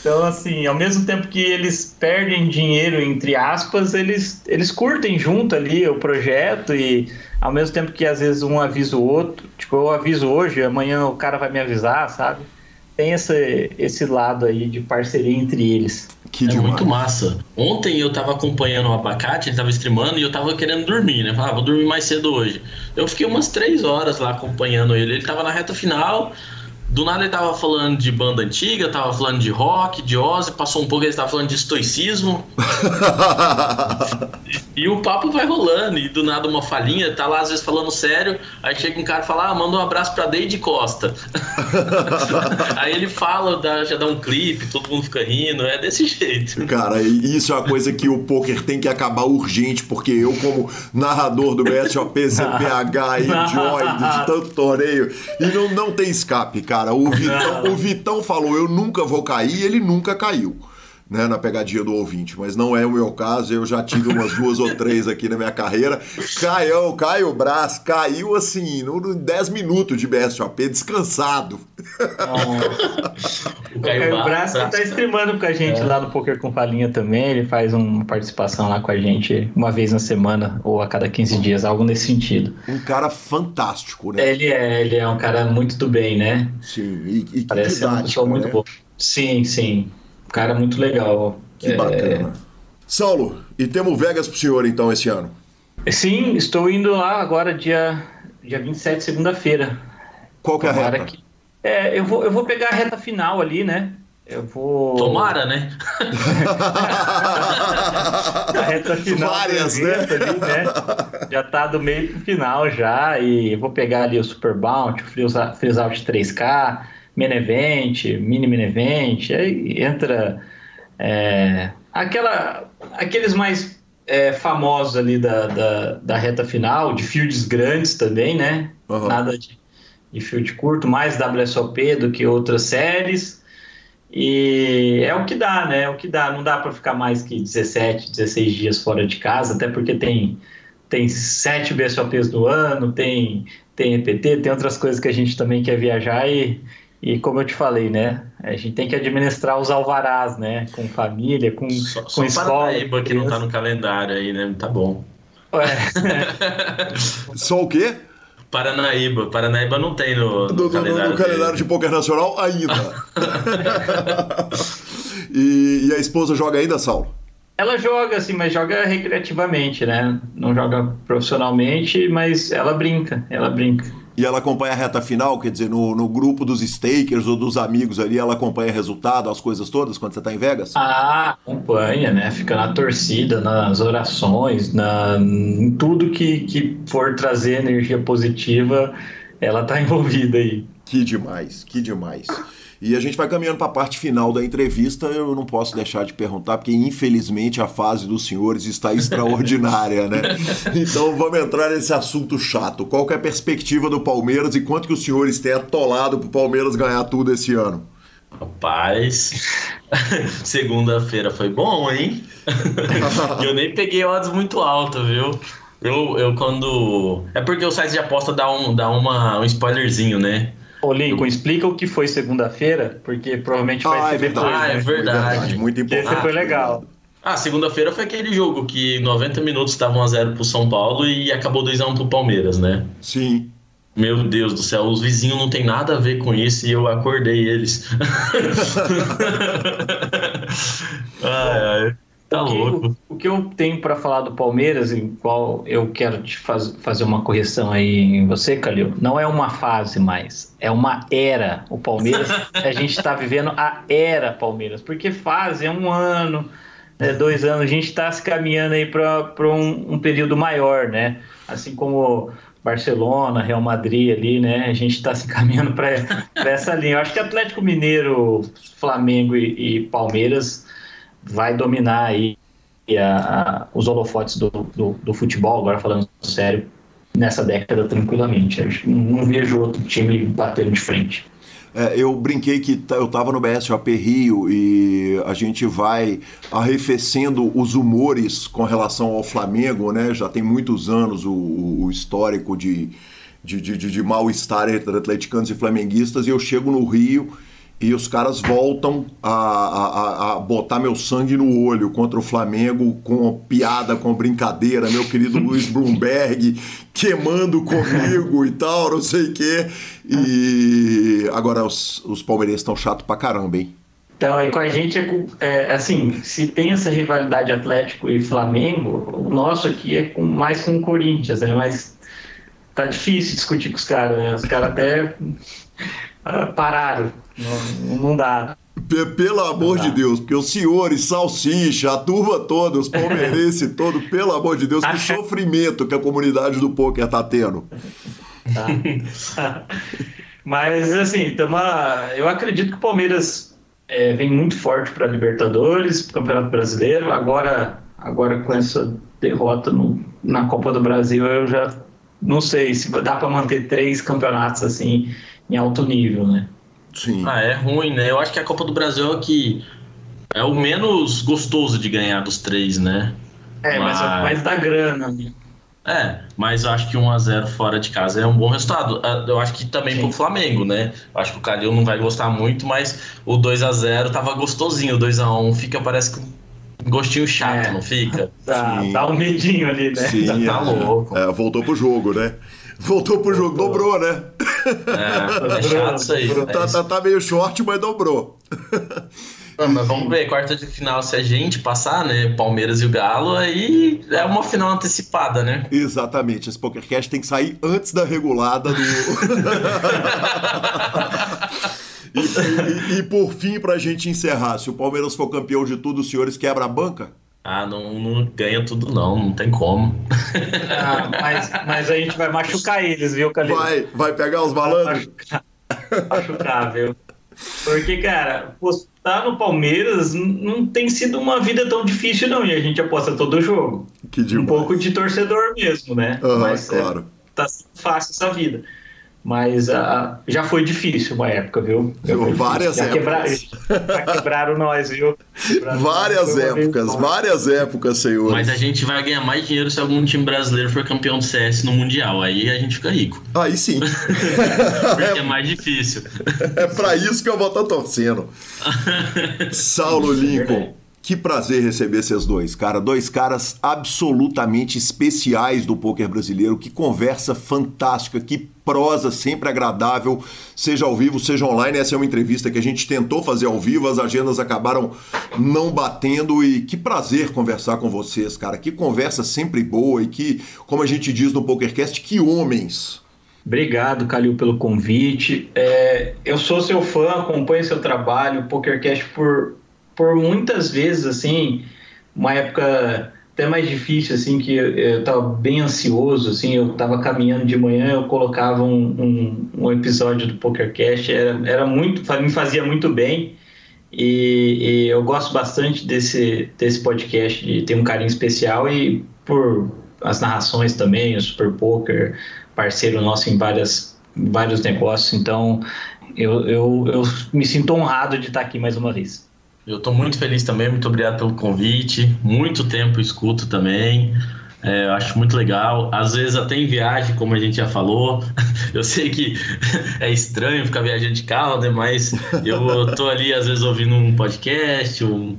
Então, assim, ao mesmo tempo que eles perdem dinheiro, entre aspas, eles, eles curtem junto ali o projeto e ao mesmo tempo que às vezes um avisa o outro, tipo, eu aviso hoje, amanhã o cara vai me avisar, sabe? Tem esse, esse lado aí de parceria entre eles. Que É demais. muito massa. Ontem eu tava acompanhando o Abacate, ele tava streamando e eu tava querendo dormir, né? Falava, vou dormir mais cedo hoje. Eu fiquei umas três horas lá acompanhando ele. Ele tava na reta final. Do nada ele tava falando de banda antiga, tava falando de rock, de Ozzy, passou um pouco ele tava falando de estoicismo. E o papo vai rolando, e do nada uma falhinha, tá lá às vezes falando sério, aí chega um cara e fala, ah, manda um abraço pra Deide Costa. aí ele fala, dá- já dá um clipe, todo mundo fica rindo, é desse jeito. Cara, e isso é uma coisa que o poker tem que acabar urgente, porque eu, como narrador do BSOP, CPH, Enjoy, de tanto torneio, e não, não tem escape, cara. O Vitão, o Vitão falou, eu nunca vou cair, e ele nunca caiu. Né, na pegadinha do ouvinte, mas não é o meu caso, eu já tive umas duas ou três aqui na minha carreira. Caiu, Caio Brás caiu assim, no 10 minutos de BSOP, descansado. o Caio Brás que tá streamando com a gente é. lá no Poker com Falinha também, ele faz uma participação lá com a gente uma vez na semana ou a cada 15 dias, algo nesse sentido. Um cara fantástico, né? Ele é, ele é um cara muito do bem, né? Sim, e, e Parece didático, uma pessoa muito né? boa. Sim, sim cara muito legal. Que bacana. É... Saulo, e temos Vegas pro senhor então esse ano? Sim, estou indo lá agora dia, dia 27, segunda-feira. Qual que é a reta? Que... É, eu, vou, eu vou pegar a reta final ali, né? Eu vou. Tomara, né? a reta final. Várias, né? Ali, né? Já tá do meio pro final já. E vou pegar ali o Super Bounty, o Freeze Out 3K main event, mini main event, aí entra é, aquela, aqueles mais é, famosos ali da, da, da, reta final, de fields grandes também, né? Uhum. Nada de, de field curto, mais WSOP do que outras séries. E é o que dá, né? É o que dá. Não dá para ficar mais que 17, 16 dias fora de casa, até porque tem tem sete BSOPs do ano, tem tem EPT, tem outras coisas que a gente também quer viajar e e como eu te falei, né? A gente tem que administrar os alvarás, né? Com família, com, só, com só escola. Paraíba que não tá no calendário aí, né? Tá bom. É. só o quê? Paranaíba. Paranaíba não tem no, no, no calendário. No, no calendário de poker nacional ainda. e, e, a esposa joga ainda, Saulo? Ela joga, assim, mas joga recreativamente, né? Não joga profissionalmente, mas ela brinca, ela brinca. E ela acompanha a reta final, quer dizer, no, no grupo dos stakers ou dos amigos ali, ela acompanha resultado, as coisas todas, quando você está em Vegas? Ah, acompanha, né? Fica na torcida, nas orações, na, em tudo que, que for trazer energia positiva, ela está envolvida aí. Que demais, que demais. E a gente vai caminhando para a parte final da entrevista. Eu não posso deixar de perguntar, porque infelizmente a fase dos senhores está extraordinária, né? Então vamos entrar nesse assunto chato. Qual é a perspectiva do Palmeiras e quanto que os senhores têm atolado para o Palmeiras ganhar tudo esse ano? Rapaz, segunda-feira foi bom, hein? eu nem peguei odds muito alto, viu? Eu, eu quando. É porque o site de aposta dá um, dá uma, um spoilerzinho, né? Ô, Lincoln, explica o que foi segunda-feira, porque provavelmente vai ah, ser é depois. Ah, é verdade. Muito importante. Esse foi legal. Ah, segunda-feira foi aquele jogo que 90 minutos estavam a 0 pro São Paulo e acabou 2x1 pro Palmeiras, né? Sim. Meu Deus do céu, os vizinhos não tem nada a ver com isso e eu acordei eles. ai, ai. Tá o que, louco. O, o, que eu tenho para falar do Palmeiras, em qual eu quero te faz, fazer uma correção aí em você, Calil, não é uma fase mais, é uma era. O Palmeiras, a gente está vivendo a era Palmeiras, porque fase é um ano, é dois anos, a gente está se caminhando aí para um, um período maior, né? Assim como Barcelona, Real Madrid ali, né? A gente está se caminhando para essa linha. Eu acho que Atlético Mineiro, Flamengo e, e Palmeiras vai dominar aí a, a, os holofotes do, do, do, futebol, agora falando sério, nessa década tranquilamente. Eu não vejo outro time batendo de frente. É, eu brinquei que eu estava no BSOP Rio e a gente vai arrefecendo os humores com relação ao Flamengo, né? Já tem muitos anos o, o histórico de, de, de, de mal-estar entre atleticanos e flamenguistas e eu chego no Rio e os caras voltam a, a, a, botar meu sangue no olho contra o Flamengo com piada, com brincadeira, meu querido Luiz Bloomberg queimando comigo e tal, não sei o quê. E agora os, os palmeirenses estão chatos pra caramba, hein? Então, aí com a gente, é, é, assim, se tem essa rivalidade Atlético e Flamengo, o nosso aqui é com, mais com o Corinthians, né? Mas tá difícil discutir com os caras, né? Os caras até pararam não, não dá. Pelo amor de Deus, porque os senhores, salsicha, a turma toda, os palmeirenses todo, pelo amor de Deus, que sofrimento que a comunidade do poker tá tendo. Tá. Mas, assim, tamo, eu acredito que o Palmeiras é, vem muito forte para Libertadores, pro Campeonato Brasileiro. Agora, agora com essa derrota no, na Copa do Brasil, eu já não sei se dá para manter três campeonatos assim em alto nível, né? Sim. Ah, é ruim, né? Eu acho que a Copa do Brasil é que é o menos gostoso de ganhar dos três, né? É, mas, mas, mas dá grana, né? É, mas eu acho que 1x0 fora de casa é um bom resultado. Ah, eu acho que também Sim. pro Flamengo, né? Eu acho que o Calil não vai gostar muito, mas o 2x0 tava gostosinho. O 2x1 fica, parece que um gostinho chato, é. não fica? Tá, dá um medinho ali, né? Sim, tá, é, louco. É, voltou pro jogo, né? Voltou pro jogo, dobrou, né? É, é chato isso aí. Tá, tá, tá meio short, mas dobrou. mas vamos ver, quarta de final, se a gente passar, né? Palmeiras e o Galo, aí é uma final antecipada, né? Exatamente. Esse PokerCast tem que sair antes da regulada do. e, e, e, por fim, pra gente encerrar, se o Palmeiras for campeão de tudo, os senhores quebra a banca? Ah, não, não ganha tudo não, não tem como. Ah, mas, mas a gente vai machucar eles, viu, Calil? Vai, vai pegar os malandros? Machucar, machucar, viu? Porque, cara, postar no Palmeiras não tem sido uma vida tão difícil, não. E a gente aposta todo jogo. Que demais. Um pouco de torcedor mesmo, né? Uhum, Mas é, claro. É, tá fácil essa vida. Mas uh, já foi difícil uma época, viu? várias já épocas. Quebrar, já quebraram nós, viu? Quebraram várias nós, épocas, várias épocas, senhor. Mas a gente vai ganhar mais dinheiro se algum time brasileiro for campeão do CS no Mundial. Aí a gente fica rico. Aí sim. Porque é mais difícil. É para isso que eu vou estar tá torcendo. Saulo Lincoln. Que prazer receber esses dois, cara. Dois caras absolutamente especiais do poker brasileiro. Que conversa fantástica, que prosa sempre agradável, seja ao vivo, seja online. Essa é uma entrevista que a gente tentou fazer ao vivo, as agendas acabaram não batendo. E que prazer conversar com vocês, cara. Que conversa sempre boa e que, como a gente diz no PokerCast, que homens. Obrigado, Calil, pelo convite. É, eu sou seu fã, acompanho seu trabalho, PokerCast por por muitas vezes, assim, uma época até mais difícil, assim, que eu estava bem ansioso, assim, eu estava caminhando de manhã, eu colocava um, um, um, episódio do PokerCast, era, era muito, me fazia muito bem, e, e, eu gosto bastante desse, desse podcast, de ter um carinho especial, e por as narrações também, o Super Poker, parceiro nosso em várias, vários negócios, então eu, eu, eu me sinto honrado de estar aqui mais uma vez. Eu estou muito feliz também, muito obrigado pelo convite. Muito tempo escuto também. É, eu acho muito legal. Às vezes até em viagem, como a gente já falou. Eu sei que é estranho ficar viajando de carro, né? Mas eu tô ali às vezes ouvindo um podcast um,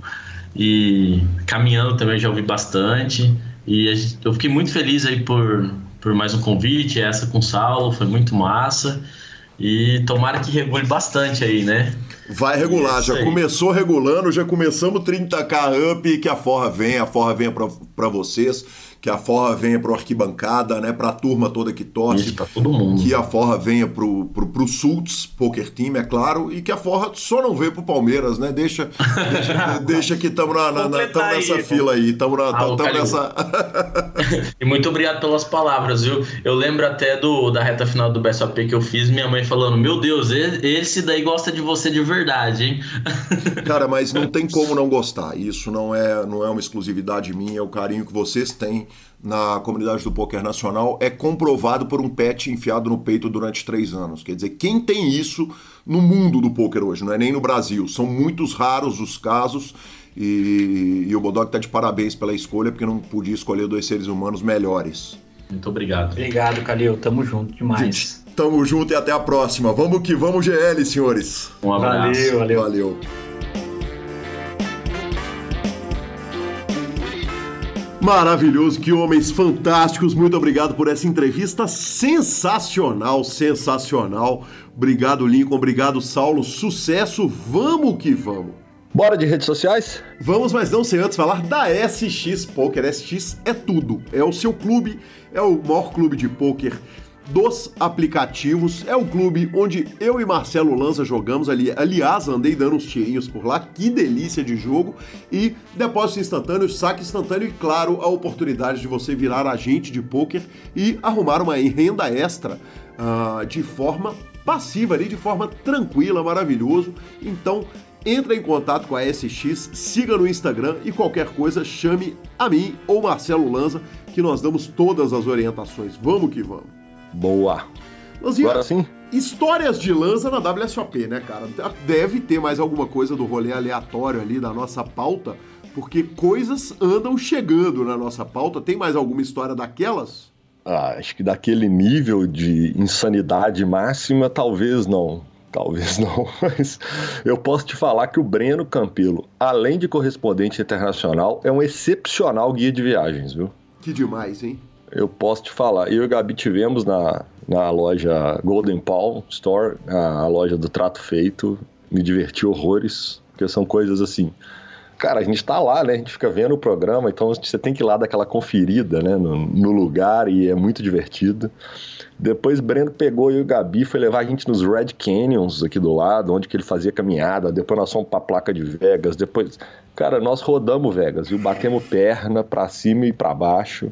e caminhando também já ouvi bastante. E gente, eu fiquei muito feliz aí por, por mais um convite, essa com o Saulo, foi muito massa. E tomara que regule bastante aí, né? Vai regular, já começou regulando, já começamos 30k up, que a forra venha, a forra venha para vocês que a forra venha para arquibancada, né, para a turma toda que torce, para todo mundo. Que a forra venha pro pro, pro Sults Poker Team, é claro, e que a forra só não venha pro Palmeiras, né? Deixa deixa, deixa que estamos na, na, na nessa aí, fila aí, estamos na, ah, tamo nessa E muito obrigado pelas palavras, viu? Eu lembro até do da reta final do BSOP que eu fiz, minha mãe falando: "Meu Deus, esse daí gosta de você de verdade, hein?" Cara, mas não tem como não gostar. Isso não é não é uma exclusividade minha, é o carinho que vocês têm na comunidade do poker nacional é comprovado por um pet enfiado no peito durante três anos. Quer dizer, quem tem isso no mundo do poker hoje, não é nem no Brasil. São muitos raros os casos e, e o Bodog está de parabéns pela escolha, porque não podia escolher dois seres humanos melhores. Muito obrigado. Obrigado, Calil. Tamo junto demais. Gente, tamo junto e até a próxima. Vamos que vamos, GL, senhores. Um abraço. Valeu, valeu. valeu. Maravilhoso, que homens fantásticos. Muito obrigado por essa entrevista sensacional, sensacional. Obrigado, Lincoln. Obrigado, Saulo. Sucesso. Vamos que vamos. Bora de redes sociais? Vamos, mas não sem antes falar da SX Poker. SX é tudo. É o seu clube, é o maior clube de poker dos aplicativos. É o clube onde eu e Marcelo Lanza jogamos ali. Aliás, andei dando uns tirinhos por lá. Que delícia de jogo. E depósito instantâneo, saque instantâneo e, claro, a oportunidade de você virar agente de poker e arrumar uma renda extra uh, de forma passiva ali, de forma tranquila, maravilhoso. Então, entre em contato com a SX, siga no Instagram e qualquer coisa chame a mim ou Marcelo Lanza que nós damos todas as orientações. Vamos que vamos. Boa. Lanzinha, Agora sim? Histórias de lança na WSOP, né, cara? Deve ter mais alguma coisa do rolê aleatório ali da nossa pauta, porque coisas andam chegando na nossa pauta. Tem mais alguma história daquelas? Ah, acho que daquele nível de insanidade máxima, talvez não. Talvez não, mas eu posso te falar que o Breno Campelo, além de correspondente internacional, é um excepcional guia de viagens, viu? Que demais, hein? Eu posso te falar. Eu e o Gabi tivemos na, na loja Golden Palm Store, a, a loja do Trato Feito. Me diverti horrores, porque são coisas assim. Cara, a gente tá lá, né? A gente fica vendo o programa, então você tem que ir lá dar aquela conferida, né? No, no lugar e é muito divertido. Depois Breno pegou e o Gabi foi levar a gente nos Red Canyons aqui do lado, onde que ele fazia caminhada. Depois nós fomos pra placa de Vegas. Depois, cara, nós rodamos Vegas, viu? Batemos perna pra cima e pra baixo.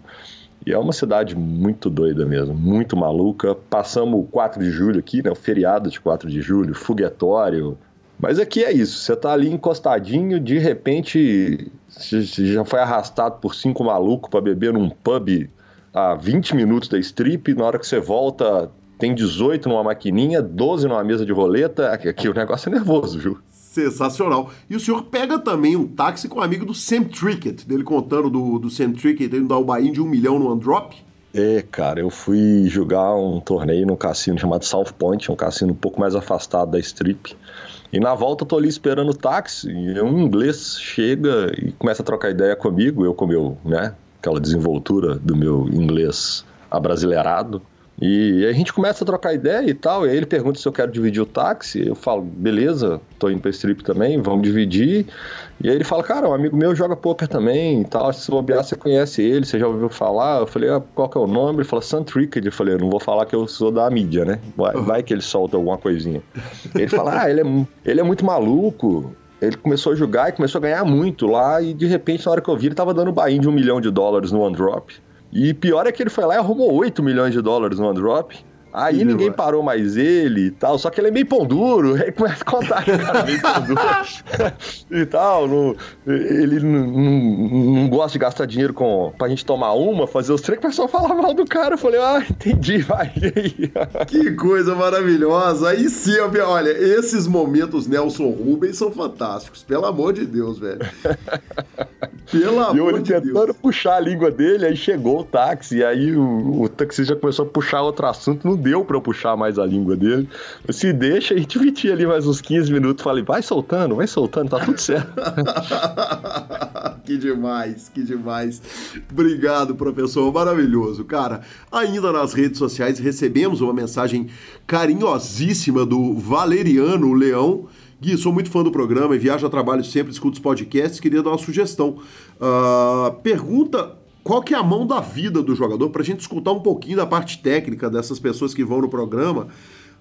E é uma cidade muito doida mesmo, muito maluca. Passamos o 4 de julho aqui, né? O feriado de 4 de julho, foguetório. Mas aqui é isso, você tá ali encostadinho, de repente você já foi arrastado por cinco malucos para beber num pub a 20 minutos da strip, na hora que você volta tem 18 numa maquininha, 12 numa mesa de roleta. Aqui, aqui o negócio é nervoso, viu? Sensacional. E o senhor pega também um táxi com um amigo do Sam Trickett, dele contando do, do Sam Trickett indo dar o bain de um milhão no Androp. É, cara, eu fui jogar um torneio num cassino chamado South Point, um cassino um pouco mais afastado da strip. E na volta eu tô ali esperando o táxi, e um inglês chega e começa a trocar ideia comigo, eu com meu, né, aquela desenvoltura do meu inglês abrasileirado. E a gente começa a trocar ideia e tal, e aí ele pergunta se eu quero dividir o táxi, eu falo, beleza, tô indo pra strip também, vamos dividir. E aí ele fala, cara, um amigo meu joga poker também e tal, se bobear você conhece ele, você já ouviu falar? Eu falei, ah, qual que é o nome? Ele falou, Sun Tricked. Eu falei, eu não vou falar que eu sou da mídia, né? Vai, vai que ele solta alguma coisinha. Ele fala, ah, ele é, ele é muito maluco, ele começou a jogar e começou a ganhar muito lá, e de repente, na hora que eu vi, ele tava dando buy de um milhão de dólares no One Drop. E pior é que ele foi lá e arrumou 8 milhões de dólares no OneDrop. Aí ninguém parou mais ele e tal, só que ele é meio pão duro, aí começa a contar que o cara é meio pão duro e tal. Não, ele não, não, não, gosta de gastar dinheiro com, pra gente tomar uma, fazer os treinos, começou a falar mal do cara. Eu falei, ah, entendi, vai. que coisa maravilhosa. Aí sim, olha, esses momentos Nelson Rubens são fantásticos, pelo amor de Deus, velho. Pelo amor e eu, ele de tentando Deus. puxar a língua dele, aí chegou o táxi, e aí o, o taxista começou a puxar outro assunto, não deu pra eu puxar mais a língua dele. Se deixa, a gente vitia ali mais uns 15 minutos, falei, vai soltando, vai soltando, tá tudo certo. que demais, que demais. Obrigado, professor, maravilhoso. Cara, ainda nas redes sociais recebemos uma mensagem carinhosíssima do Valeriano Leão, Gui, sou muito fã do programa e viajo a trabalho sempre, escuto os podcasts, queria dar uma sugestão. Uh, pergunta qual que é a mão da vida do jogador, para a gente escutar um pouquinho da parte técnica dessas pessoas que vão no programa.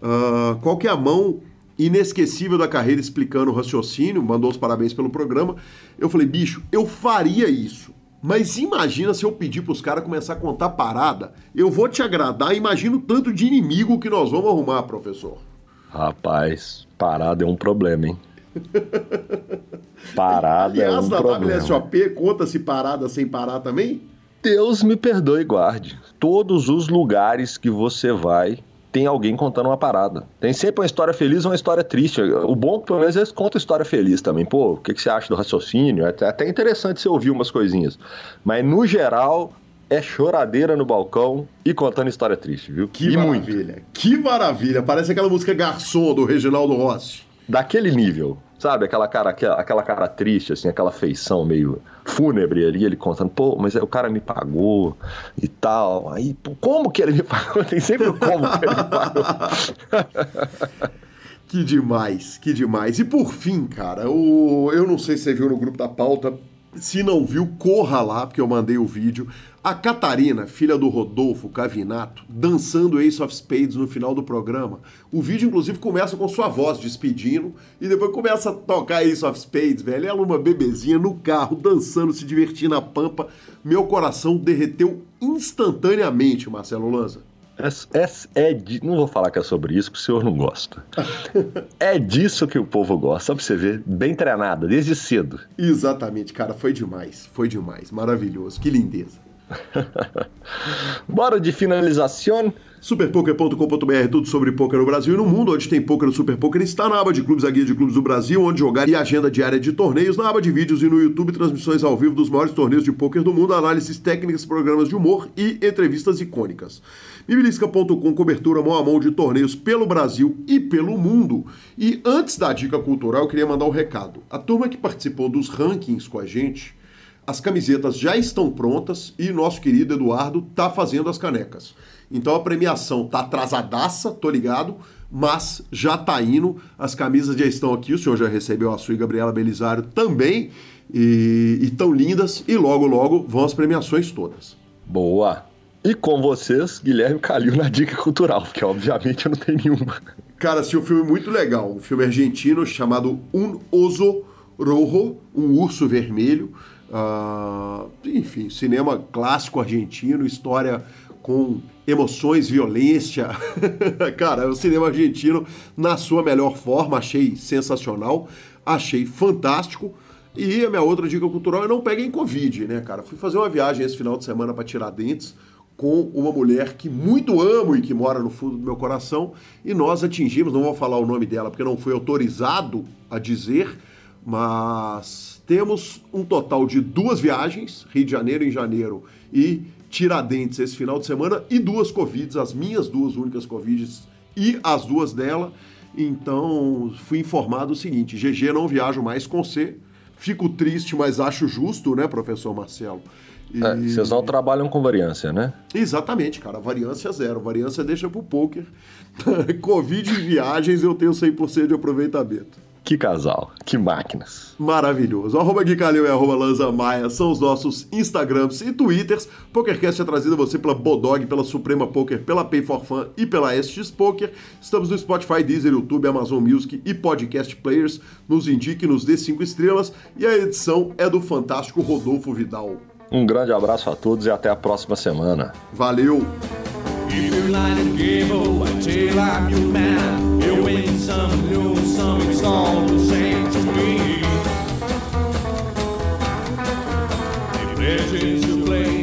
Uh, qual que é a mão inesquecível da carreira explicando o raciocínio, mandou os parabéns pelo programa. Eu falei, bicho, eu faria isso. Mas imagina se eu pedir para os caras começar a contar parada. Eu vou te agradar, imagina o tanto de inimigo que nós vamos arrumar, professor. Rapaz, parada é um problema, hein? Parada Aliás, é um problema. Aliás, na WSOP conta-se parada sem parar também? Deus me perdoe e guarde. Todos os lugares que você vai, tem alguém contando uma parada. Tem sempre uma história feliz ou uma história triste. O bom, pelo menos, eles contam história feliz também. Pô, o que, que você acha do raciocínio? É até interessante você ouvir umas coisinhas. Mas, no geral, é choradeira no balcão e contando história triste, viu? Que e maravilha, muito. que maravilha. Parece aquela música Garçom do Reginaldo Rossi. Daquele nível, sabe? Aquela cara, aquela cara triste, assim, aquela feição meio fúnebre ali, ele contando, pô, mas o cara me pagou e tal. Aí, pô, como que ele me pagou? Tem sempre o como que ele me pagou. que demais, que demais. E por fim, cara, o... eu não sei se você viu no grupo da pauta, se não viu, corra lá, porque eu mandei o vídeo. A Catarina, filha do Rodolfo Cavinato, dançando Ace of Spades no final do programa. O vídeo, inclusive, começa com sua voz despedindo e depois começa a tocar Ace of Spades, velho. Ela, uma bebezinha no carro, dançando, se divertindo na pampa. Meu coração derreteu instantaneamente, Marcelo Lanza. É, de, não vou falar que é sobre isso, que o senhor não gosta. é disso que o povo gosta, só pra você ver, bem treinada, desde cedo. Exatamente, cara, foi demais, foi demais, maravilhoso, que lindeza. Bora de finalização. Superpoker.com.br, tudo sobre poker no Brasil e no mundo. Onde tem poker, no Super Poker está na aba de clubes, a guia de clubes do Brasil, onde jogar e agenda diária de torneios, na aba de vídeos e no YouTube, transmissões ao vivo dos maiores torneios de poker do mundo, análises técnicas, programas de humor e entrevistas icônicas. Bibilisca.com, cobertura mão a mão de torneios pelo Brasil e pelo mundo. E antes da dica cultural, eu queria mandar um recado. A turma que participou dos rankings com a gente, as camisetas já estão prontas e nosso querido Eduardo tá fazendo as canecas. Então a premiação tá atrasadaça, tô ligado, mas já tá indo. As camisas já estão aqui, o senhor já recebeu a sua e Gabriela Belisário também, e estão lindas, e logo, logo vão as premiações todas. Boa! E com vocês, Guilherme Calil na dica cultural, porque obviamente eu não tenho nenhuma. Cara, assisti um filme muito legal, um filme argentino chamado Un Oso Rojo, um urso vermelho. Uh, enfim, cinema clássico argentino, história com emoções, violência. Cara, o cinema argentino na sua melhor forma, achei sensacional, achei fantástico. E a minha outra dica cultural é não peguem Covid, né, cara? Fui fazer uma viagem esse final de semana para Tiradentes com uma mulher que muito amo e que mora no fundo do meu coração, e nós atingimos, não vou falar o nome dela porque não foi autorizado a dizer, mas temos um total de duas viagens, Rio de Janeiro em janeiro e Tiradentes esse final de semana, e duas Covids, as minhas duas únicas Covids e as duas dela. Então, fui informado o seguinte: GG não viajo mais com C. Fico triste, mas acho justo, né, professor Marcelo? E... É, vocês não trabalham com variância, né? Exatamente, cara. Variância zero. Variância deixa pro poker. Covid e viagens eu tenho 100% de aproveitamento. Que casal, que máquinas. Maravilhoso. Arroba Gui Calil e arroba Lanza Maia são os nossos Instagrams e Twitters. PokerCast é trazido a você pela Bodog, pela Suprema Poker, pela Pay for Fun e pela SX Poker. Estamos no Spotify, Deezer, YouTube, Amazon Music e Podcast Players. Nos indique, nos dê cinco estrelas. E a edição é do fantástico Rodolfo Vidal. Um grande abraço a todos e até a próxima semana. Valeu! Win some, lose some, it's all the same to me. Pleasures you play,